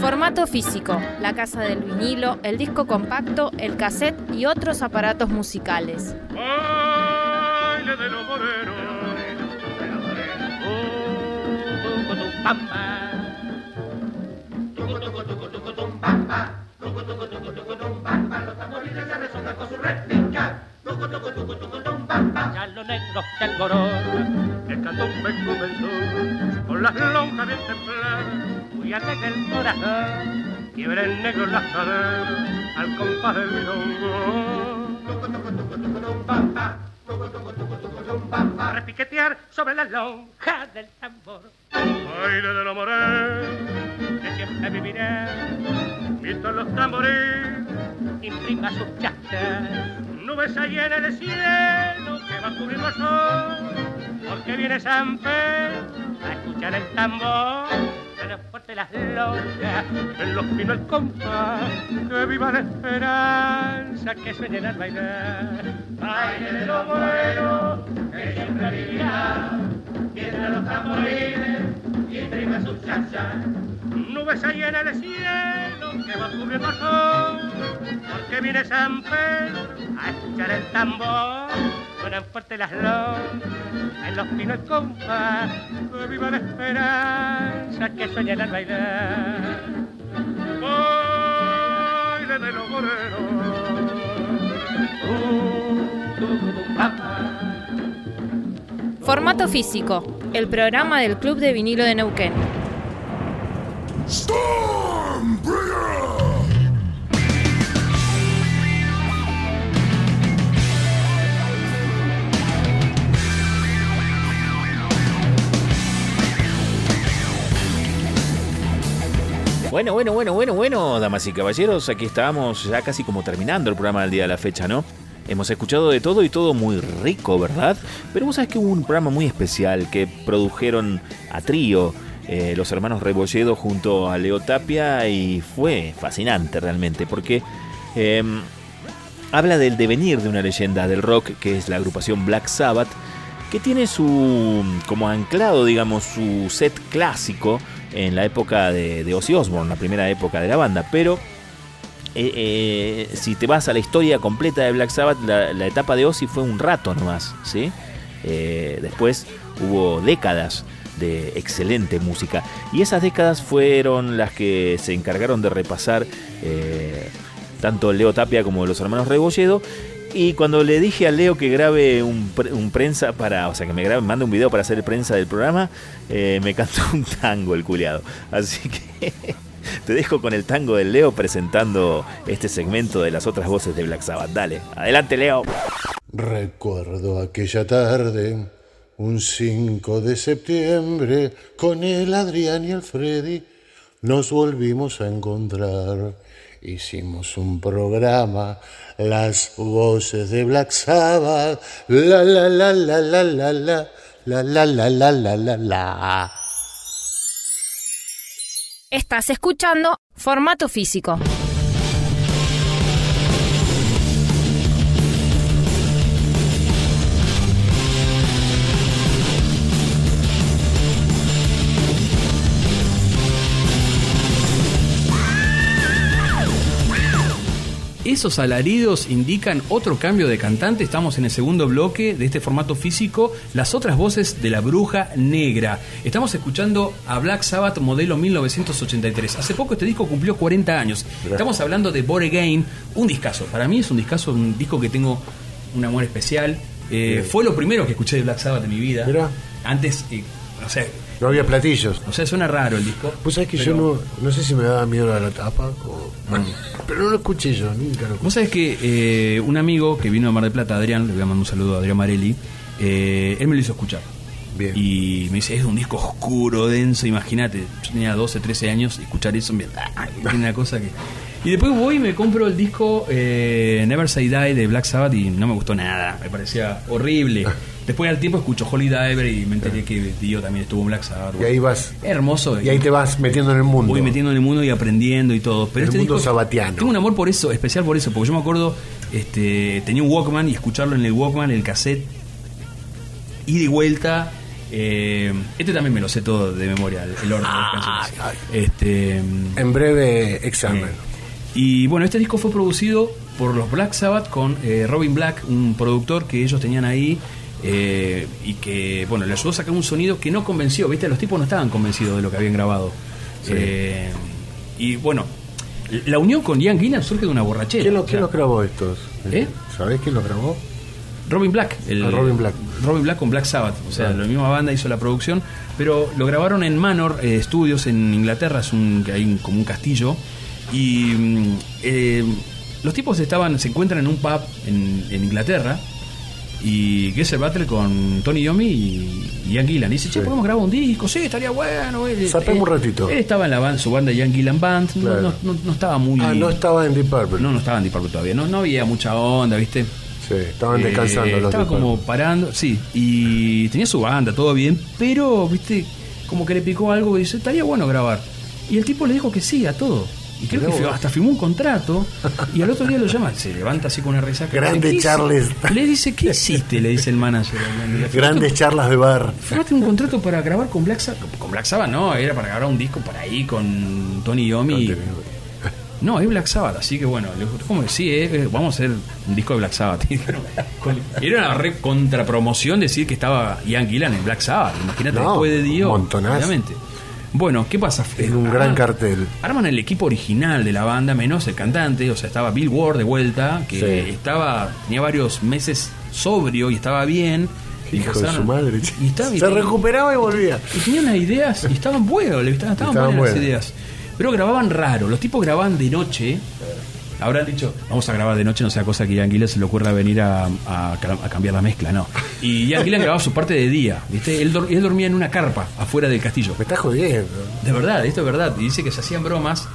Speaker 10: Formato físico, la casa del vinilo, el disco compacto, el cassette y otros aparatos musicales.
Speaker 16: Baile de los morenos. Al compás del milongo. Repiquetear sobre la lonja del tambor. Baile de los morenos, que siempre vivirá, mientras los tambores imprima sus chachas. Nubes hay en el cielo que va a cubrir los porque viene San Pedro a escuchar el tambor. Suena fuerte las lonjas, en los pinos el compás, que viva la esperanza, que sueñen al bailar. Baile de los morenos, que siempre vivirá, mientras los tambores imprima sus chachas. Nubes hay en el cielo que va cubriendo el sol, porque viene San Pedro a escuchar el tambor. Suenan fuerte las lonjas, en los pinos el compás, que viva la esperanza, que sueñan al bailar. Baile de los.
Speaker 10: Formato físico, el programa del Club de Vinilo de Neuquén.
Speaker 1: Bueno, bueno, bueno, bueno, bueno, damas y caballeros, aquí estábamos ya casi como terminando el programa del día de la fecha, ¿no? Hemos escuchado de todo y todo muy rico, ¿verdad? Pero vos sabés que hubo un programa muy especial que produjeron a trío eh, los hermanos Rebolledo junto a Leo Tapia y fue fascinante realmente porque eh, habla del devenir de una leyenda del rock que es la agrupación Black Sabbath que tiene su como anclado digamos su set clásico en la época de, Ozzy Osbourne, la primera época de la banda, pero eh, eh, si te vas a la historia completa de Black Sabbath, la, la etapa de Ozzy fue un rato nomás, ¿sí? Después hubo décadas de excelente música y esas décadas fueron las que se encargaron de repasar eh, tanto Leo Tapia como los hermanos Rebolledo y cuando le dije a Leo que grabe un, pre- un prensa para, o sea, que me grabe, mande un video para hacer prensa del programa, eh, me cantó [laughs] un tango el culiado. Así que [laughs] te dejo con el tango del Leo presentando este segmento de las otras voces de Black Sabbath. Dale, adelante Leo.
Speaker 17: Recuerdo aquella tarde, un 5 de septiembre, con el Adrián y el Freddy nos volvimos a encontrar. hicimos un programa, las voces de Black Sabbath, la la la la la la la, la la la la la la la.
Speaker 10: Estás escuchando Formato Físico.
Speaker 4: Esos alaridos indican otro cambio de cantante. Estamos en el segundo bloque de este formato físico. Las otras voces de la bruja negra. Estamos escuchando a Black Sabbath modelo 1983. Hace poco este disco cumplió 40 años. Estamos hablando de Born Again, un discazo. Para mí es un discazo, un disco que tengo un amor especial. Eh, fue lo primero que escuché de Black Sabbath en mi vida. Antes, eh, o sea,
Speaker 17: No había platillos.
Speaker 4: o sea, suena raro el disco.
Speaker 17: Vos sabés que
Speaker 4: pero-
Speaker 17: yo no, no sé si me daba miedo a la tapa, o- pero no lo escuché yo, nunca lo
Speaker 4: Vos sabés que eh, un amigo que vino de Mar del Plata, Adrián, le voy a mandar un saludo a Adrián Marelli, eh, él me lo hizo escuchar. Y me dice, es un disco oscuro, denso, imagínate. Yo tenía 12, 13 años y escuchar eso me [laughs] tiene una cosa que... Y después voy y me compro el disco eh, Never Say Die de Black Sabbath y no me gustó nada, me parecía horrible. [laughs] Después al tiempo escucho Holy Diver y me enteré que Dio también estuvo en Black Sabbath.
Speaker 17: Y ahí vas.
Speaker 4: Hermoso.
Speaker 17: Y ahí te vas metiendo en el mundo.
Speaker 4: Voy metiendo en el mundo y aprendiendo y todo. Pero
Speaker 17: El
Speaker 4: este
Speaker 17: mundo
Speaker 4: disco,
Speaker 17: sabatiano.
Speaker 4: Tengo un amor por eso, especial por eso, porque yo me acuerdo, este, tenía un Walkman y escucharlo en el Walkman, el cassette, ida y vuelta. eh, este también me lo sé todo de memoria, el, orden de las canciones. Este,
Speaker 17: En breve examen.
Speaker 4: eh, y bueno, este disco fue producido por los Black Sabbath con eh, Robin Black, un productor que ellos tenían ahí. Eh, y que, bueno, le ayudó a sacar un sonido que no convenció, ¿viste? Los tipos no estaban convencidos de lo que habían grabado.
Speaker 17: Sí.
Speaker 4: Eh, y bueno, la unión con Ian Gillan surge de una borrachera.
Speaker 17: ¿Quién, lo, quién los grabó estos?
Speaker 4: ¿Eh?
Speaker 17: ¿Sabés quién los grabó?
Speaker 4: Robin Black. El,
Speaker 17: Ah, Robin Black.
Speaker 4: Robin Black con Black Sabbath. O sea,
Speaker 17: Claro.
Speaker 4: la misma banda hizo la producción, pero lo grabaron en Manor eh, Studios en Inglaterra, es un, hay un- como un castillo. Y mm, eh, los tipos estaban, se encuentran en un pub en, en Inglaterra. Y que es el battle con Tony Yomi y y Ian Gillan. Dice, che, ¿podemos grabar un disco? Sí, estaría bueno. Él,
Speaker 17: Zapemos un
Speaker 4: él-
Speaker 17: ratito.
Speaker 4: Él estaba en la banda, su banda Ian Gillan Band. no-
Speaker 17: Claro.
Speaker 4: No, no- no estaba muy.
Speaker 17: Ah, no estaba en Deep Purple.
Speaker 4: No, no estaba en Deep Purple todavía. No, no había mucha onda, ¿viste?
Speaker 17: Sí, estaban descansando
Speaker 4: Eh,
Speaker 17: los
Speaker 4: Estaba
Speaker 17: Purple.
Speaker 4: como parando, sí. Y tenía su banda, todo bien. Pero, ¿viste? Como que le picó algo y dice, estaría bueno grabar. Y el tipo le dijo que sí a todo. Y creo que hasta firmó un contrato. Y al otro día lo llama, se levanta así con una resaca.
Speaker 17: Grande. Charles.
Speaker 4: Le dice, ¿qué hiciste? Le dice el manager. [laughs]
Speaker 17: Grandes charlas de bar.
Speaker 4: Firmaste un contrato para grabar con Black Sabbath. Con Black Sabbath no, era para grabar un disco por ahí con Tony Yomi. [laughs] No, es Black Sabbath, así que bueno, le dijo, ¿cómo que sí? eh, vamos a hacer un disco de Black Sabbath. [laughs] Era una re contrapromoción decir que estaba Ian Gillan en Black Sabbath. Imagínate,
Speaker 17: No,
Speaker 4: después de Dio.
Speaker 17: un montonazo.
Speaker 4: Obviamente. Bueno, ¿qué pasa?
Speaker 17: En un gran cartel.
Speaker 4: Arman el equipo original de la banda, menos el cantante, o sea, estaba Bill Ward de vuelta, que
Speaker 17: Sí.
Speaker 4: estaba, tenía varios meses sobrio y estaba bien. Y
Speaker 17: Hijo de su madre.
Speaker 4: Y estaba,
Speaker 17: Se recuperaba y volvía.
Speaker 4: y tenían unas ideas y estaban buenos, le estaban, estaban buenas las
Speaker 17: buenas.
Speaker 4: ideas. Pero grababan raro, los tipos grababan de noche. Habrán dicho, vamos a grabar de noche, no sea cosa que Ian Gillan se le ocurra venir a, a ca- a cambiar la mezcla, no. Y Ian Gillan grababa su parte de día, ¿viste? Él, él dormía en una carpa afuera del castillo.
Speaker 17: Me estás jodiendo.
Speaker 4: De verdad, esto es verdad. Y dice que se hacían bromas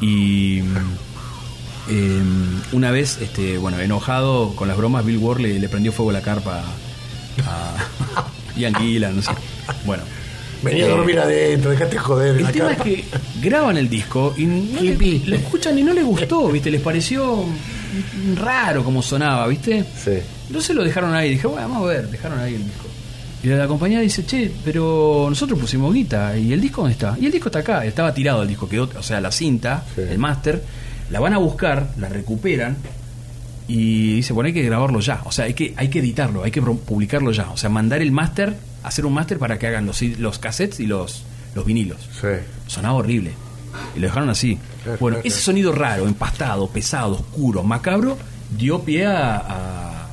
Speaker 4: y eh, una vez, este, bueno, enojado con las bromas, Bill Ward le, le prendió fuego a la carpa a Ian Gillan, no sé. Bueno.
Speaker 17: Venía a
Speaker 4: Eh,
Speaker 17: dormir adentro, dejate joder.
Speaker 4: el tema es que graban el disco y no le- lo escuchan y no les gustó, ¿viste? Les pareció raro como sonaba, ¿viste?
Speaker 17: Sí.
Speaker 4: Entonces lo dejaron ahí. Dije, bueno, vamos a ver, dejaron ahí el disco. Y la compañía dice, che, pero nosotros pusimos guita, ¿y el disco dónde está? Y el disco está acá, estaba tirado el disco, quedó, o sea, la cinta, el máster, la van a buscar, la recuperan y dice, bueno, hay que grabarlo ya, o sea, hay que, hay que editarlo, hay que publicarlo ya, o sea, mandar el máster, hacer un máster para que hagan los, los cassettes y los, los vinilos. Sonaba horrible. Y lo dejaron así. Bueno,
Speaker 17: claro,
Speaker 4: ese
Speaker 17: claro.
Speaker 4: sonido raro, empastado, pesado, oscuro, macabro, dio pie a, a,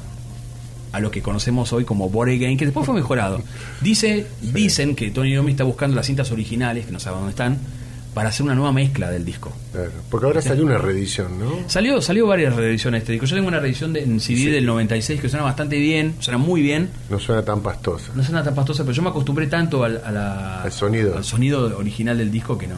Speaker 4: a lo que conocemos hoy como Born Again, que después fue mejorado. Dice, Dicen que Tony Iommi está buscando las cintas originales, que no sabe dónde están, para hacer una nueva mezcla del disco.
Speaker 17: Claro, porque ahora salió una reedición, ¿no?
Speaker 4: Salió, salió varias reediciones este disco. Yo tengo una reedición de, en CD del 96 que suena bastante bien, suena muy bien.
Speaker 17: No suena tan pastosa.
Speaker 4: No suena tan pastosa, pero yo me acostumbré tanto al, a la-
Speaker 17: Al sonido.
Speaker 4: al sonido original del disco que no.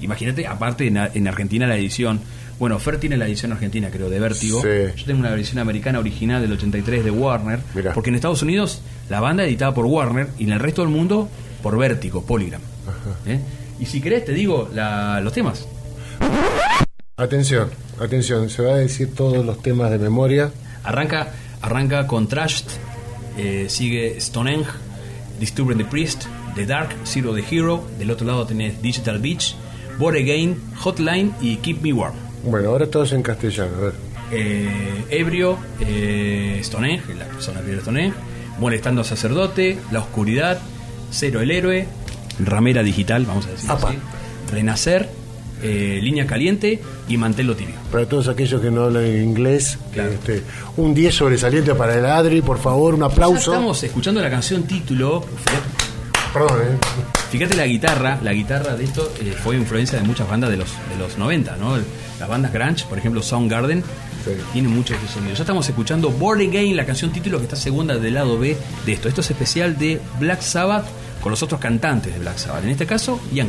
Speaker 4: Imagínate, aparte en, en Argentina la edición. Bueno, Fer tiene la edición argentina, creo, de Vértigo.
Speaker 17: Sí.
Speaker 4: Yo tengo una versión americana original del 83 de Warner. Porque en Estados Unidos la banda editada por Warner y en el resto del mundo por Vértigo, Polygram. ¿Eh? Y si querés, te digo la- los temas.
Speaker 17: Atención, atención, se va a decir todos los temas de memoria.
Speaker 4: Arranca, arranca con Trashed, eh, sigue Stonehenge, Disturbing the Priest, The Dark, Zero the Hero. Del otro lado tenés Digital Beach, Born Again, Hotline y Keep Me Warm.
Speaker 17: Bueno, ahora todos en castellano, a ver.
Speaker 4: Eh, ebrio, eh, Stonehenge, la persona que Stonehenge, molestando a sacerdote, La Oscuridad, Cero el Héroe, Ramera Digital, vamos a decir así, Renacer, eh, Línea Caliente y Mantelo Tibio.
Speaker 17: Para todos aquellos que no hablan inglés, este, un 10 sobresaliente para el Adri, por favor, un
Speaker 4: Ya
Speaker 17: aplauso.
Speaker 4: estamos escuchando la canción título.
Speaker 17: Perdón, eh.
Speaker 4: Fíjate la guitarra, la guitarra de esto eh, fue influencia de muchas bandas de los, de los 90, ¿no? Las bandas grunge, por ejemplo Soundgarden, tiene mucho de ese sonido. Ya estamos escuchando Born Again, la canción título que está segunda del lado B de esto. Esto es especial de Black Sabbath con los otros cantantes de Black Sabbath. En este caso, Ian.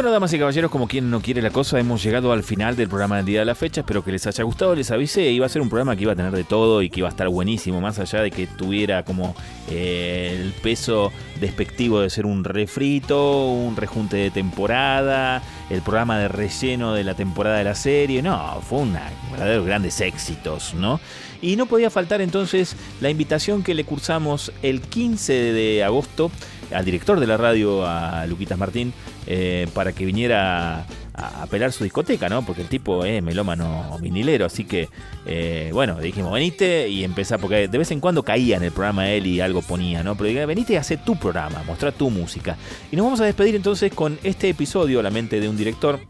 Speaker 1: Bueno, damas y caballeros, como quien no quiere la cosa, hemos llegado al final del programa del día de la fecha. Espero que les haya gustado. Les avisé, iba a ser un programa que iba a tener de todo y que iba a estar buenísimo, más allá de que tuviera como eh, el peso despectivo de ser un refrito, un rejunte de temporada, el programa de relleno de la temporada de la serie. No, fue una verdaderos grandes éxitos, ¿no? Y no podía faltar entonces la invitación que le cursamos el 15 de agosto al director de la radio, a Luquitas Martín, eh, para que viniera a, a pelar su discoteca, ¿no? Porque el tipo es melómano vinilero, así que, eh, bueno, dijimos, venite y empezá, porque de vez en cuando caía en el programa él y algo ponía, ¿no? Pero dije, venite y hace tu programa, mostrar tu música. Y nos vamos a despedir entonces con este episodio, La mente de un director,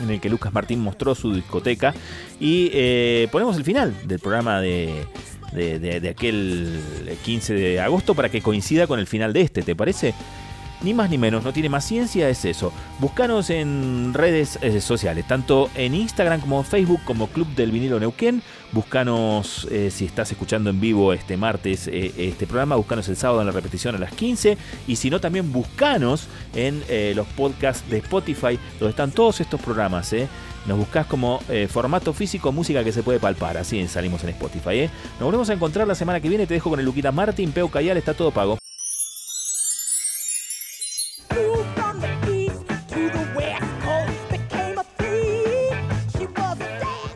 Speaker 1: en el que Lucas Martín mostró su discoteca y eh, ponemos el final del programa de, de, de- aquel 15 de agosto para que coincida con el final de este, ¿te parece? Ni más ni menos, no tiene más ciencia, es eso. Búscanos en redes eh, sociales, tanto en Instagram como Facebook como Club del Vinilo Neuquén. Búscanos eh, si estás escuchando en vivo este martes eh, este programa, búscanos el sábado en la repetición a las 15. Y si no, también búscanos en los podcasts de Spotify, donde están todos estos programas. Nos buscás como eh, formato físico, música que se puede palpar. Así salimos en Spotify. eh. Nos volvemos a encontrar la semana que viene. Te dejo con el Luquita Martín, Peo Cayal, está todo pago.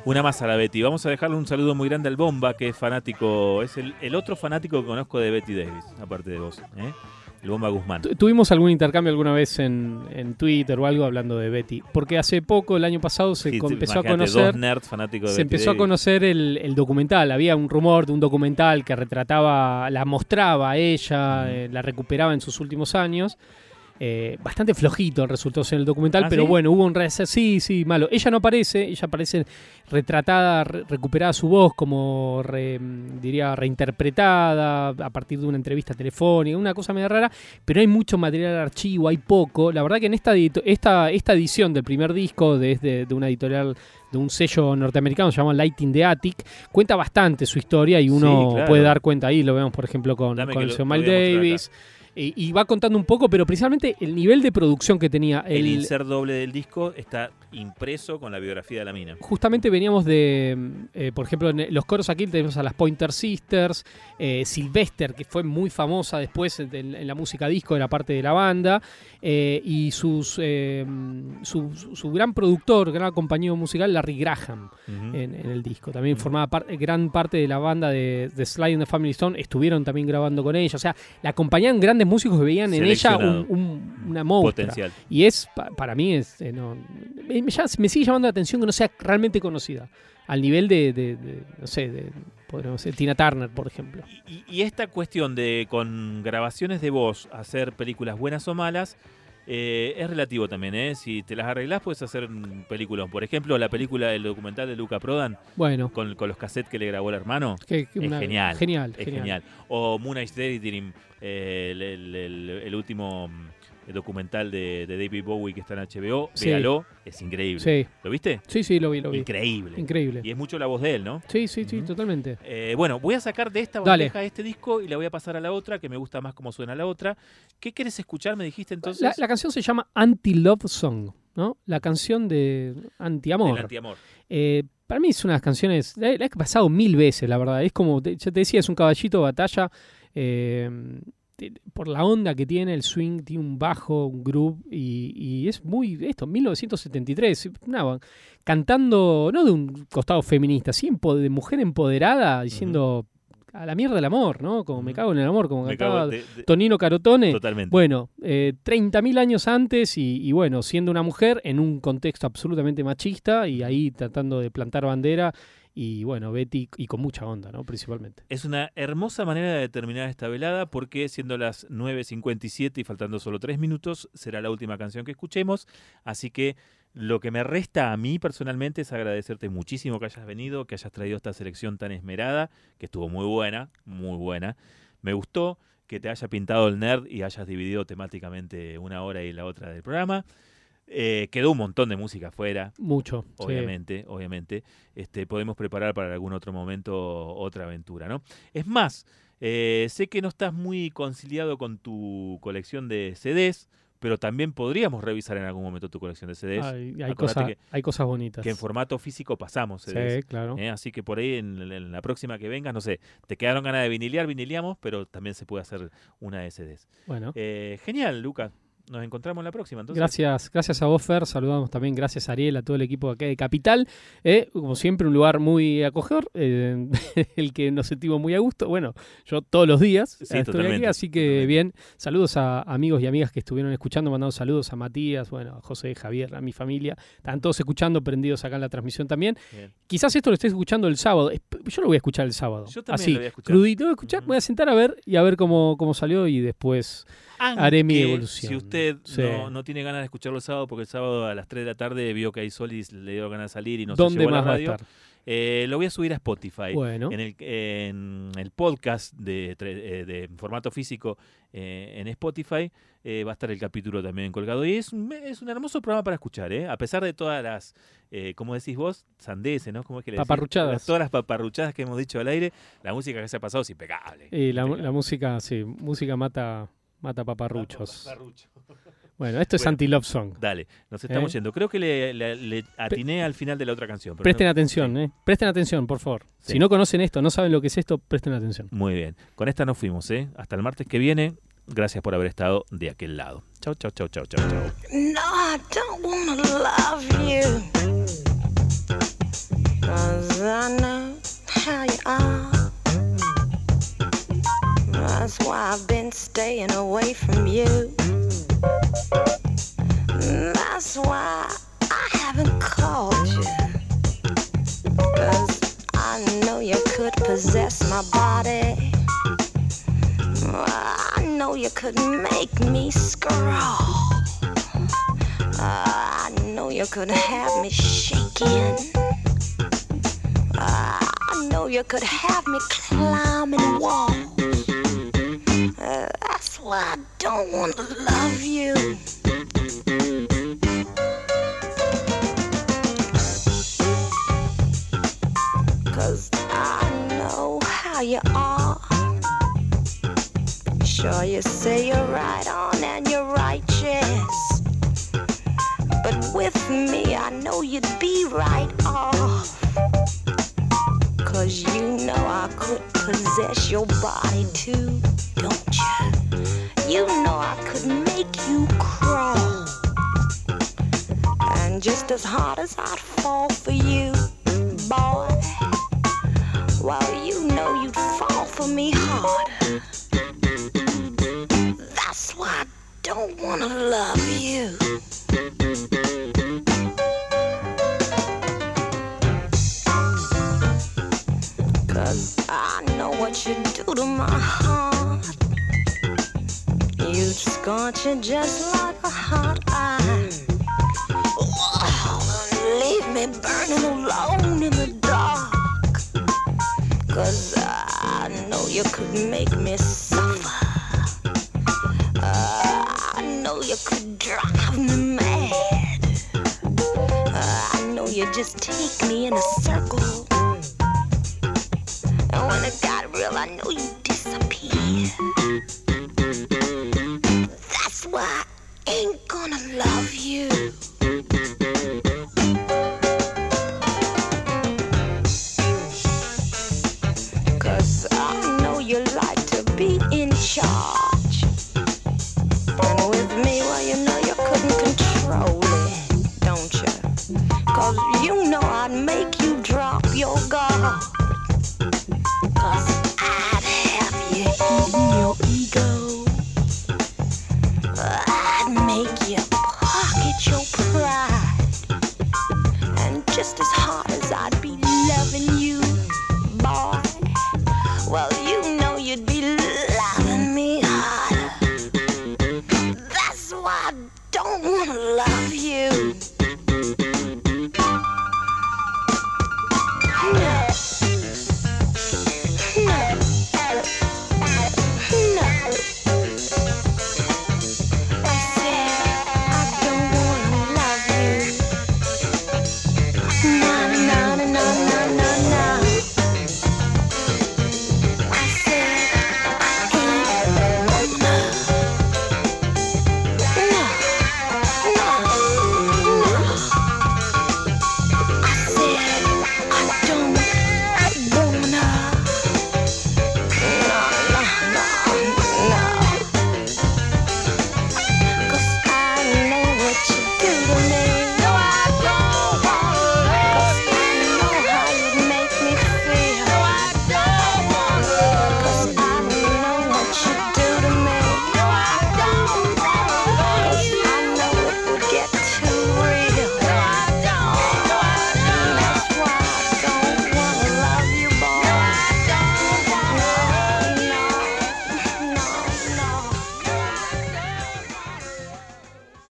Speaker 1: Una más a la Betty. Vamos a dejarle un saludo muy grande al Bomba, que es fanático, es el, el otro fanático que conozco de Betty Davis, aparte de vos. ¿eh? El Bomba Guzmán.
Speaker 18: Tu- Tuvimos algún intercambio alguna vez en, en Twitter o algo hablando de Betty. Porque hace poco, el año pasado, se
Speaker 1: Sí,
Speaker 18: empezó a conocer.
Speaker 1: dos nerds fanáticos de
Speaker 18: se
Speaker 1: Betty
Speaker 18: empezó a conocer el, el documental. Había un rumor de un documental que retrataba, la mostraba a ella, eh, la recuperaba en sus últimos años. Eh, bastante flojito resultó ser el documental,
Speaker 1: ¿Ah,
Speaker 18: pero
Speaker 1: sí?
Speaker 18: bueno, hubo un reset. Sí, sí, malo. Ella no aparece, ella aparece retratada, re- recuperada su voz, como re- diría reinterpretada a partir de una entrevista telefónica, una cosa medio rara, pero hay mucho material archivo, hay poco. La verdad que en esta, esta, esta edición del primer disco desde de una editorial de un sello norteamericano se llama Light in the Attic, cuenta bastante su historia y uno
Speaker 1: Sí, claro.
Speaker 18: puede dar cuenta ahí, lo vemos por ejemplo con,
Speaker 1: Dame
Speaker 18: con el señor Miles
Speaker 1: a
Speaker 18: Y, y va contando un poco, pero principalmente el nivel de producción que tenía.
Speaker 1: El,
Speaker 18: el-
Speaker 1: insert doble del disco está impreso con la biografía de la mina.
Speaker 18: Justamente veníamos de, eh, por ejemplo, en los coros aquí tenemos a las Pointer Sisters, eh, Sylvester, que fue muy famosa después en, en la música disco, era parte de la banda, eh, y sus, eh, su, gran productor, gran compañero musical, Larry Graham, en, en el disco. También formaba par- gran parte de la banda de, de Sly and the Family Stone, estuvieron también grabando con ella. O sea, la acompañaban grandes músicos que veían en ella un, un- una.
Speaker 1: Potencial.
Speaker 18: Y es, pa- para mí, es, eh, no, me, llama- me sigue llamando la atención que no sea realmente conocida. Al nivel de, de- de, no sé, de, podríamos decir, Tina Turner, por ejemplo.
Speaker 1: Y, y esta cuestión de con grabaciones de voz hacer películas buenas o malas eh, es relativo también, ¿eh? Si te las arreglás, puedes hacer un película. Por ejemplo, la película del documental de Luca Prodan.
Speaker 18: Bueno.
Speaker 1: Con, con los cassettes que le grabó el hermano.
Speaker 18: Que- que
Speaker 1: es
Speaker 18: una-
Speaker 1: genial.
Speaker 18: genial,
Speaker 1: Es
Speaker 18: genial.
Speaker 1: genial. O Moon Age Daydream, eh, el, el- el- el último mm, documental de, de David Bowie que está en HBO.
Speaker 18: Sí.
Speaker 1: Véalo, es increíble.
Speaker 18: Sí.
Speaker 1: ¿Lo viste?
Speaker 18: Sí, sí, lo vi, lo vi.
Speaker 1: Increíble.
Speaker 18: Increíble.
Speaker 1: Y es mucho la voz de él, ¿no?
Speaker 18: Sí, sí, sí, totalmente.
Speaker 1: Eh, bueno, voy a sacar de esta
Speaker 18: Dale.
Speaker 1: bandeja este disco y la voy a pasar a la otra, que me gusta más cómo suena la otra. ¿Qué querés escuchar? Me dijiste entonces.
Speaker 18: La, la canción se llama Anti-Love Song, ¿no? La canción de anti-amor.
Speaker 1: Antiamor.
Speaker 18: Eh, para mí es una de las canciones, la, la he pasado mil veces, la verdad. Es como, ya te decía, es un caballito de batalla. eh, por la onda que tiene, el swing, tiene un bajo, un groove, y, y es muy, esto, 1973, una- cantando, no de un costado feminista, sí de mujer empoderada, diciendo a la mierda el amor, ¿no? Como me cago en el amor, como
Speaker 1: Me
Speaker 18: cantaba
Speaker 1: cago de- de-
Speaker 18: Tonino Carotone.
Speaker 1: Totalmente.
Speaker 18: Bueno, eh, 30.000 años antes y, y bueno, siendo una mujer en un contexto absolutamente machista y ahí tratando de plantar bandera y bueno, Betty y con mucha onda, ¿no? Principalmente.
Speaker 1: Es una hermosa manera de terminar esta velada porque siendo las 9.57 y faltando solo 3 minutos será la última canción que escuchemos. Así que lo que me resta a mí personalmente es agradecerte muchísimo que hayas venido, que hayas traído esta selección tan esmerada, que estuvo muy buena, muy buena. Me gustó que te haya pintado el nerd y hayas dividido temáticamente una hora y la otra del programa. Eh, quedó un montón de música afuera.
Speaker 18: Mucho, sí.
Speaker 1: Obviamente, obviamente. Este, podemos preparar para algún otro momento otra aventura, ¿no? Es más, eh, sé que no estás muy conciliado con tu colección de CDs, pero también podríamos revisar en algún momento tu colección de CDs.
Speaker 18: Hay, hay
Speaker 1: Acordate
Speaker 18: cosas,
Speaker 1: que-
Speaker 18: hay cosas bonitas.
Speaker 1: que en formato físico pasamos
Speaker 18: Sí,
Speaker 1: CDs.
Speaker 18: claro.
Speaker 1: ¿eh? Así que por ahí en, en la próxima que vengas, no sé, te quedaron ganas de vinilear, viniliamos, pero también se puede hacer una de CDs.
Speaker 18: Bueno.
Speaker 1: Genial, Lucas. Nos encontramos en la próxima. Entonces.
Speaker 18: Gracias, gracias a vos, Fer. Saludamos también, gracias a Ariel, a todo el equipo de acá de Capital. Eh, como siempre, un lugar muy acogedor, eh, [laughs] el que nos sentimos muy a gusto. Bueno, yo todos los días
Speaker 1: Sí,
Speaker 18: estoy aquí, así que bien. Saludos a amigos y amigas que estuvieron escuchando, mandando saludos a Matías, bueno, a José, Javier, a mi familia. Están todos escuchando, prendidos acá en la transmisión también.
Speaker 1: Bien.
Speaker 18: Quizás esto lo estés escuchando el sábado. Yo lo voy a escuchar el sábado.
Speaker 1: Yo también
Speaker 18: así,
Speaker 1: lo voy a escuchar.
Speaker 18: crudito, voy a escuchar, voy a sentar a ver y a ver cómo, cómo salió y después haré mi evolución.
Speaker 1: Si usted
Speaker 18: Sí.
Speaker 1: no, no tiene ganas de escucharlo el sábado, porque el sábado a las 3 de la tarde vio que hay sol y le dio ganas de salir y no
Speaker 18: ¿Dónde
Speaker 1: se llevó a la
Speaker 18: más va a
Speaker 1: radio,
Speaker 18: estar?
Speaker 1: eh, lo voy a subir a Spotify.
Speaker 18: Bueno.
Speaker 1: En el, en el podcast de, eh, de formato físico eh, en Spotify eh, va a estar el capítulo también colgado. Y es, un- es un hermoso programa para escuchar, ¿eh? A pesar de todas las, como decís vos, sandeces, ¿no? ¿Cómo es que le decís?
Speaker 18: Paparruchadas.
Speaker 1: Todas las paparruchadas que hemos dicho al aire, la música que se ha pasado es impecable.
Speaker 18: Y la, la música, sí, música mata, mata paparruchos.
Speaker 1: paparrucho.
Speaker 18: Bueno, esto es
Speaker 1: Bueno,
Speaker 18: anti-love song.
Speaker 1: Dale, nos estamos
Speaker 18: ¿Eh?
Speaker 1: yendo. Creo que le, le- le atiné al final de la otra canción. pero
Speaker 18: Presten
Speaker 1: no-
Speaker 18: atención, ¿eh? Presten atención, por favor.
Speaker 1: Sí.
Speaker 18: Si no conocen esto, no saben lo que es esto, presten atención.
Speaker 1: Muy bien. Con esta nos fuimos, ¿eh? Hasta el martes que viene. Gracias por haber estado de aquel lado. Chau, chau, chau, chau, chau, chau.
Speaker 19: No, I don't wanna love you. Cause I know how you are. That's why I've been staying away from you. That's why I haven't called you. Cause I know you could possess my body. I know you could make me scrawl. I know you could have me shaking. I know you could have me climbing walls. Uh, that's why don't want to love you. Cause I know how you are. Sure, you say you're right on and you're righteous. But with me, I know you'd be right off. Cause you know I could possess your body as hard as I'd fall for you,